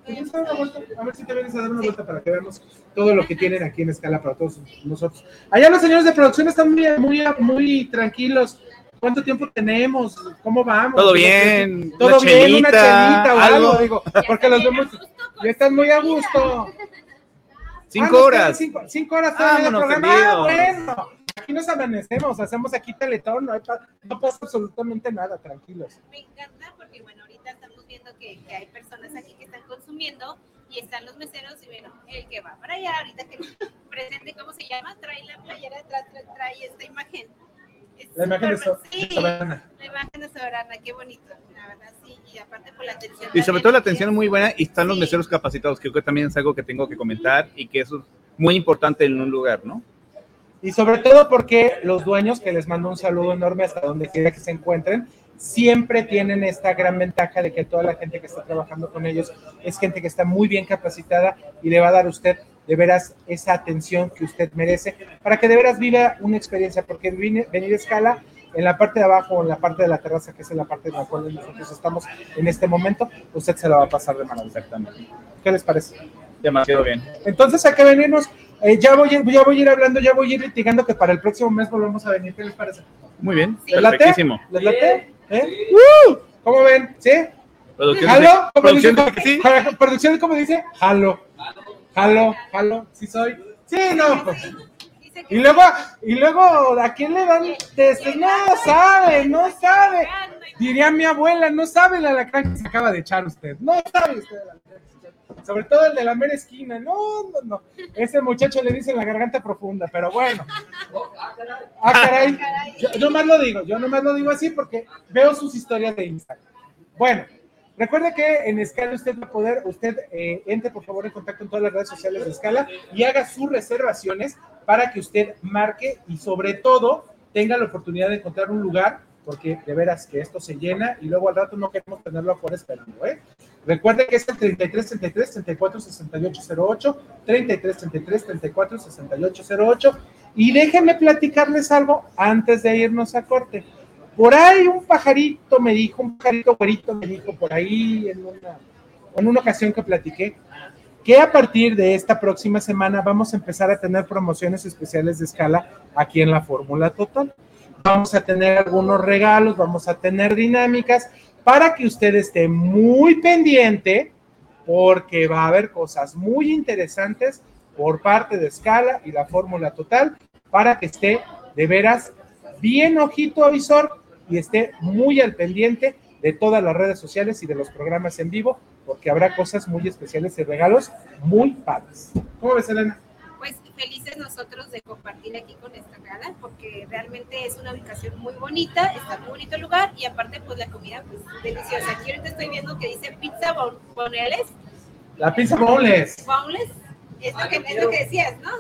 Speaker 1: ¿Vienes a dar una vuelta? A ver si te vienes a dar una vuelta para que veamos todo lo que tienen aquí en escala para todos nosotros. Allá los señores de producción están muy, muy, muy tranquilos. ¿Cuánto tiempo tenemos? ¿Cómo vamos?
Speaker 14: Todo bien,
Speaker 1: Todo
Speaker 14: una
Speaker 1: bien, una
Speaker 14: chelita,
Speaker 1: o algo,
Speaker 14: algo.
Speaker 1: digo, porque los vemos, ya están muy a gusto.
Speaker 14: Cinco
Speaker 1: Ah,
Speaker 14: horas.
Speaker 1: Cinco, cinco horas todavía de
Speaker 14: Vámonos,
Speaker 1: programa. Ah, bueno. Aquí nos amanecemos, hacemos aquí teletón, no, hay pa- no pasa absolutamente nada, tranquilos.
Speaker 2: Me encanta porque, bueno, ahorita estamos viendo que, que hay personas aquí consumiendo y están los meseros y, bueno, el que va para allá, ahorita que presente, ¿cómo se llama? Trae la playera atrás, trae, trae esta imagen. Es
Speaker 1: La imagen de, so-
Speaker 2: sí,
Speaker 1: de Soberana.
Speaker 2: La imagen de Soberana, qué bonito, la verdad, sí, y aparte por la atención.
Speaker 14: Y sobre todo la atención es muy buena y están los meseros capacitados, que creo que también es algo que tengo que comentar y que eso es muy importante en un lugar, ¿no?
Speaker 1: Y sobre todo porque los dueños, que les mando un saludo enorme hasta donde quiera que se encuentren, siempre tienen esta gran ventaja de que toda la gente que está trabajando con ellos es gente que está muy bien capacitada y le va a dar a usted de veras esa atención que usted merece para que de veras viva una experiencia, porque venir a escala en la parte de abajo o en la parte de la terraza, que es en la parte en la cual nosotros estamos en este momento, usted se la va a pasar de maravilla. ¿Qué les parece?
Speaker 14: Demasiado bien.
Speaker 1: Entonces hay que venirnos. Eh, ya, voy, ya voy a ir hablando, ya voy a ir litigando que para el próximo mes volvemos a venir. ¿Qué les parece?
Speaker 14: Muy bien,
Speaker 1: ¿Les late?
Speaker 14: perfectísimo.
Speaker 1: ¿Les late? ¿Eh? ¡Uh! ¿Cómo ven? ¿Sí? ¿Jalo? ¿Cómo
Speaker 14: producción
Speaker 1: dice?
Speaker 14: de sí.
Speaker 1: ¿Producción cómo dice? Jalo. Jalo, jalo. ¿Sí soy? Sí, no. Y luego, y luego, ¿a quién le dan testes? No sabe, no sabe. Diría mi abuela, no sabe el alacrán que se acaba de echar usted. No sabe usted echó. Sobre todo el de la mera esquina. No, no, no. Ese muchacho le dice la garganta profunda, pero bueno. Ah, caray. Yo nomás lo digo, yo nomás lo digo así porque veo sus historias de Instagram. Bueno, recuerde que en Escala usted va a poder, usted eh, entre por favor en contacto en todas las redes sociales de Escala y haga sus reservaciones para que usted marque y sobre todo tenga la oportunidad de encontrar un lugar, porque de veras que esto se llena y luego al rato no queremos tenerlo afuera esperando, ¿eh? Recuerde que es el 33 33 34 68 08, 33 33 34 68 08 y déjenme platicarles algo antes de irnos a corte. Por ahí un pajarito me dijo, un pajarito güerito me dijo por ahí en una, en una ocasión que platiqué, que a partir de esta próxima semana vamos a empezar a tener promociones especiales de escala aquí en la Fórmula Total. Vamos a tener algunos regalos, vamos a tener dinámicas para que usted esté muy pendiente porque va a haber cosas muy interesantes por parte de Escala y la Fórmula Total para que esté de veras bien ojito avisor y esté muy al pendiente de todas las redes sociales y de los programas en vivo, porque habrá cosas muy especiales y regalos muy padres. ¿Cómo ves, Elena?
Speaker 2: Felices nosotros de compartir aquí con esta gala, porque realmente es una ubicación muy bonita, está muy bonito el lugar y aparte pues la comida pues deliciosa. Aquí ahorita estoy viendo que dice pizza bon- boneles.
Speaker 1: La pizza boneless.
Speaker 2: Boneless. Es lo, que, es lo que decías, ¿no?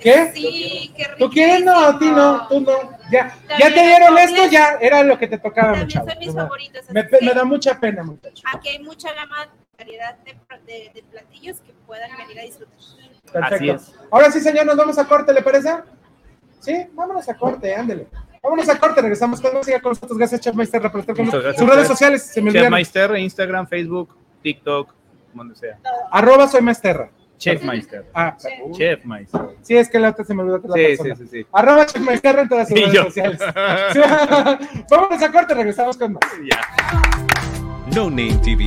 Speaker 1: ¿Qué?
Speaker 2: Sí, qué rico.
Speaker 1: ¿Tú quieres? No, a ti no, tú no. Ya, ya te dieron esto, ya era lo que te tocaba,
Speaker 2: También
Speaker 1: muchacho.
Speaker 2: son mis favoritos.
Speaker 1: Me, me da mucha pena, muchacho.
Speaker 2: Aquí hay mucha gama, variedad de, de- de platillos que puedan venir a disfrutar.
Speaker 1: Perfecto.
Speaker 14: Así es.
Speaker 1: Ahora sí, señor, nos vamos a corte, ¿le parece? Sí, vámonos a corte, ándele. Vámonos a corte, regresamos con siga con nosotros. Gracias, Chef Meister, por estar con nosotros. Sus redes sociales, se me
Speaker 14: Chef
Speaker 1: olvidaron.
Speaker 14: Meister, Instagram, Facebook, TikTok, donde sea.
Speaker 1: Arroba soy Maesterra.
Speaker 14: Chef Meister.
Speaker 1: Ah,
Speaker 14: Chef Meister.
Speaker 1: sí, es que la otra se me olvidó la
Speaker 14: Sí,
Speaker 1: persona.
Speaker 14: sí, sí, sí.
Speaker 1: Arroba Chef Maesterra en todas sus redes
Speaker 14: yo.
Speaker 1: sociales. Vámonos a corte, regresamos con más.
Speaker 3: No Name TV.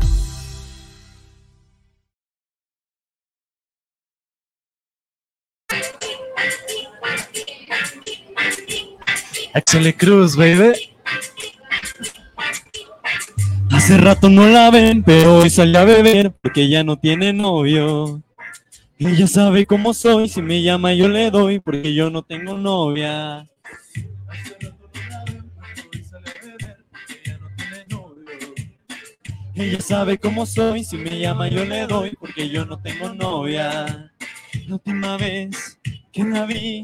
Speaker 9: Axel Cruz, baby. Hace rato no la ven, pero hoy salió a beber porque ya no tiene novio. Ella sabe cómo soy, si me llama yo le doy porque yo no tengo novia. Ella sabe cómo soy, si me llama yo le doy porque yo no tengo novia. La última vez que la vi,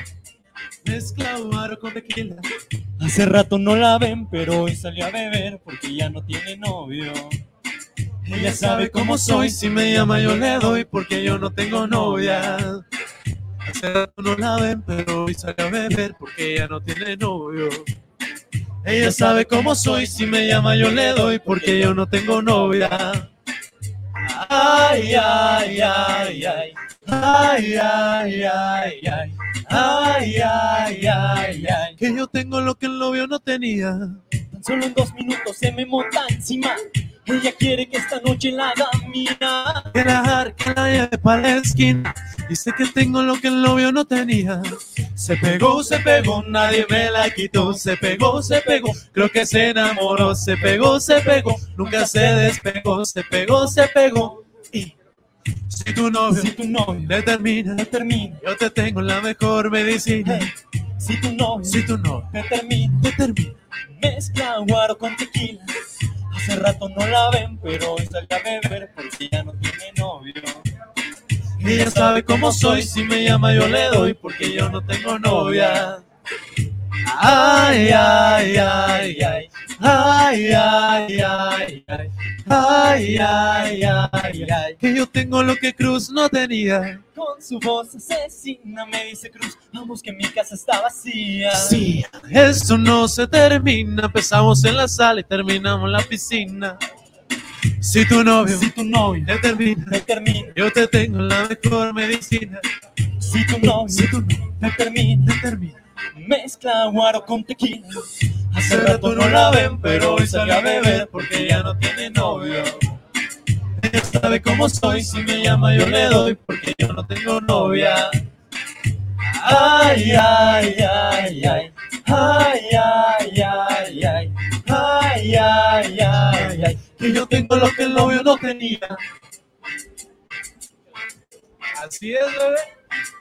Speaker 9: con tequila. Hace rato no la ven, pero hoy salió a beber porque ya no tiene novio. Ella sabe cómo soy, si me llama yo le doy porque yo no tengo novia. Hace rato no la ven, pero hoy salió a beber porque ella no tiene novio. Ella sabe cómo soy, si me llama yo le doy porque yo no tengo novia. Ay, ay, ay. Ay, ay, ay, ay. Ay, ay, ay, ay. Que yo tengo lo que el novio no tenía. Solo en dos minutos se me monta encima. Ella quiere que esta noche la.
Speaker 15: Quiere dejar que la lleve para la esquina. Dice que tengo lo que el novio no tenía. Se pegó, se pegó, nadie me la quitó. Se pegó, se pegó, creo que se enamoró. Se pegó, se pegó, nunca se despegó. Se pegó, se pegó. Y si tu novio,
Speaker 9: Si tu novio
Speaker 15: determina,
Speaker 9: te termina,
Speaker 15: yo te tengo la mejor medicina.
Speaker 9: si tu novio
Speaker 15: Si tu novio
Speaker 9: te termina,
Speaker 15: determina,
Speaker 9: mezcla guaro con tequila. Hace rato no la ven, pero hoy sale a beber porque ya no tiene novio.
Speaker 15: ella sabe cómo soy. Si me llama, yo le doy porque yo no tengo novia. Ay, ay, ay, ay. Ay, ay, ay, ay. Ay, ay, ay, ay. Que yo tengo lo que Cruz no tenía.
Speaker 9: Con su voz asesina me dice Cruz, vamos que mi casa está vacía.
Speaker 15: Sí, esto no se termina. Empezamos en la sala y terminamos en la piscina. Si tu novio
Speaker 9: Si tu novio
Speaker 15: determina,
Speaker 9: te termina,
Speaker 15: yo te tengo la mejor medicina.
Speaker 9: si tu novio
Speaker 15: Si tu novio
Speaker 9: te termina,
Speaker 15: determina.
Speaker 9: Mezcla guaro con tequila.
Speaker 15: Hace rato no la ven, pero hoy sale a beber porque ya no tiene novio. Ella sabe cómo soy, si me llama yo le doy porque yo no tengo novia.
Speaker 9: Ay, ay, ay, ay. Ay, ay, ay, ay. Ay, ay, ay, ay.
Speaker 15: Que yo tengo lo que el novio no tenía. Así es, bebé.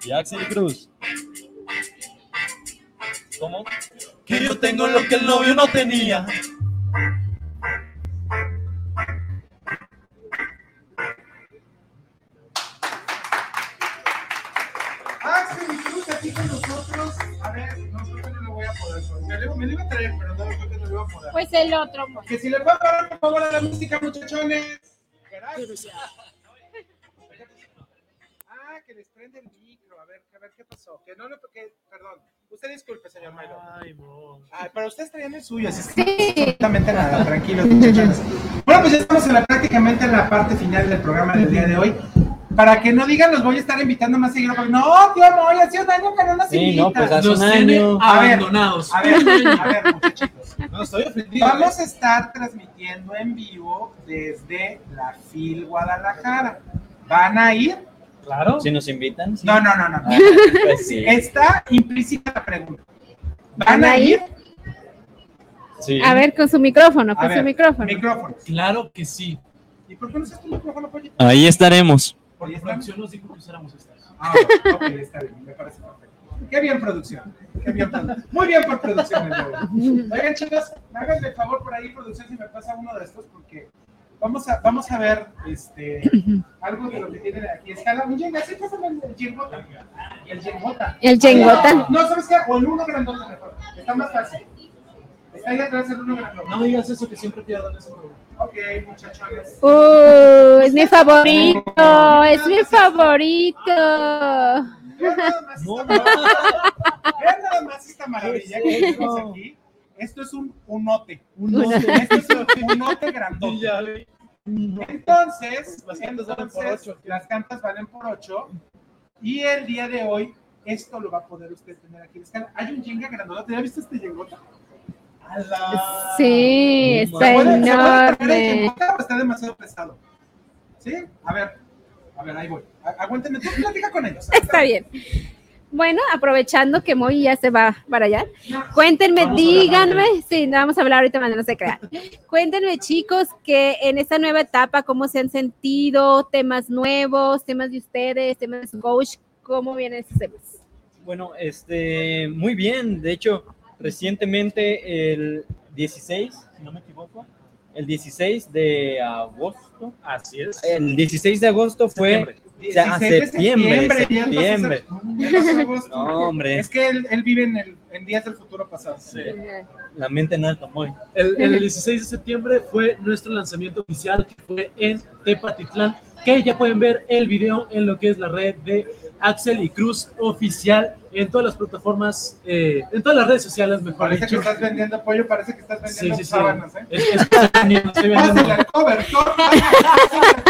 Speaker 9: Y Axel Cruz. ¿Cómo?
Speaker 15: Que yo tengo lo que el novio no tenía.
Speaker 1: Axel y Cruz aquí con nosotros. A ver, no creo que no lo voy a poder. Me lo, me lo iba a traer, pero no creo que no lo iba a poder.
Speaker 16: Pues el otro. pues.
Speaker 1: Que si le pueden parar por favor a la música, muchachones. Gracias. Que les prende el micro. A ver, a ver qué pasó. Que no le. Que, perdón. Usted disculpe, señor Milo.
Speaker 15: Ay, mo.
Speaker 1: Ay, pero ustedes traían el suyo, así es que pasa absolutamente nada, tranquilos, muchachones. Bueno, pues ya estamos en la, prácticamente en la parte final del programa del día de hoy. Para que no digan, los voy a estar invitando más seguido. porque No, tío, no, ya hace un año que no nos
Speaker 9: Sí,
Speaker 1: invitan.
Speaker 9: no, pues hace
Speaker 15: Nos
Speaker 9: un
Speaker 15: tiene
Speaker 9: año.
Speaker 1: A ver,
Speaker 15: abandonados.
Speaker 1: A ver, a ver, muchachitos.
Speaker 15: No, estoy ofendido.
Speaker 1: Vamos a estar transmitiendo en vivo desde la FIL Guadalajara. ¿Van a ir?
Speaker 15: Claro.
Speaker 9: Si nos invitan. sí.
Speaker 1: No, no, no, no.
Speaker 9: Ah, Pues sí.
Speaker 1: Está implícita la pregunta. ¿Van a ir?
Speaker 9: sí.
Speaker 2: A ver, con su micrófono,
Speaker 1: A
Speaker 2: con
Speaker 1: ver,
Speaker 2: su micrófono.
Speaker 1: Micrófono.
Speaker 15: Claro que sí.
Speaker 1: ¿Y por qué no usas tu micrófono, pollito?
Speaker 9: Ahí estaremos.
Speaker 1: Porque
Speaker 15: producción nos dijo que usáramos estas.
Speaker 1: Ah, ok, está bien, me parece perfecto. Qué bien producción. Qué bien produ- Muy bien por producción. Oigan, chicos, háganme el favor por ahí, producción, si me pasa uno de estos, porque vamos a, vamos a ver este, algo de lo que tienen aquí. Escala, un Jenga, sí, pásame el el Jengota. El Jengota.
Speaker 2: El Jengota.
Speaker 1: No, ¿sabes qué? O el uno grandote mejor. Está más fácil. Está ahí atrás el uno grandote.
Speaker 15: No digas eso que siempre pierdo en ese programa.
Speaker 1: Ok, muchachones.
Speaker 2: Uh, es mi favorito, es mi favorito.
Speaker 1: Vean nada más esta maravilla. Vean nada más esta maravilla que tenemos aquí. Esto es un unote.
Speaker 15: Unote.
Speaker 1: Esto es un unote grandote. Entonces,
Speaker 15: Las cantas valen por
Speaker 1: entonces,
Speaker 15: ocho.
Speaker 1: las cantas valen por 8. Y el día de hoy, esto lo va a poder usted tener aquí. Hay un Jenga grandote. ¿Ya viste este Jengota? ¡Hala!
Speaker 2: Sí,
Speaker 1: ¿Se
Speaker 2: está enorme.
Speaker 1: Está demasiado pesado? ¿Sí? A ver, a ver, ahí voy. Aguántenme, tú platica con ellos.
Speaker 2: Está bien. Bueno, aprovechando que Moy ya se va para allá, cuéntenme,
Speaker 1: Vamos
Speaker 2: díganme, sí, no vamos a hablar ahorita, mañana no se crean. Cuéntenme, chicos, que en esta nueva etapa, cómo se han sentido, temas nuevos, temas de ustedes, temas de su coach, cómo vienen temas.
Speaker 10: Bueno, este, muy bien. De hecho, recientemente el 16, si no me equivoco, el 16 de agosto.
Speaker 15: Así es.
Speaker 10: El 16 de agosto fue
Speaker 15: Septiembre.
Speaker 10: O sea,
Speaker 1: 16 de
Speaker 10: septiembre,
Speaker 1: ya
Speaker 10: septiembre.
Speaker 1: pasó- ya pasó agosto.
Speaker 10: No, hombre.
Speaker 1: Es que él, él vive en, el, en días del futuro pasado.
Speaker 15: Sí.
Speaker 10: La mente en alto, muy.
Speaker 15: El, el 16 de septiembre fue nuestro lanzamiento oficial, que fue en Tepatitlán, que ya pueden ver el video en lo que es la red de Axel y Cruz oficial en todas las plataformas, eh, en todas las redes sociales, mejor
Speaker 1: Parece que
Speaker 15: dicho.
Speaker 1: estás vendiendo pollo, parece que estás
Speaker 15: Sí,
Speaker 1: vendiendo
Speaker 15: sí, sí.
Speaker 1: sábanas, ¿eh?
Speaker 15: Es- es- estoy vendiendo, estoy vendiendo.
Speaker 1: Pásale al cobertor, pásale al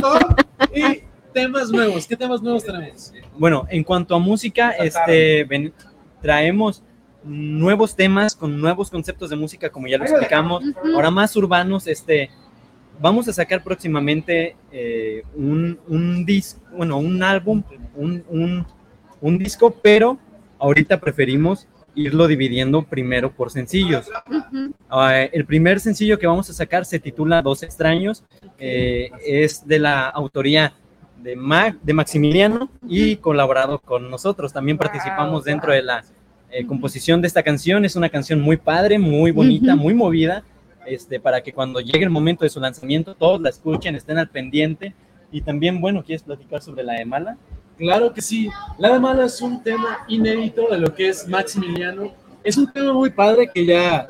Speaker 1: cobertor.
Speaker 15: Y temas nuevos, ¿qué temas nuevos tenemos?
Speaker 10: Bueno, en cuanto a música, este, ven- traemos
Speaker 9: nuevos temas, con nuevos conceptos de música, como ya lo explicamos, ahora más urbanos, este, vamos a sacar próximamente eh, un, un disco, bueno, un álbum, un, un, un disco, pero ahorita preferimos irlo dividiendo primero por sencillos. Ah, el primer sencillo que vamos a sacar se titula Dos extraños, eh, es de la autoría de, Ma- de Maximiliano y colaborado con nosotros. También participamos dentro de la eh, composición de esta canción. Es una canción muy padre, muy bonita, muy movida, este, para que cuando llegue el momento de su lanzamiento todos la escuchen, estén al pendiente. Y también, bueno, ¿quieres platicar sobre la de Mala?
Speaker 10: Claro que sí. La de Mala es un tema inédito de lo que es Maximiliano. Es un tema muy padre que ya,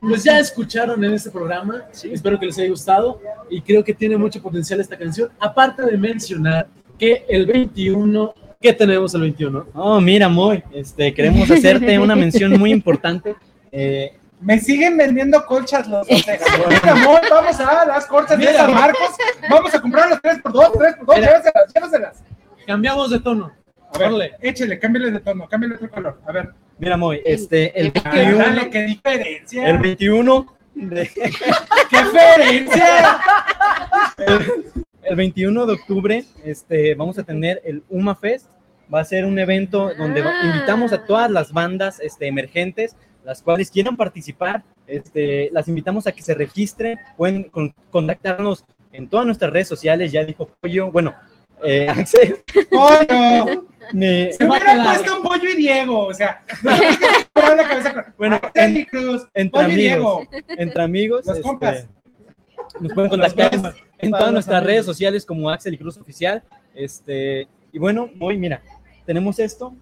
Speaker 10: pues ya escucharon en este programa. Espero que les haya gustado y creo que tiene mucho potencial esta canción. Aparte de mencionar que el 21, ¿qué tenemos el 21?
Speaker 9: Oh, mira, Moy, este, queremos hacerte una mención muy importante. Eh,
Speaker 1: Me siguen vendiendo colchas los Osegas. Mira, amor, vamos a las colchas de
Speaker 10: Mira.
Speaker 1: San Marcos. Vamos a comprar las 3 por 2 3 por 2
Speaker 10: Mira.
Speaker 1: llévaselas, llévaselas.
Speaker 10: Cambiamos de tono.
Speaker 1: A ver, échele, cámbiale de tono, cámbiale otro color. A ver.
Speaker 9: Mira, Moy, este, el
Speaker 1: Ah,
Speaker 9: 21,
Speaker 1: dale, qué diferencia.
Speaker 9: el 21 de-
Speaker 1: ¡Qué diferencia!
Speaker 9: el, el 21 de octubre este, vamos a tener el UMA Fest. Va a ser un evento donde va- invitamos a todas las bandas este, emergentes, las cuales quieran participar. Este, las invitamos a que se registren. Pueden con- contactarnos en todas nuestras redes sociales. Ya dijo Pollo. Bueno, eh, Axel.
Speaker 1: ¡Pollo!
Speaker 9: Me-
Speaker 1: Se hubiera puesto un pollo y Diego, o sea, no, la cabeza con-
Speaker 9: Bueno,
Speaker 1: Araceli Cruz,
Speaker 9: entre
Speaker 1: pollo y
Speaker 9: amigos,
Speaker 1: Diego.
Speaker 9: entre amigos,
Speaker 1: Los
Speaker 9: este,
Speaker 1: compas.
Speaker 9: nos pueden contactar en todas nuestras redes sociales como Axel y Cruz Oficial. Este, y bueno, hoy mira, tenemos esto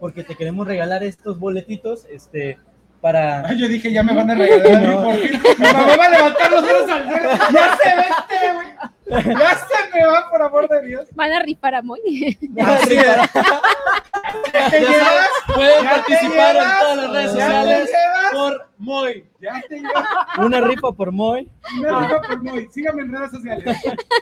Speaker 9: porque te queremos regalar estos boletitos, este, para.
Speaker 1: Ay, yo dije, ya me van a regalar por fin. Mi mamá va a levantar los dedos al cielo. Ya se vete, güey. Ya se me va, por amor de Dios.
Speaker 2: Van a rifar a Moy.
Speaker 10: Pueden
Speaker 1: ¿Ya te
Speaker 10: participar en todas las redes
Speaker 1: ¿Ya te
Speaker 10: sociales por Moy.
Speaker 1: Ya te llevas.
Speaker 9: Una rifa por Moy.
Speaker 1: Una rifa por Moy. Síganme en redes sociales.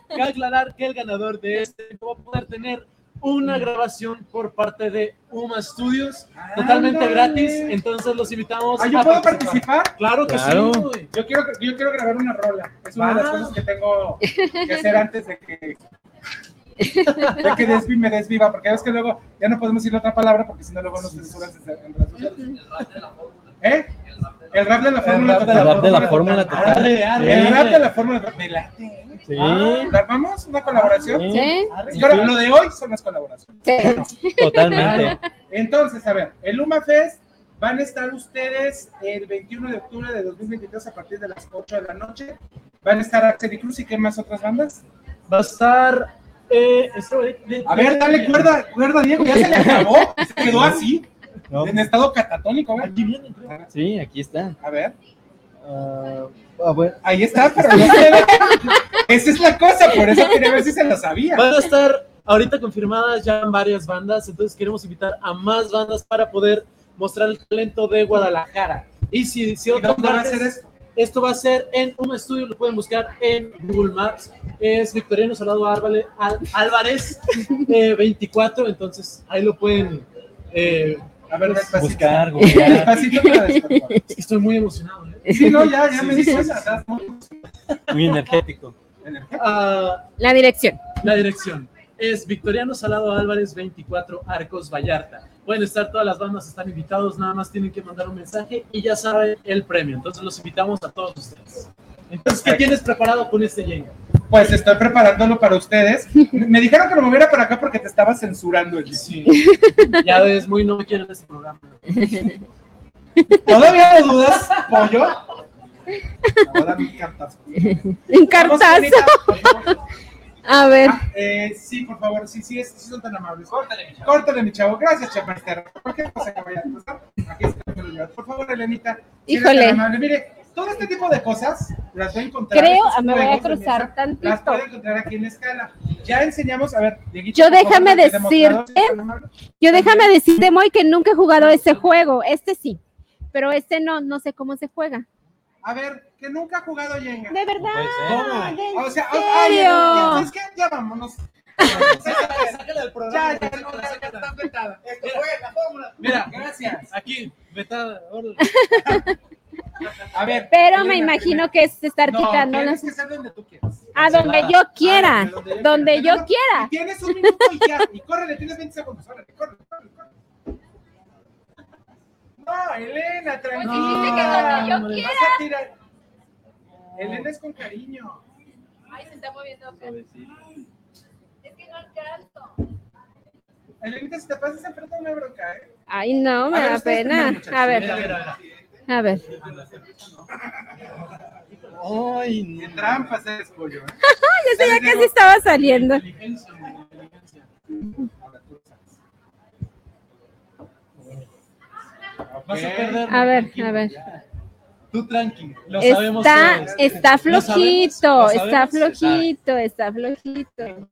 Speaker 10: Cabe aclarar que el ganador de este va a poder tener una grabación por parte de Uma Studios totalmente
Speaker 1: Ándale.
Speaker 10: gratis. Entonces los invitamos.
Speaker 1: Ah, ¿yo
Speaker 10: a
Speaker 1: puedo participar?
Speaker 10: Claro que
Speaker 9: Claro.
Speaker 10: sí. güey.
Speaker 1: Yo quiero, yo quiero grabar una rola. Es una de las
Speaker 10: Va.
Speaker 1: cosas que tengo que hacer antes de que. De que Desvi me desviva, porque es que luego ya no podemos decir otra palabra porque si no luego nos censuran en redes sociales. ¿Eh? El rap de la fórmula total.
Speaker 9: El rap de la fórmula total.
Speaker 1: El rap de la fórmula total. ¿eh?
Speaker 9: Sí.
Speaker 1: Ah, ¿La armamos? ¿Una colaboración?
Speaker 2: Sí.
Speaker 1: Pero lo de hoy son las colaboraciones.
Speaker 2: Sí.
Speaker 9: Totalmente.
Speaker 1: Entonces, a ver, el Luma Fest van a estar ustedes el 21 de octubre de 2022 a partir de las 8 de la noche. Van a estar Axel y Cruz y qué más otras bandas.
Speaker 10: Va a estar. eh, esto de- de-
Speaker 1: A ver, dale cuerda, cuerda, Diego, ya se le acabó. Se quedó así,
Speaker 9: No.
Speaker 1: en estado catatónico. A ver,
Speaker 10: Aquí viene, creo.
Speaker 9: Sí, aquí está.
Speaker 1: a ver.
Speaker 9: Ah, ah,
Speaker 1: ahí está, pero no se ve. Esa es la cosa, por eso quería ver si se lo sabía.
Speaker 10: Van a estar ahorita confirmadas ya varias bandas, entonces queremos invitar a más bandas para poder mostrar el talento de Guadalajara. Y si, si
Speaker 1: ¿Y
Speaker 10: otras
Speaker 1: va a ser esto?
Speaker 10: Esto va a ser en un estudio, lo pueden buscar en Google Maps. Es Victoriano Salado Álvarez, Álvarez eh, 24, entonces ahí lo pueden eh,
Speaker 1: A ver, despacito.
Speaker 9: Buscar, googlear.
Speaker 1: Despacito,
Speaker 10: es que estoy muy emocionado. ¿eh?
Speaker 1: Sí, no, ya, ya me
Speaker 10: Sí,
Speaker 1: di
Speaker 10: sí,
Speaker 1: cuenta.
Speaker 10: sí.
Speaker 1: estás muy
Speaker 9: Muy energético.
Speaker 1: energético.
Speaker 10: Ah,
Speaker 2: La dirección.
Speaker 10: la dirección es Victoriano Salado Álvarez 24 Arcos Vallarta. Pueden estar todas las bandas, están invitados, nada más tienen que mandar un mensaje y ya saben el premio. Entonces los invitamos a todos ustedes. Entonces, ¿qué tienes preparado con este Jenga?
Speaker 1: Pues estoy preparándolo para ustedes. Me dijeron que lo moviera para acá porque te estaba censurando el
Speaker 10: Sí. Ya ves, muy no me quieren este programa.
Speaker 1: ¿Todavía no dudas, pollo? Un cartazo.
Speaker 2: Un. A ver.
Speaker 1: Ah, eh, sí, por favor, sí, sí, es- sí son tan amables. Córtale, mi chavo. Córtale, mi chavo. Gracias, Chaparster. ¿Por qué no se vaya a pasar? Aquí está. Por favor, Elenita. si eres
Speaker 2: Híjole.
Speaker 1: tan amable. Mire, todo este tipo de cosas las voy a encontrar.
Speaker 2: Creo,
Speaker 1: estos
Speaker 2: me voy a cruzar tantito.
Speaker 1: Las puede encontrar aquí en la escala. Ya enseñamos, a ver, Dieguito,
Speaker 2: Yo
Speaker 1: favor,
Speaker 2: déjame
Speaker 1: demostrador,
Speaker 2: decirte-. Yo déjame decirte, Moy, que nunca he jugado ese juego. Este sí. Pero este no, no sé cómo se juega.
Speaker 1: A ver, que nunca ha jugado Jenga.
Speaker 2: De verdad.
Speaker 10: ¿Cómo?
Speaker 2: ¿De
Speaker 1: O sea,
Speaker 2: serio?
Speaker 1: ay, es que ya vámonos.
Speaker 10: Sácala del programa.
Speaker 1: Ya, ya, no, ya, ya está vetada. Esto fue la fórmula.
Speaker 10: Mira,
Speaker 1: gracias.
Speaker 10: Aquí, vetada.
Speaker 1: A ver.
Speaker 17: Pero me imagino que es estar
Speaker 1: No,
Speaker 17: quitando las-
Speaker 1: que ser donde tú quieras.
Speaker 17: A donde yo quiera, donde yo quiera.
Speaker 1: Tienes un minuto y ya. Y córrele, tienes 20 segundos. Órale, córrele, córrele, córrele. No, Elena, tranquila.
Speaker 2: dijiste que donde yo quiera.
Speaker 1: tirar. Elena es con cariño.
Speaker 2: Ay, se está moviendo. Es que no alcanzo.
Speaker 1: Elenita, si te pasas enfrente no hay bronca, ¿eh?
Speaker 17: Ay, no, me
Speaker 1: A ver,
Speaker 17: da pena. A ver, a ver.
Speaker 1: Ay, qué trampas eres, pollo. ¿eh?
Speaker 17: Ya sé, ya casi estaba saliendo.
Speaker 10: Vas a perder.
Speaker 17: A ver, a ver.
Speaker 10: Tú tranqui, lo sabemos
Speaker 17: Está,
Speaker 10: todos.
Speaker 17: está
Speaker 10: Lo sabemos,
Speaker 17: flojito,
Speaker 10: lo
Speaker 17: está
Speaker 10: sabemos, se sabe.
Speaker 17: flojito, está flojito.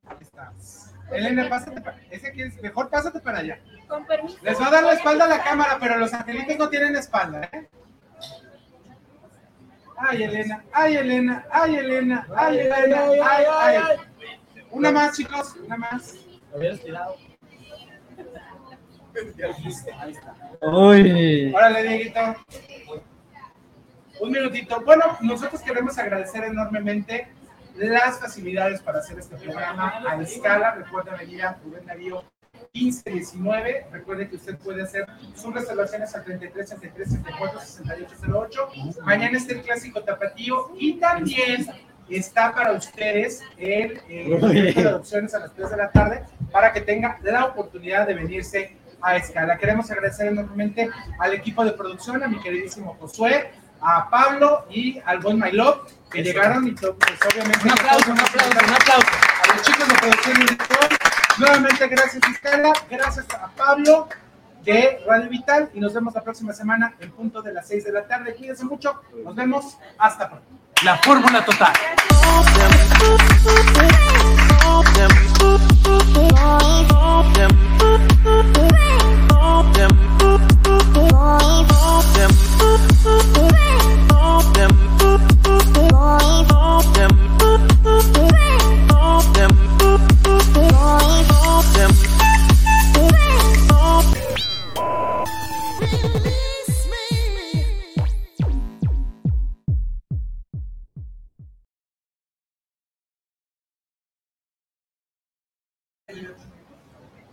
Speaker 1: Elena, pásate para Ese que es mejor, pásate para allá.
Speaker 2: Con permiso.
Speaker 1: Les va a dar la espalda a la cámara, pero los angelitos no tienen espalda, ¿eh? Ay, Elena, ay, Elena, ay, Elena, ay, Elena, ay, ay. Una más, chicos, una más.
Speaker 10: Lo hubieras tirado.
Speaker 1: Ahí está.
Speaker 18: Uy.
Speaker 1: Órale, Dieguito. Un minutito. Bueno, nosotros queremos agradecer enormemente las facilidades para hacer este programa a escala. Recuerden venir a Rubén Darío 1519. Recuerde que usted puede hacer sus reservaciones al 33 33 34 68 08. Mañana está el clásico tapatío y también está para ustedes el eh, proyecto de adopciones a las 3 de la tarde para que tenga la oportunidad de venirse a escala. Queremos agradecer enormemente al equipo de producción, a mi queridísimo Josué, a Pablo y al buen My Love, que
Speaker 10: Eso.
Speaker 1: llegaron y pues, obviamente.
Speaker 10: Un aplauso, un aplauso, un aplauso.
Speaker 1: A los chicos de producción y nuevamente gracias Escala, gracias a Pablo de Radio Vital y nos vemos la próxima semana en punto de las 6 de la tarde. Cuídense mucho, nos vemos, hasta pronto.
Speaker 10: La fórmula total.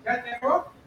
Speaker 1: ¿Ya llegó?